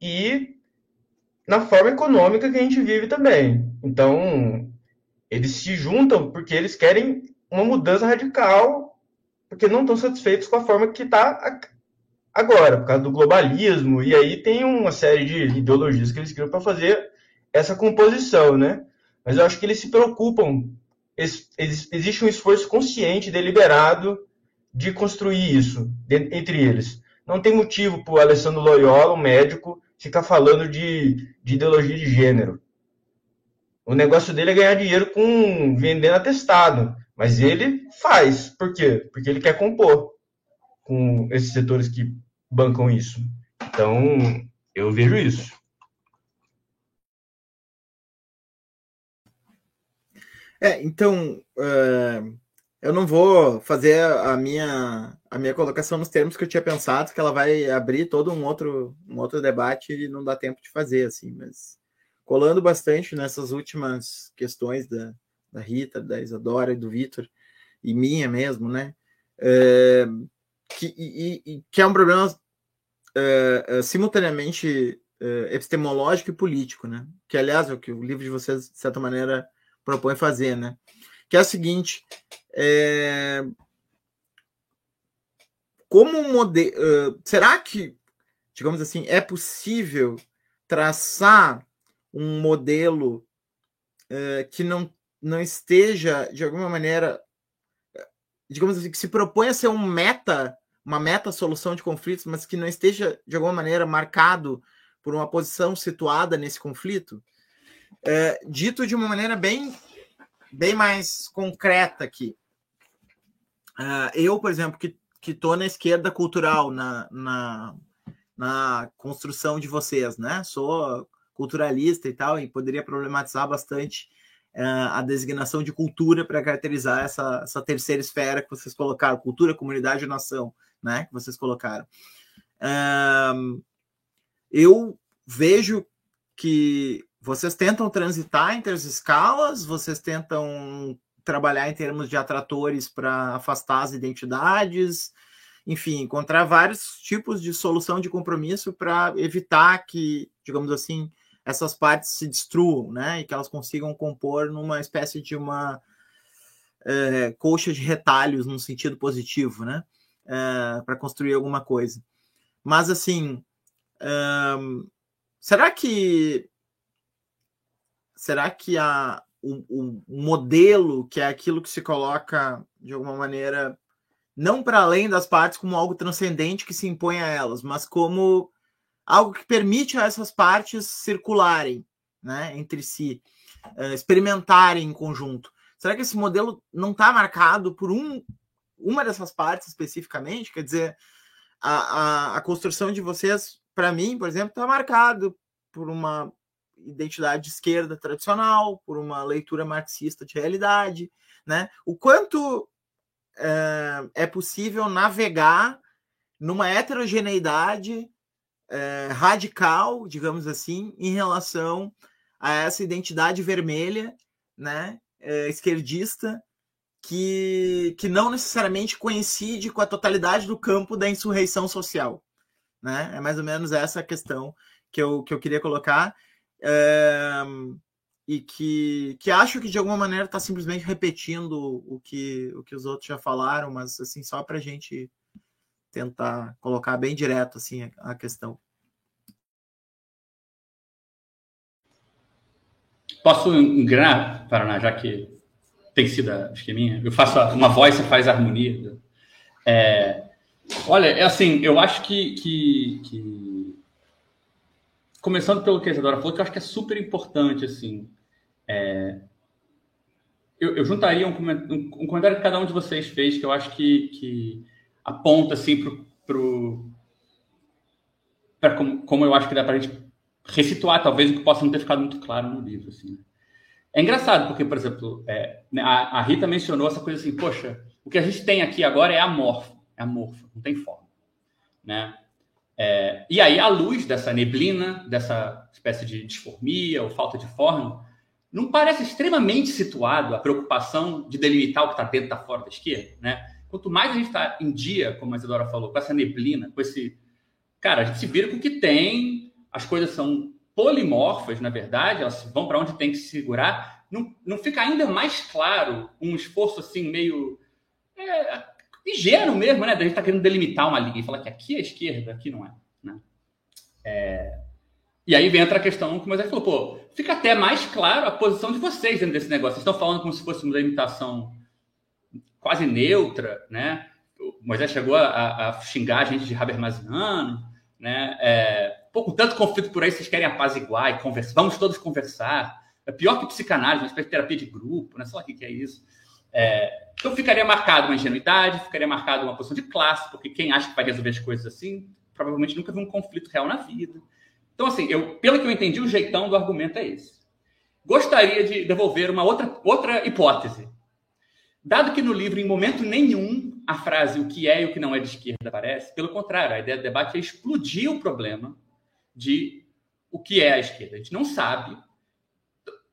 e na forma econômica que a gente vive também. Então, eles se juntam porque eles querem uma mudança radical, porque não estão satisfeitos com a forma que está agora, por causa do globalismo, e aí tem uma série de ideologias que eles criam para fazer essa composição, né? Mas eu acho que eles se preocupam, existe um esforço consciente, deliberado, de construir isso entre eles. Não tem motivo para o Alessandro Loyola, um médico, ficar falando de, de ideologia de gênero. O negócio dele é ganhar dinheiro com vendendo atestado. Mas ele faz. Por quê? Porque ele quer compor com esses setores que bancam isso. Então, eu vejo isso. É, então, uh, eu não vou fazer a minha, a minha colocação nos termos que eu tinha pensado, que ela vai abrir todo um outro, um outro debate e não dá tempo de fazer, assim, mas colando bastante nessas últimas questões da, da Rita, da Isadora e do Vitor, e minha mesmo, né? É, que, e, e, que é um problema é, simultaneamente epistemológico e político, né? Que, aliás, é o que o livro de vocês, de certa maneira, propõe fazer, né? Que é o seguinte: é... como modelo. Será que, digamos assim, é possível traçar um modelo que não, não esteja, de alguma maneira, digamos assim, que se propõe a ser um meta, uma meta solução de conflitos, mas que não esteja, de alguma maneira, marcado por uma posição situada nesse conflito? É, dito de uma maneira bem, bem mais concreta aqui. Uh, eu, por exemplo, que estou na esquerda cultural, na, na, na construção de vocês, né? Sou culturalista e tal, e poderia problematizar bastante uh, a designação de cultura para caracterizar essa, essa terceira esfera que vocês colocaram, cultura, comunidade e nação, né? Que vocês colocaram. Uh, eu vejo que vocês tentam transitar entre as escalas, vocês tentam trabalhar em termos de atratores para afastar as identidades, enfim, encontrar vários tipos de solução de compromisso para evitar que, digamos assim, essas partes se destruam, né? E que elas consigam compor numa espécie de uma é, de retalhos, num sentido positivo, né? É, para construir alguma coisa. Mas, assim, será que será que a, o, o, modelo, que é aquilo que se coloca de alguma maneira, não para além das partes, como algo transcendente que se impõe a elas, mas como algo que permite a essas partes circularem né, entre si, uh, experimentarem em conjunto. Será que esse modelo não está marcado por um, uma dessas partes especificamente? Quer dizer, a, a, a construção de vocês, para mim, por exemplo, está marcado por uma identidade de esquerda tradicional, por uma leitura marxista de realidade, né? O quanto é, é possível navegar numa heterogeneidade é, radical, digamos assim, em relação a essa identidade vermelha, né, é, esquerdista, que, que não necessariamente coincide com a totalidade do campo da insurreição social. Né? É mais ou menos essa a questão que eu, que eu queria colocar é, e que, que acho que de alguma maneira está simplesmente repetindo o que, o que os outros já falaram, mas assim, só para a gente tentar colocar bem direto assim a, a questão. Posso engrenar, Paraná, já que tem sido a esqueminha? Eu faço uma voz, você faz harmonia. É, olha, é assim, eu acho que, que, que começando pelo que a Isadora falou, que eu acho que é super importante, assim. É... Eu, eu, juntaria um, um, comentário que cada um de vocês fez, que eu acho que, que aponta, assim, pro, pro... para como, como eu acho que dá para a gente recituar, talvez, o que possa não ter ficado muito claro no livro, assim. É engraçado, porque, por exemplo, é, né, a, a, Rita mencionou essa coisa assim, poxa, o que a gente tem aqui agora é amorfo, é amorfo, não tem forma, né? É, e aí, à luz dessa neblina, dessa espécie de disformia ou falta de forma, não parece extremamente situado a preocupação de delimitar o que está dentro da fora da esquerda, né? Quanto mais a gente está em dia, como a Isadora falou, com essa neblina, com esse. Cara, a gente se vira com o que tem, as coisas são polimorfas, na verdade, elas vão para onde tem que se segurar. Não, não fica ainda mais claro um esforço assim, meio. É, ingênuo mesmo, né? Da gente estar tá querendo delimitar uma linha e falar que aqui é esquerda, aqui não é. Né? é... E aí entra a questão que o Moisés falou, pô, fica até mais claro a posição de vocês dentro desse negócio. Vocês estão falando como se fosse uma delimitação quase neutra, né? O Moisés chegou a, a xingar a gente de Habermasiano, né? É, pô, com tanto conflito por aí, vocês querem apaziguar e conversar. Vamos todos conversar. É pior que psicanálise, uma espécie de terapia de grupo, né? Sei lá o que é isso. É, então ficaria marcado uma ingenuidade, ficaria marcado uma posição de classe, porque quem acha que vai resolver as coisas assim, provavelmente nunca viu um conflito real na vida. Então, assim, eu, pelo que eu entendi, o jeitão do argumento é esse. Gostaria de devolver uma outra, outra hipótese. Dado que no livro, em momento nenhum, a frase o que é e o que não é de esquerda aparece, pelo contrário, a ideia do debate é explodir o problema de o que é a esquerda. A gente não sabe.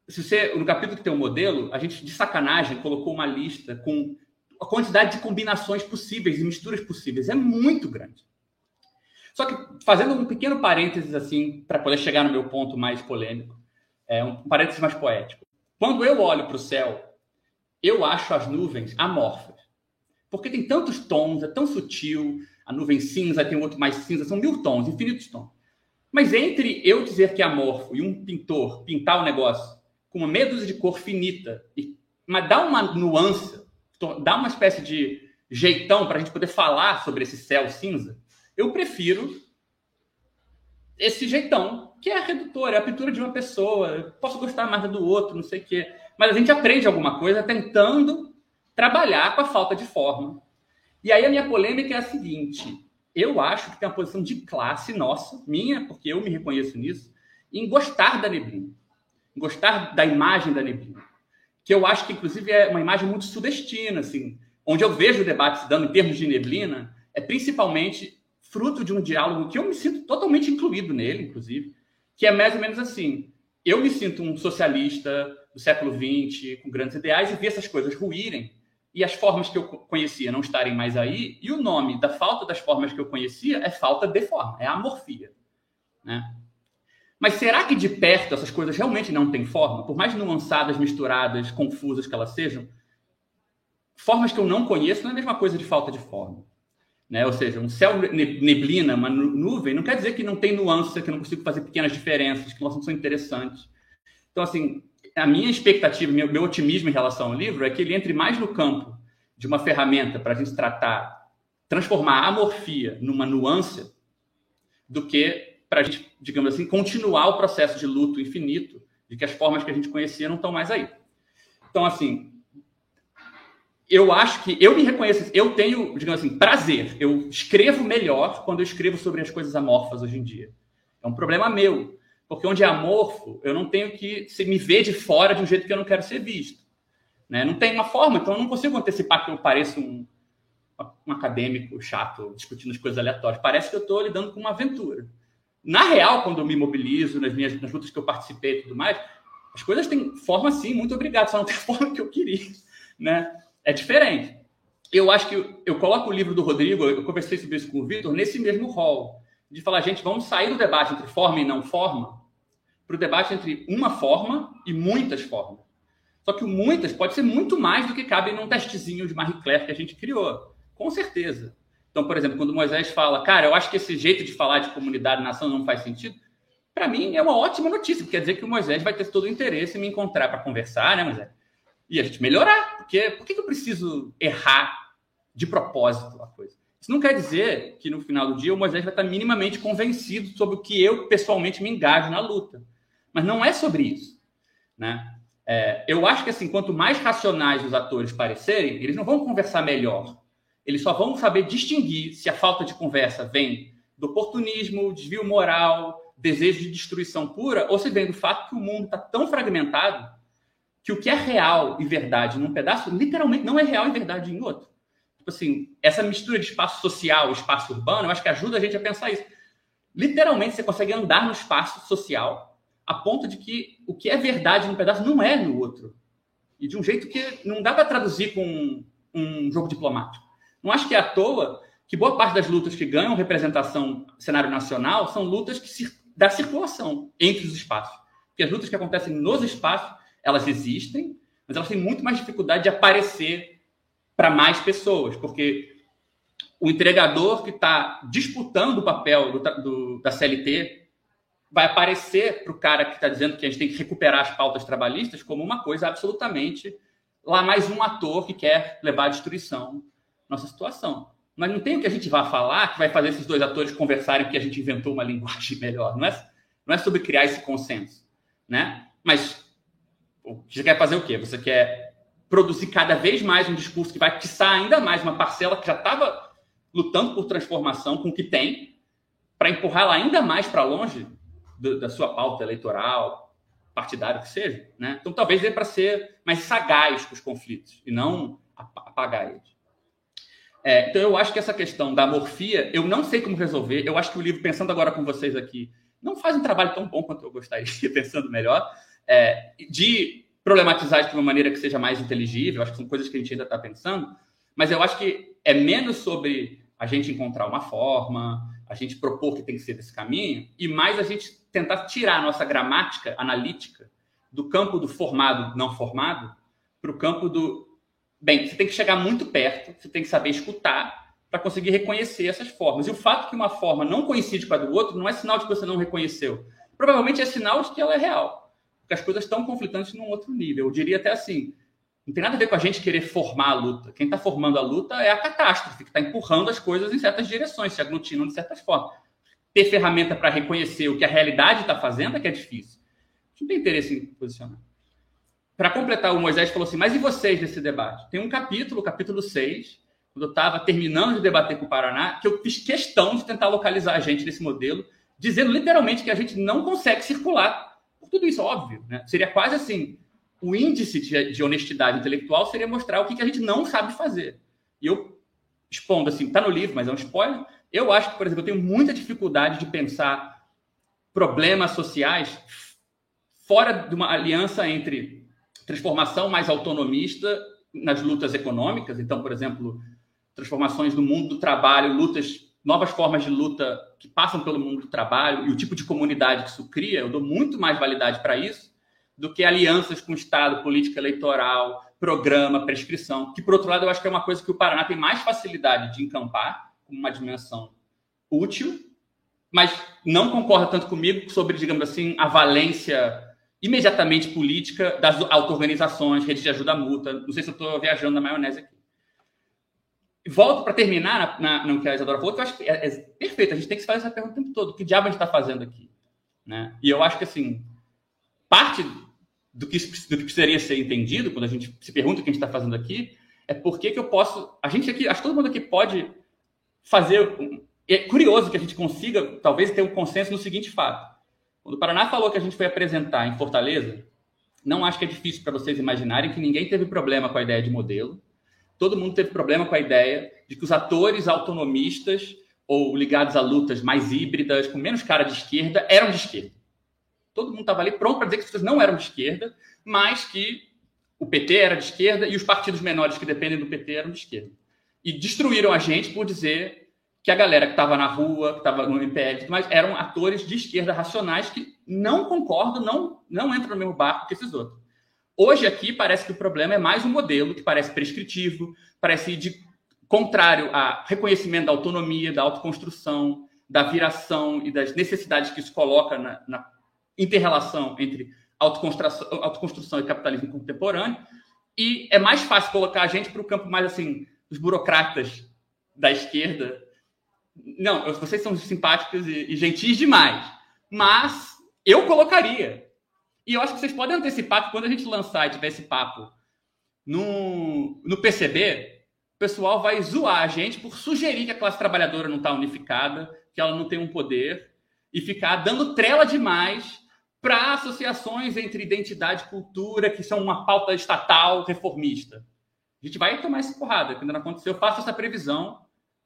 Se você, no capítulo que tem o um modelo, a gente, de sacanagem, colocou uma lista com a quantidade de combinações possíveis e misturas possíveis. É muito grande. Só que, fazendo um pequeno parênteses, assim, para poder chegar no meu ponto mais polêmico, é um parênteses mais poético. Quando eu olho para o céu eu acho as nuvens amorfas. Porque tem tantos tons, é tão sutil, a nuvem cinza, tem outro mais cinza, são mil tons, infinitos tons. Mas entre eu dizer que é amorfo e um pintor pintar o negócio com uma dúzia de cor finita, e, mas dá uma nuance, dá uma espécie de jeitão para a gente poder falar sobre esse céu cinza, eu prefiro esse jeitão, que é redutor, é a pintura de uma pessoa. posso gostar mais do outro, não sei o quê mas a gente aprende alguma coisa tentando trabalhar com a falta de forma. E aí a minha polêmica é a seguinte: eu acho que tem uma posição de classe nossa, minha, porque eu me reconheço nisso, em gostar da neblina, gostar da imagem da neblina, que eu acho que inclusive é uma imagem muito sudestina, assim, onde eu vejo o debate se dando em termos de neblina, é principalmente fruto de um diálogo que eu me sinto totalmente incluído nele, inclusive, que é mais ou menos assim: eu me sinto um socialista do século XX, com grandes ideais, e vi essas coisas ruírem e as formas que eu conhecia não estarem mais aí, e o nome da falta das formas que eu conhecia é falta de forma, é amorfia. Né? Mas será que de perto essas coisas realmente não têm forma? Por mais nuançadas, misturadas, confusas que elas sejam, formas que eu não conheço não é a mesma coisa de falta de forma. Né? Ou seja, um céu neblina, uma nuvem, não quer dizer que não tem nuances, que eu não consigo fazer pequenas diferenças, que não são interessantes. Então, assim, a minha expectativa, meu, meu otimismo em relação ao livro é que ele entre mais no campo de uma ferramenta para a gente tratar, transformar a amorfia numa nuance, do que para a gente, digamos assim, continuar o processo de luto infinito, de que as formas que a gente conhecia não estão mais aí. Então, assim, eu acho que eu me reconheço, eu tenho, digamos assim, prazer. Eu escrevo melhor quando eu escrevo sobre as coisas amorfas hoje em dia. É um problema meu. Porque onde é amorfo, eu não tenho que me ver de fora de um jeito que eu não quero ser visto. Né? Não tem uma forma, então eu não consigo antecipar que eu pareça um, um acadêmico chato discutindo as coisas aleatórias. Parece que eu estou lidando com uma aventura. Na real, quando eu me mobilizo nas minhas nas lutas que eu participei e tudo mais, as coisas têm forma sim, muito obrigado, só não tem a forma que eu queria. Né? É diferente. Eu acho que eu coloco o livro do Rodrigo, eu conversei sobre isso com o Vitor, nesse mesmo rol. De falar, gente, vamos sair do debate entre forma e não forma para o debate entre uma forma e muitas formas. Só que o muitas pode ser muito mais do que cabe num testezinho de Marie Claire que a gente criou. Com certeza. Então, por exemplo, quando Moisés fala, cara, eu acho que esse jeito de falar de comunidade nação não faz sentido, para mim é uma ótima notícia, quer dizer que o Moisés vai ter todo o interesse em me encontrar para conversar, né, Moisés? E a gente melhorar. Porque por que eu preciso errar de propósito a coisa? Isso não quer dizer que no final do dia o Moisés vai estar minimamente convencido sobre o que eu pessoalmente me engajo na luta. Mas não é sobre isso. Né? É, eu acho que assim, quanto mais racionais os atores parecerem, eles não vão conversar melhor. Eles só vão saber distinguir se a falta de conversa vem do oportunismo, desvio moral, desejo de destruição pura, ou se vem do fato que o mundo está tão fragmentado que o que é real e verdade num pedaço, literalmente não é real e verdade em outro. Tipo assim, essa mistura de espaço social e espaço urbano, eu acho que ajuda a gente a pensar isso. Literalmente, você consegue andar no espaço social a ponto de que o que é verdade num pedaço não é no outro. E de um jeito que não dá para traduzir com um, um jogo diplomático. Não acho que é à toa que boa parte das lutas que ganham representação no cenário nacional são lutas que da circulação entre os espaços. Porque as lutas que acontecem nos espaços, elas existem, mas elas têm muito mais dificuldade de aparecer para mais pessoas, porque o entregador que está disputando o papel do, do, da CLT vai aparecer para o cara que está dizendo que a gente tem que recuperar as pautas trabalhistas como uma coisa absolutamente lá mais um ator que quer levar à destruição nossa situação. Mas não tem o que a gente vai falar que vai fazer esses dois atores conversarem porque a gente inventou uma linguagem melhor. Não é, não é sobre criar esse consenso, né? Mas você quer fazer o quê? Você quer produzir cada vez mais um discurso que vai atiçar ainda mais uma parcela que já estava lutando por transformação com o que tem, para empurrá-la ainda mais para longe do, da sua pauta eleitoral, partidária que seja. Né? Então, talvez dê para ser mais sagaz com os conflitos e não apagar eles. É, então, eu acho que essa questão da morfia, eu não sei como resolver. Eu acho que o livro, pensando agora com vocês aqui, não faz um trabalho tão bom quanto eu gostaria, pensando melhor, é, de problematizar de uma maneira que seja mais inteligível. Acho que são coisas que a gente ainda está pensando. Mas eu acho que é menos sobre a gente encontrar uma forma, a gente propor que tem que ser desse caminho, e mais a gente tentar tirar a nossa gramática analítica do campo do formado, não formado, para o campo do. Bem, você tem que chegar muito perto, você tem que saber escutar para conseguir reconhecer essas formas. E o fato que uma forma não coincide com a do outro não é sinal de que você não reconheceu. Provavelmente é sinal de que ela é real. Porque as coisas estão conflitantes num outro nível. Eu diria até assim: não tem nada a ver com a gente querer formar a luta. Quem está formando a luta é a catástrofe, que está empurrando as coisas em certas direções, se aglutinam de certas formas. Ter ferramenta para reconhecer o que a realidade está fazendo é que é difícil. A gente não tem interesse em posicionar. Para completar, o Moisés falou assim: Mas e vocês nesse debate? Tem um capítulo, capítulo 6, quando eu estava terminando de debater com o Paraná, que eu fiz questão de tentar localizar a gente nesse modelo, dizendo literalmente que a gente não consegue circular por tudo isso, óbvio. Né? Seria quase assim: o índice de, de, honestidade intelectual seria mostrar o que, que, a gente não sabe fazer. E eu expondo assim, está no livro, mas é um spoiler. Eu acho que, por exemplo, eu tenho muita dificuldade de pensar problemas sociais fora de uma aliança entre transformação mais autonomista nas lutas econômicas. Então, por exemplo, transformações no mundo do trabalho, lutas, novas formas de luta que passam pelo mundo do trabalho e o tipo de comunidade que isso cria. Eu dou muito mais validade para isso do que alianças com o Estado, política eleitoral, programa, prescrição, que, por outro lado, eu acho que é uma coisa que o Paraná tem mais facilidade de encampar como uma dimensão útil, mas não concorda tanto comigo sobre, digamos assim, a valência imediatamente política das auto-organizações, redes de ajuda mútua. Não sei se eu estou viajando na maionese aqui. Volto para terminar na, na, no que a Isadora falou, que eu acho que é, é perfeito. A gente tem que se fazer essa pergunta o tempo todo. O que diabo a gente está fazendo aqui? Né? E eu acho que, assim, parte do que, do que precisaria ser entendido quando a gente se pergunta o que a gente está fazendo aqui, é por que eu posso. A gente aqui, acho que todo mundo aqui pode fazer. É curioso que a gente consiga, talvez, ter um consenso no seguinte fato. Quando o Paraná falou que a gente foi apresentar em Fortaleza, não acho que é difícil para vocês imaginarem que ninguém teve problema com a ideia de modelo. Todo mundo teve problema com a ideia de que os atores autonomistas ou ligados a lutas mais híbridas, com menos cara de esquerda, eram de esquerda todo mundo estava ali pronto para dizer que as pessoas não eram de esquerda, mas que o PT era de esquerda e os partidos menores que dependem do PT eram de esquerda. E destruíram a gente por dizer que a galera que estava na rua, que estava no MPL, mas eram atores de esquerda racionais que não concordam, não, não entram no mesmo barco que esses outros. Hoje aqui parece que o problema é mais um modelo que parece prescritivo, parece de contrário a reconhecimento da autonomia, da autoconstrução, da viração e das necessidades que isso coloca na, na interrelação entre autoconstrução, autoconstrução e capitalismo contemporâneo. E é mais fácil colocar a gente para o campo mais assim dos burocratas da esquerda. Não, vocês são simpáticos e, e gentis demais, mas eu colocaria. E eu acho que vocês podem antecipar que quando a gente lançar e tiver esse papo no, no PCB, o pessoal vai zoar a gente por sugerir que a classe trabalhadora não está unificada, que ela não tem um poder, e ficar dando trela demais para associações entre identidade e cultura, que são uma pauta estatal reformista. A gente vai tomar essa porrada, que ainda não aconteceu. Eu faço essa previsão.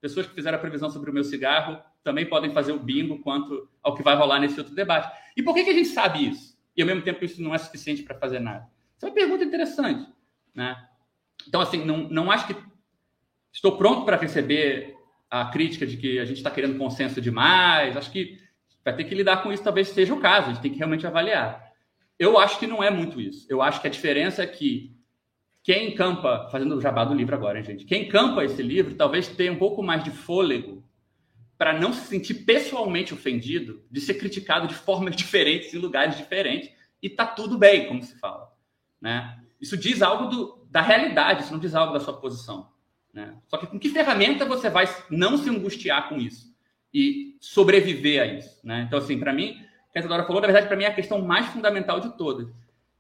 Pessoas que fizeram a previsão sobre o meu cigarro também podem fazer o bingo quanto ao que vai rolar nesse outro debate. E por que, que a gente sabe isso? e ao mesmo tempo isso não é suficiente para fazer nada? Isso é uma pergunta interessante, né? Então, assim, não, não acho que estou pronto para receber a crítica de que a gente está querendo consenso demais. Acho que vai ter que lidar com isso, talvez seja o caso, a gente tem que realmente avaliar. Eu acho que não é muito isso. Eu acho que a diferença é que quem campa, fazendo o jabá do livro agora, hein, gente, quem campa esse livro talvez tenha um pouco mais de fôlego para não se sentir pessoalmente ofendido de ser criticado de formas diferentes em lugares diferentes e tá tudo bem, como se fala, né? Isso diz algo do, da realidade, isso não diz algo da sua posição, né? Só que com que ferramenta você vai não se angustiar com isso e sobreviver a isso, né? Então assim, para mim, que a Isadora falou, na verdade, para mim é a questão mais fundamental de todas.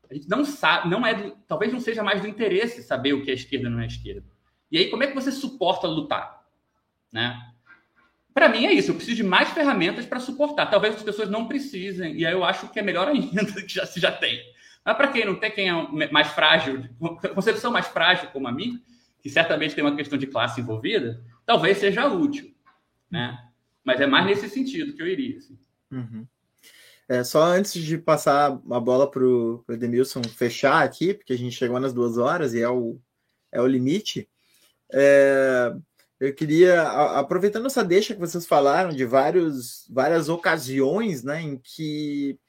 A gente não sabe, não é, talvez não seja mais do interesse saber o que é esquerda e não é esquerda. E aí, como é que você suporta lutar, né? Para mim é isso, eu preciso de mais ferramentas para suportar. Talvez as pessoas não precisem, e aí eu acho que é melhor ainda que já, se já tem. Mas para quem não tem, quem é mais frágil, concepção mais frágil como a minha, que certamente tem uma questão de classe envolvida, talvez seja útil, né? Mas é mais nesse sentido que eu iria. Assim. Uhum. É, só antes de passar a bola para o Edmilson fechar aqui, porque a gente chegou nas duas horas e é o, é o limite. É, eu queria, aproveitando essa deixa que vocês falaram de vários, várias ocasiões né, em que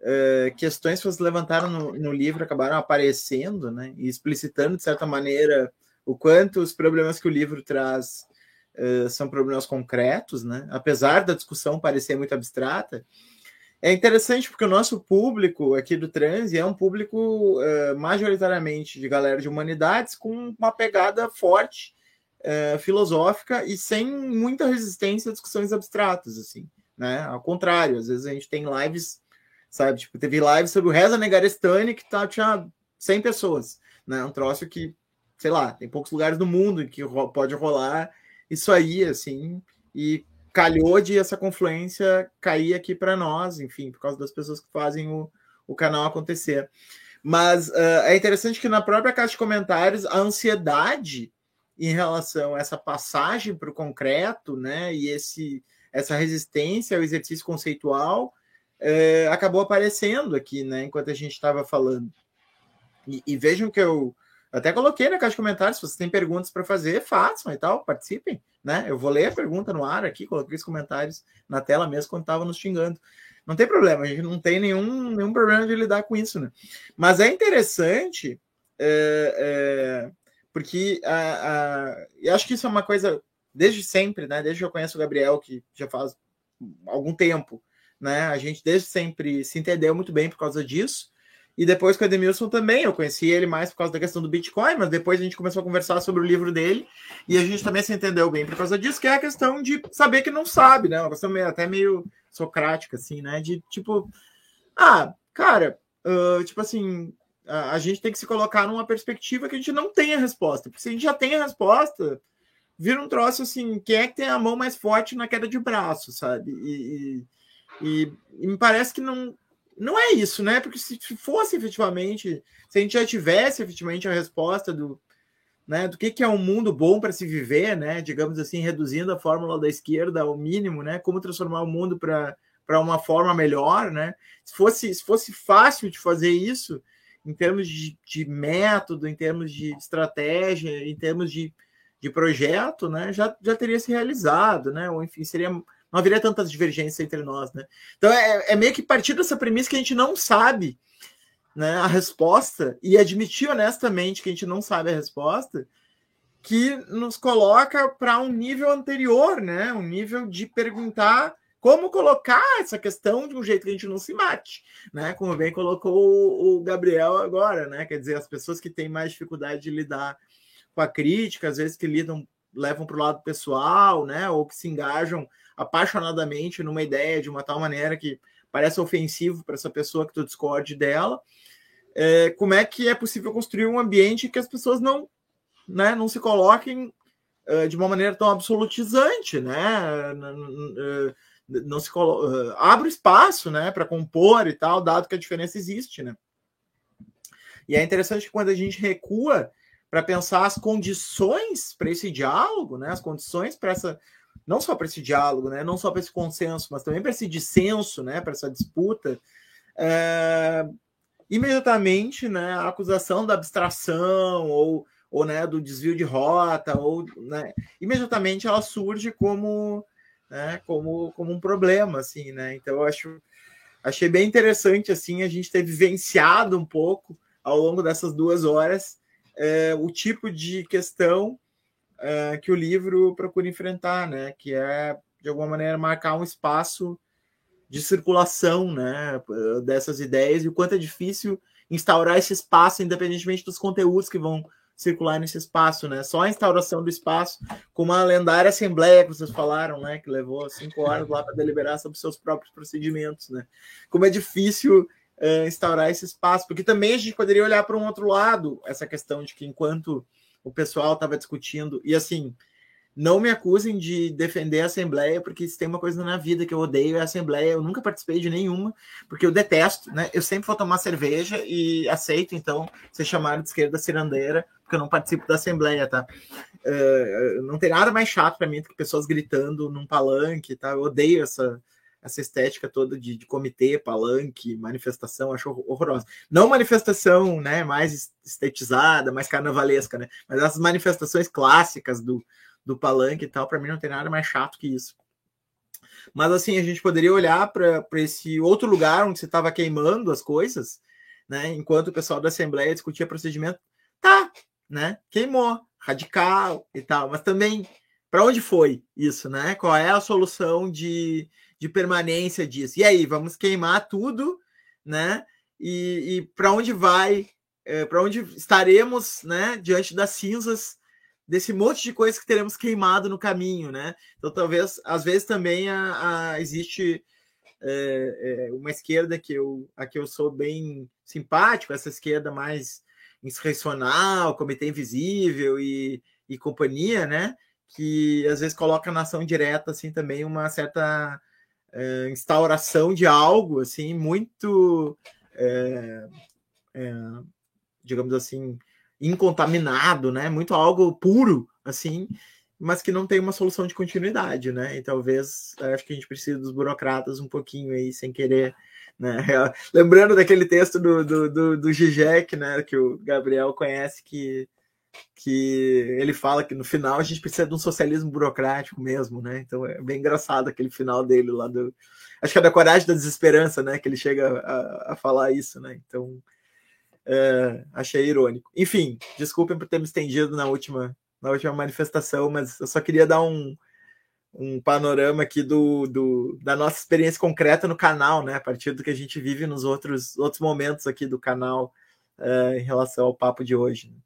uh, questões que vocês levantaram no, no, livro acabaram aparecendo né, e explicitando, de certa maneira, o quanto os problemas que o livro traz uh, são problemas concretos, né, apesar da discussão parecer muito abstrata. É interessante porque o nosso público aqui do Transi é um público uh, majoritariamente de galera de humanidades com uma pegada forte é, filosófica e sem muita resistência a discussões abstratas, assim, né? Ao contrário, às vezes a gente tem lives, sabe? Tipo, teve lives sobre o Reza Negarestani que tá, tinha 100 pessoas, né? Um troço que, sei lá, tem poucos lugares do mundo que pode rolar isso aí, assim, e calhou de essa confluência cair aqui para nós, enfim, por causa das pessoas que fazem o, o canal acontecer. Mas uh, é interessante que na própria caixa de comentários a ansiedade em relação a essa passagem para o concreto, né, e esse, essa resistência ao exercício conceitual é, acabou aparecendo aqui, né, enquanto a gente estava falando. E, e, vejam que eu até coloquei na caixa de comentários, se vocês têm perguntas para fazer, façam e tal, participem, né? Eu vou ler a pergunta no ar aqui, coloquei os comentários na tela mesmo quando estava nos xingando. Não tem problema, a gente não tem nenhum, nenhum problema de lidar com isso, né? Mas é interessante é, é, porque a, a, eu acho que isso é uma coisa desde sempre, né? Desde que eu conheço o Gabriel, que já faz algum tempo, né? A gente desde sempre se entendeu muito bem por causa disso. E depois com o Edmilson também, eu conheci ele mais por causa da questão do Bitcoin, mas depois a gente começou a conversar sobre o livro dele e a gente também se entendeu bem por causa disso, que é a questão de saber que não sabe, né? Uma questão meio, até meio socrática, assim, né? De tipo, ah, cara, uh, tipo assim, a, gente tem que se colocar numa perspectiva que a gente não tem a resposta. Porque se a gente já tem a resposta, vira um troço assim, quem é que tem a mão mais forte na queda de braço, sabe? E, e, e me parece que não, não é isso, né? Porque se fosse efetivamente, se a gente já tivesse efetivamente a resposta do, né, do que, que é um mundo bom para se viver, né? Digamos assim, reduzindo a fórmula da esquerda ao mínimo, né? Como transformar o mundo para uma forma melhor, né? Se fosse, se fosse fácil de fazer isso, em termos de, de, método, em termos de estratégia, em termos de, de projeto, né, já, já teria se realizado, né? Ou enfim, seria não haveria tantas divergências entre nós, né? Então é, é meio que partir dessa premissa que a gente não sabe né, a resposta e admitir honestamente que a gente não sabe a resposta, que nos coloca para um nível anterior, né? Um nível de perguntar como colocar essa questão de um jeito que a gente não se mate, né? Como bem colocou o, Gabriel agora, né? Quer dizer, as pessoas que têm mais dificuldade de lidar com a crítica, às vezes que lidam, levam para o lado pessoal, né? Ou que se engajam apaixonadamente numa ideia de uma tal maneira que parece ofensivo para essa pessoa que tu discorde dela. É, como é que é possível construir um ambiente que as pessoas não, né, não se coloquem uh, de uma maneira tão absolutizante, né? Uh, não se colo... abre espaço, né, para compor e tal, dado que a diferença existe, né? E é interessante que quando a gente recua para pensar as condições para esse diálogo, né, as condições para essa não só para esse diálogo, né, não só para esse consenso, mas também para esse dissenso, né, para essa disputa, é, imediatamente, né, a acusação da abstração ou, ou né, do desvio de rota, ou né, imediatamente ela surge como, né, como, como um problema, assim, né? Então eu acho achei bem interessante assim a gente ter vivenciado um pouco ao longo dessas duas horas é, o tipo de questão é, que o livro procura enfrentar, né? Que é de alguma maneira marcar um espaço de circulação, né? Dessas ideias e o quanto é difícil instaurar esse espaço, independentemente dos conteúdos que vão circular nesse espaço, né? Só a instauração do espaço, como a lendária assembleia que vocês falaram, né? Que levou cinco horas lá para deliberar sobre seus próprios procedimentos, né? Como é difícil uh, instaurar esse espaço, porque também a gente poderia olhar para um outro lado essa questão de que enquanto o pessoal estava discutindo, e assim, não me acusem de defender a Assembleia, porque se tem uma coisa na vida que eu odeio é a Assembleia. Eu nunca participei de nenhuma, porque eu detesto, né? Eu sempre vou tomar cerveja e aceito, então, ser chamado de esquerda cirandeira, porque eu não participo da Assembleia, tá? Uh, não tem nada mais chato para mim do que pessoas gritando num palanque, tá? Eu odeio essa, essa estética toda de, de, comitê, palanque, manifestação, acho horrorosa. Não manifestação, né, mais estetizada, mais carnavalesca, né, mas as manifestações clássicas do, do palanque e tal, para mim não tem nada mais chato que isso. Mas assim, a gente poderia olhar para esse outro lugar onde você estava queimando as coisas, né, enquanto o pessoal da Assembleia discutia procedimento, tá, né, queimou, radical e tal, mas também para onde foi isso, né? Qual é a solução de de permanência disso. E aí, vamos queimar tudo, né? E, e para onde vai, é, para onde estaremos, né? Diante das cinzas desse monte de coisas que teremos queimado no caminho, né? Então, talvez, às vezes também a, a existe é, é, uma esquerda que eu, a que eu sou bem simpático, essa esquerda mais insurrecional, comitê invisível e, e companhia, né? Que às vezes coloca na ação direta assim também uma certa é, instauração de algo assim muito, é, é, digamos assim, incontaminado, né? Muito algo puro, assim, mas que não tem uma solução de continuidade, né? E talvez acho que a gente precisa dos burocratas um pouquinho aí, sem querer. Né? Lembrando daquele texto do, do, do, do né, que o Gabriel conhece, que que ele fala que no final a gente precisa de um socialismo burocrático mesmo, né? Então é bem engraçado aquele final dele lá do. Acho que é da coragem da desesperança, né? Que ele chega a, a falar isso, né? Então é, achei irônico. Enfim, desculpem por ter me estendido na última, na última manifestação, mas eu só queria dar um, um panorama aqui do, do, da nossa experiência concreta no canal, né? A partir do que a gente vive nos outros, outros momentos aqui do canal é, em relação ao papo de hoje. Né?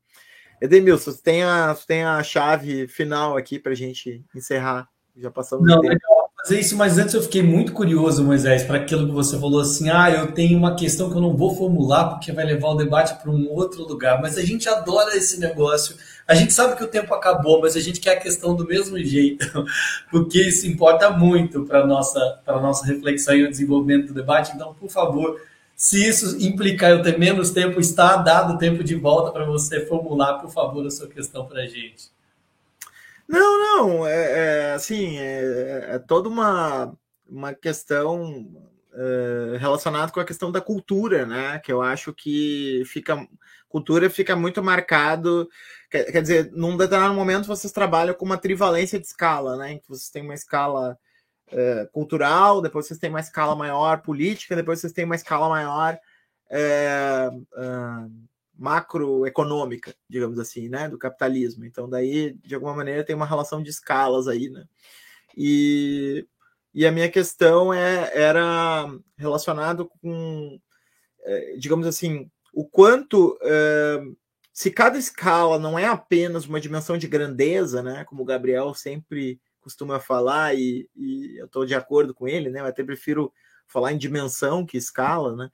Edemilson, você tem a, você tem a chave final aqui para a gente encerrar. Já passamos. Não, legal fazer isso, mas antes eu fiquei muito curioso, Moisés, para aquilo que você falou assim: ah, eu tenho uma questão que eu não vou formular porque vai levar o debate para um outro lugar. Mas a gente adora esse negócio. A gente sabe que o tempo acabou, mas a gente quer a questão do mesmo jeito, porque isso importa muito para a nossa, nossa reflexão e o desenvolvimento do debate. Então, por favor se isso implicar eu ter menos tempo, está dado tempo de volta para você formular, por favor, a sua questão para a gente. Não, não, é, é assim, é, é, toda uma, uma questão é, relacionada com a questão da cultura, né? Que eu acho que fica cultura fica muito marcado. Quer, quer dizer, num determinado momento vocês trabalham com uma trivalência de escala, né? Em que vocês têm uma escala é, cultural, depois vocês têm uma escala maior política, depois vocês têm uma escala maior é, é, macroeconômica, digamos assim, né, do capitalismo. Então, daí, de alguma maneira, tem uma relação de escalas aí, né? E, e a minha questão é, era relacionado com, é, digamos assim, o quanto se cada escala não é apenas uma dimensão de grandeza, né, como o Gabriel sempre costuma falar, e, e eu estou de acordo com ele, né? Eu até prefiro falar em dimensão que escala, né?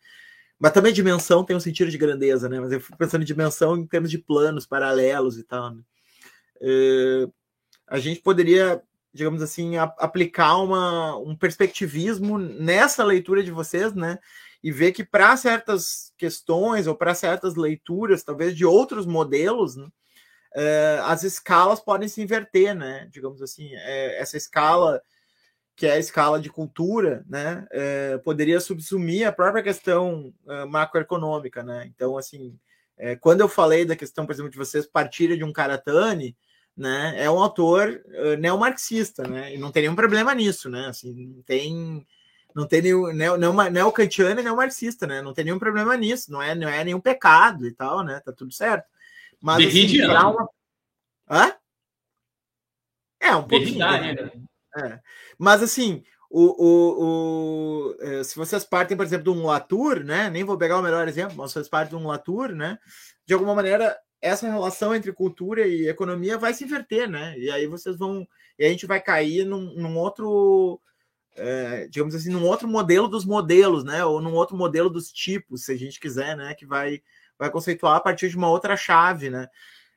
Mas também dimensão tem um sentido de grandeza, né? Mas eu fico pensando em dimensão em termos de planos paralelos e tal. Né? É, a gente poderia, digamos assim, a, aplicar uma, um perspectivismo nessa leitura de vocês, né? E ver que para certas questões ou para certas leituras, talvez de outros modelos, né? Uh, as escalas podem se inverter, né? Digamos assim, é, essa escala que é a escala de cultura, né, é, poderia subsumir a própria questão uh, macroeconômica, né? Então, assim, é, quando eu falei da questão, por exemplo, de vocês partirem de um Karatani, né, é um autor uh, neomarxista, né? E não tem nenhum problema nisso, né? Assim, não tem não tem nenhum não, não é o kantiano nem o marxista, né? Não tem nenhum problema nisso, não é não é nenhum pecado e tal, né? Tá tudo certo. Mas assim, uma... Hã? É, um pouquinho. Né? É. Mas assim, o, o, o, é, se vocês partem, por exemplo, de um Latour, né? Nem vou pegar o melhor exemplo, mas vocês partem de um Latour, né? De alguma maneira, essa relação entre cultura e economia vai se inverter, né? E aí vocês vão. E a gente vai cair num, num outro. É, digamos assim, num outro modelo dos modelos, né? Ou num outro modelo dos tipos, se a gente quiser, né? Que vai, vai conceituar a partir de uma outra chave, né?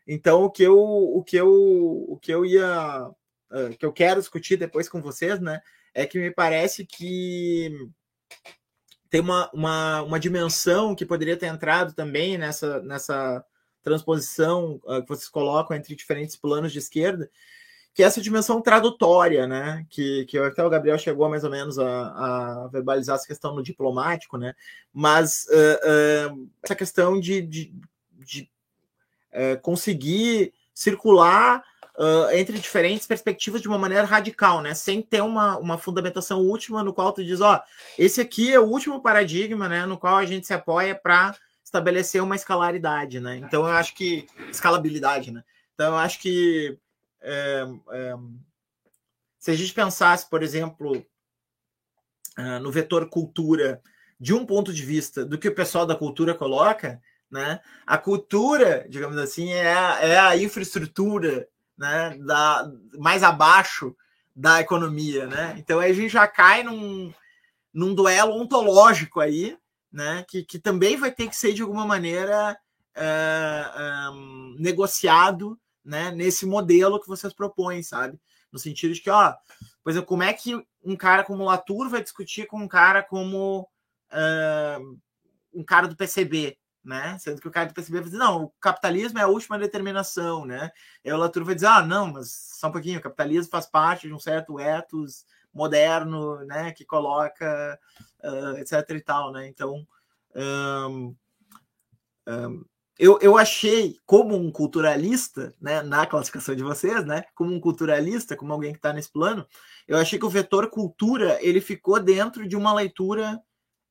Então, o que eu, o que eu, o que eu ia uh, que eu quero discutir depois com vocês, né? É que me parece que tem uma, uma, uma dimensão que poderia ter entrado também nessa, nessa transposição uh, que vocês colocam entre diferentes planos de esquerda, que é essa dimensão tradutória, né? Que, que até o Gabriel chegou mais ou menos a, a verbalizar essa questão no diplomático, né? Mas uh, uh, essa questão de, de, de conseguir circular uh, entre diferentes perspectivas de uma maneira radical, né? Sem ter uma, uma fundamentação última no qual tu diz, ó, esse aqui é o último paradigma, né? No qual a gente se apoia para estabelecer uma escalaridade, né? Então eu acho que escalabilidade, né? Então eu acho que é, é, se a gente pensasse, por exemplo, uh, no vetor cultura de um ponto de vista do que o pessoal da cultura coloca, né? A cultura, digamos assim, é a, é a infraestrutura né, da, mais abaixo da economia, né? Então aí a gente já cai num, num duelo ontológico aí, né? Que, que também vai ter que ser de alguma maneira é, é, negociado, né? Nesse modelo que vocês propõem, sabe? No sentido de que, ó, pois é, como é que um cara como Latour vai discutir com um cara como é, um cara do PCB, né? Sendo que o cara do PCB vai dizer, não, o capitalismo é a última determinação, né? E o Latour vai dizer, ah, não, mas só um pouquinho, o capitalismo faz parte de um certo ethos moderno, né? Que coloca, uh, etc e tal, né? Então, um, um, eu, eu achei, como um culturalista, né? Na classificação de vocês, né? Como um culturalista, como alguém que está nesse plano, eu achei que o vetor cultura, ele ficou dentro de uma leitura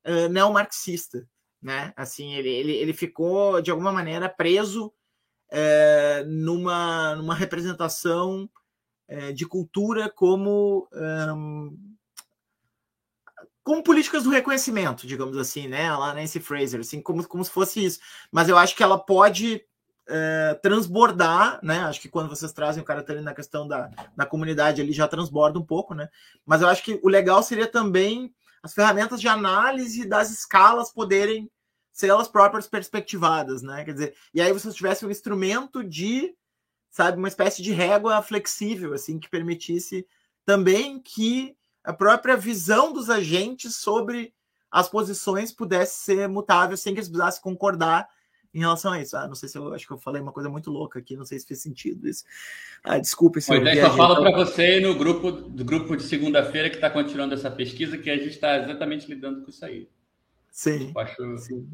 uh, neomarxista, né? Assim, ele, ele, ele ficou de alguma maneira preso numa, numa representação de cultura como como políticas do reconhecimento, digamos assim, né? Lá Nancy Fraser, assim, como, como se fosse isso. Mas eu acho que ela pode é, transbordar, né? Acho que quando vocês trazem o cara ali na questão da, da comunidade, ele já transborda um pouco, né? Mas eu acho que o legal seria também as ferramentas de análise das escalas poderem ser elas próprias perspectivadas, né? Quer dizer, e aí você tivesse um instrumento de, sabe, uma espécie de régua flexível, assim, que permitisse também que a própria visão dos agentes sobre as posições pudesse ser mutável sem que eles precisassem concordar em relação a isso. Ah, não sei se eu acho que eu falei uma coisa muito louca aqui, não sei se fez sentido isso. Ah, desculpe se pois eu é, só falo para você no grupo do grupo de segunda-feira que está continuando essa pesquisa que a gente está exatamente lidando com isso aí. Sim. Eu acho... sim.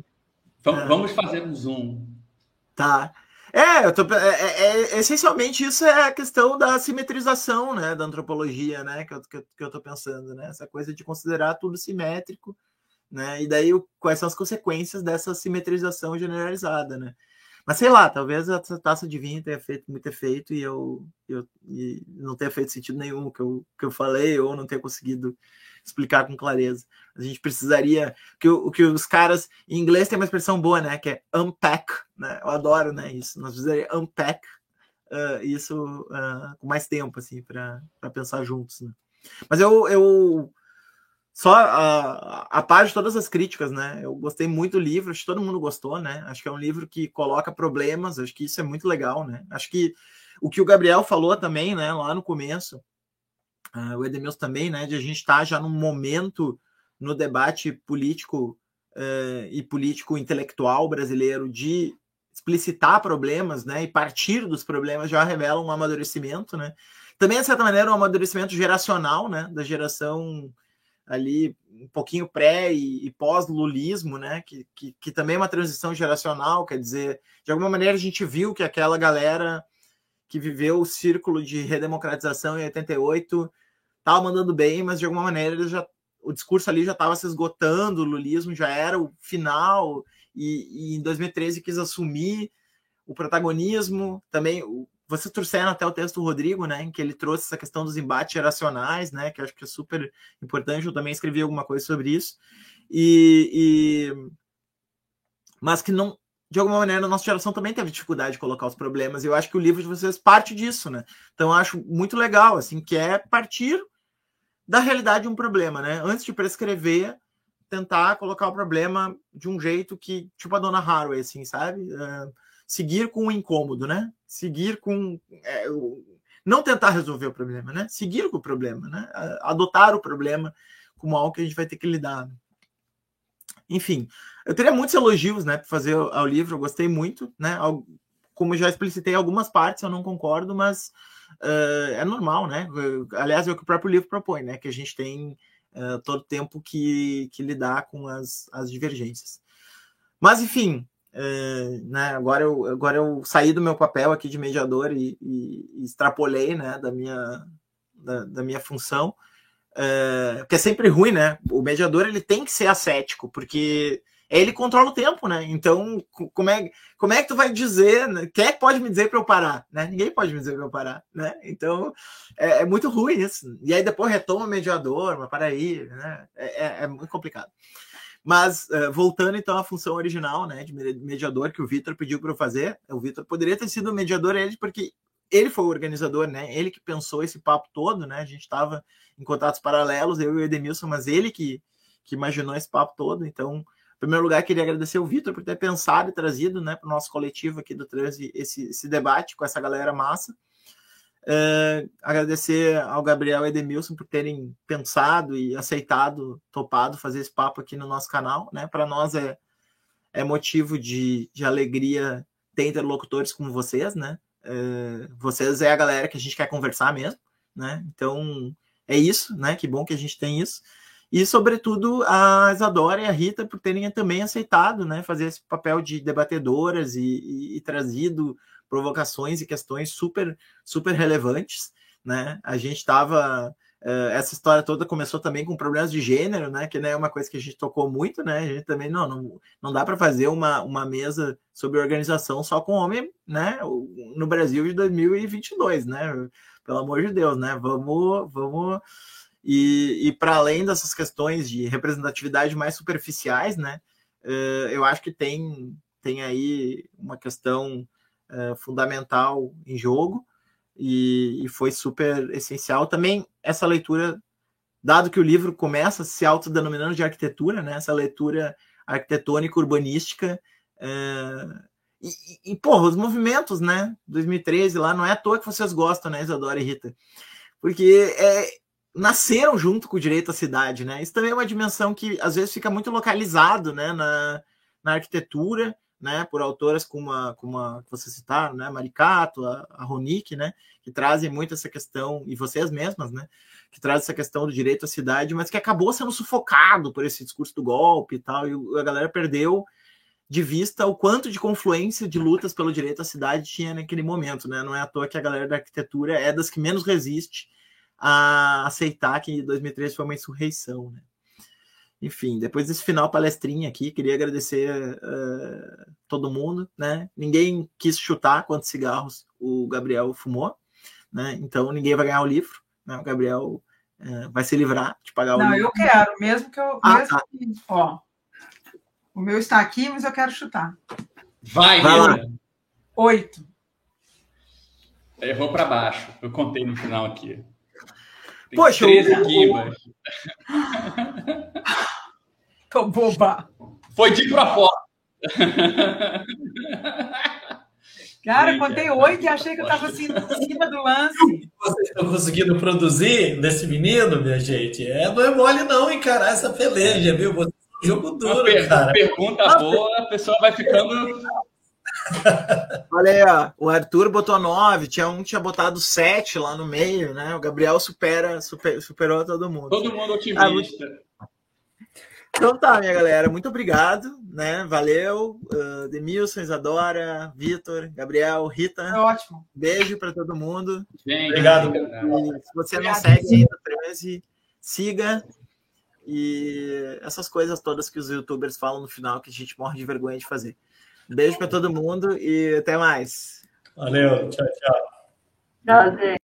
Vamos, é. vamos fazer um zoom. Tá. É, eu tô, é, é, é, essencialmente isso é a questão da simetrização, né, da antropologia, né, que eu, que eu, que eu tô pensando, né, essa coisa de considerar tudo simétrico né? E daí quais são as consequências dessa simetrização generalizada, né? Mas sei lá, talvez essa taça de vinho tenha feito muito efeito e eu, eu e não tenha feito sentido nenhum que eu, que eu falei ou não tenha conseguido explicar com clareza. A gente precisaria que o que os caras em inglês tem uma expressão boa, né? Que é unpack, né? Eu adoro, né? Isso. Nós precisaríamos unpack uh, isso uh, com mais tempo, assim, para pensar juntos. Né? Mas eu, eu só a, a par de todas as críticas, né? Eu gostei muito do livro, acho que todo mundo gostou, né? Acho que é um livro que coloca problemas, acho que isso é muito legal, né? Acho que o que o Gabriel falou também, né, lá no começo, uh, o Edemilson também, né, de a gente estar tá já num momento no debate político uh, e político intelectual brasileiro de explicitar problemas, né, e partir dos problemas já revela um amadurecimento, né? também, de certa maneira, um amadurecimento geracional, né? Da geração ali um pouquinho pré e, e pós-lulismo, né? Que, que, que, também é uma transição geracional, quer dizer, de alguma maneira a gente viu que aquela galera que viveu o círculo de redemocratização em 88 estava mandando bem, mas de alguma maneira já, o discurso ali já estava se esgotando, o lulismo já era o final, e, e em 2013 quis assumir o protagonismo, também você trouxeram até o texto do Rodrigo, né, em que ele trouxe essa questão dos embates geracionais, né, que acho que é super importante. Eu também escrevi alguma coisa sobre isso. E, e, mas que não, de alguma maneira, a nossa geração também teve dificuldade de colocar os problemas. E eu acho que o livro de vocês parte disso, né? Então eu acho muito legal, assim, que é partir da realidade de um problema, né? Antes de prescrever, tentar colocar o problema de um jeito que, tipo a Dona Haraway, assim, sabe? Uh, seguir com o incômodo, né? Seguir com. É, não tentar resolver o problema, né? Seguir com o problema, né? Adotar o problema como algo que a gente vai ter que lidar. Enfim, eu teria muitos elogios, né, para fazer ao livro, eu gostei muito, né? Como já explicitei algumas partes, eu não concordo, mas uh, é normal, né? Aliás, é o que o próprio livro propõe, né? Que a gente tem uh, todo tempo que, que lidar com as, as divergências. Mas, enfim, é, né, agora, eu, agora eu saí do meu papel aqui de mediador e, e, e extrapolei né, da, minha, da, da minha função, porque é sempre ruim, né? O mediador ele tem que ser ascético, porque ele controla o tempo, né? Então, como é, como é que tu vai dizer? Né? Quem é que pode me dizer para eu parar? Né? Ninguém pode me dizer para eu parar, né? Então, é, é, muito ruim isso. E aí depois retoma o mediador, mas para aí, né? É, é, é muito complicado. Mas uh, voltando então à função original, né, de mediador que o Vitor pediu para eu fazer, o Vitor poderia ter sido mediador ele porque ele foi o organizador, né? Ele que pensou esse papo todo, né? A gente estava em contatos paralelos, eu e o Edemilson, mas ele que, que imaginou esse papo todo. Então, em primeiro lugar, queria agradecer o Vitor por ter pensado e trazido, né, para o nosso coletivo aqui do Transi esse, esse debate com essa galera massa. É, agradecer ao Gabriel e Edemilson por terem pensado e aceitado, topado fazer esse papo aqui no nosso canal. Né? Para nós é, é motivo de, de alegria ter interlocutores como vocês, né? É, vocês é a galera que a gente quer conversar mesmo, né? Então é isso, né? Que bom que a gente tem isso. E, sobretudo, a Isadora e a Rita por terem também aceitado né, fazer esse papel de debatedoras e, e, e trazido provocações e questões super, super relevantes, né? A gente estava Uh, essa história toda começou também com problemas de gênero, né? Que não é uma coisa que a gente tocou muito, né? A gente também não, não, não dá para fazer uma, uma mesa sobre organização só com homem, né? No Brasil de 2022, né? Pelo amor de Deus, né? Vamos, vamos e, e para além dessas questões de representatividade mais superficiais, né? Uh, eu acho que tem tem aí uma questão uh, fundamental em jogo e, e, foi super essencial. Também essa leitura, dado que o livro começa se autodenominando de arquitetura, né? essa leitura arquitetônica urbanística. Uh, e, e, porra, os movimentos, né? 2013 lá, não é à toa que vocês gostam, né, Isadora e Rita? Porque é, nasceram junto com o direito à cidade, né? Isso também é uma dimensão que às vezes fica muito localizado, né, na, na arquitetura, né, por autoras como a, como que você citaram, né, Maricato, a, a Ronick, né, que trazem muito essa questão, e vocês mesmas, né, que trazem essa questão do direito à cidade, mas que acabou sendo sufocado por esse discurso do golpe e tal, e a galera perdeu de vista o quanto de confluência de lutas pelo direito à cidade tinha naquele momento, né, não é à toa que a galera da arquitetura é das que menos resiste a aceitar que 2013 foi uma insurreição, né. Enfim, depois desse final palestrinha aqui, queria agradecer uh, todo mundo, né? Ninguém quis chutar quantos cigarros o Gabriel fumou, né? Então ninguém vai ganhar o livro, né? O Gabriel uh, vai se livrar de pagar Não, o livro. Não, eu quero, mesmo que eu. Ah, mesmo tá. que, ó, o meu está aqui, mas eu quero chutar. Vai, vai lá. Oito. Errou para baixo. Eu contei no final aqui. Tem Poxa, 13 aqui, mas... Tô boba. Foi de propósito. Cara, eu contei oito e achei que eu estava assim em cima do lance. Vocês estão conseguindo produzir desse menino, minha gente? É, não é mole não encarar essa peleja, viu? Você é um jogo duro, per cara. Pergunta boa, a pessoa vai ficando Olha aí, ó, o Arthur botou 9, tinha um que tinha botado 7 lá no meio, né? O Gabriel supera, super, superou todo mundo. Todo mundo otimista. Ah, muito... Então tá, minha galera, muito obrigado, né? Valeu, uh, Demilson, Isadora, Vitor, Gabriel, Rita. É ótimo. Beijo para todo mundo. Gente, obrigado. E se você não segue ainda o 13, siga. E essas coisas todas que os youtubers falam no final que a gente morre de vergonha de fazer. Beijo para todo mundo e até mais. Valeu, tchau, tchau. Tchau, gente.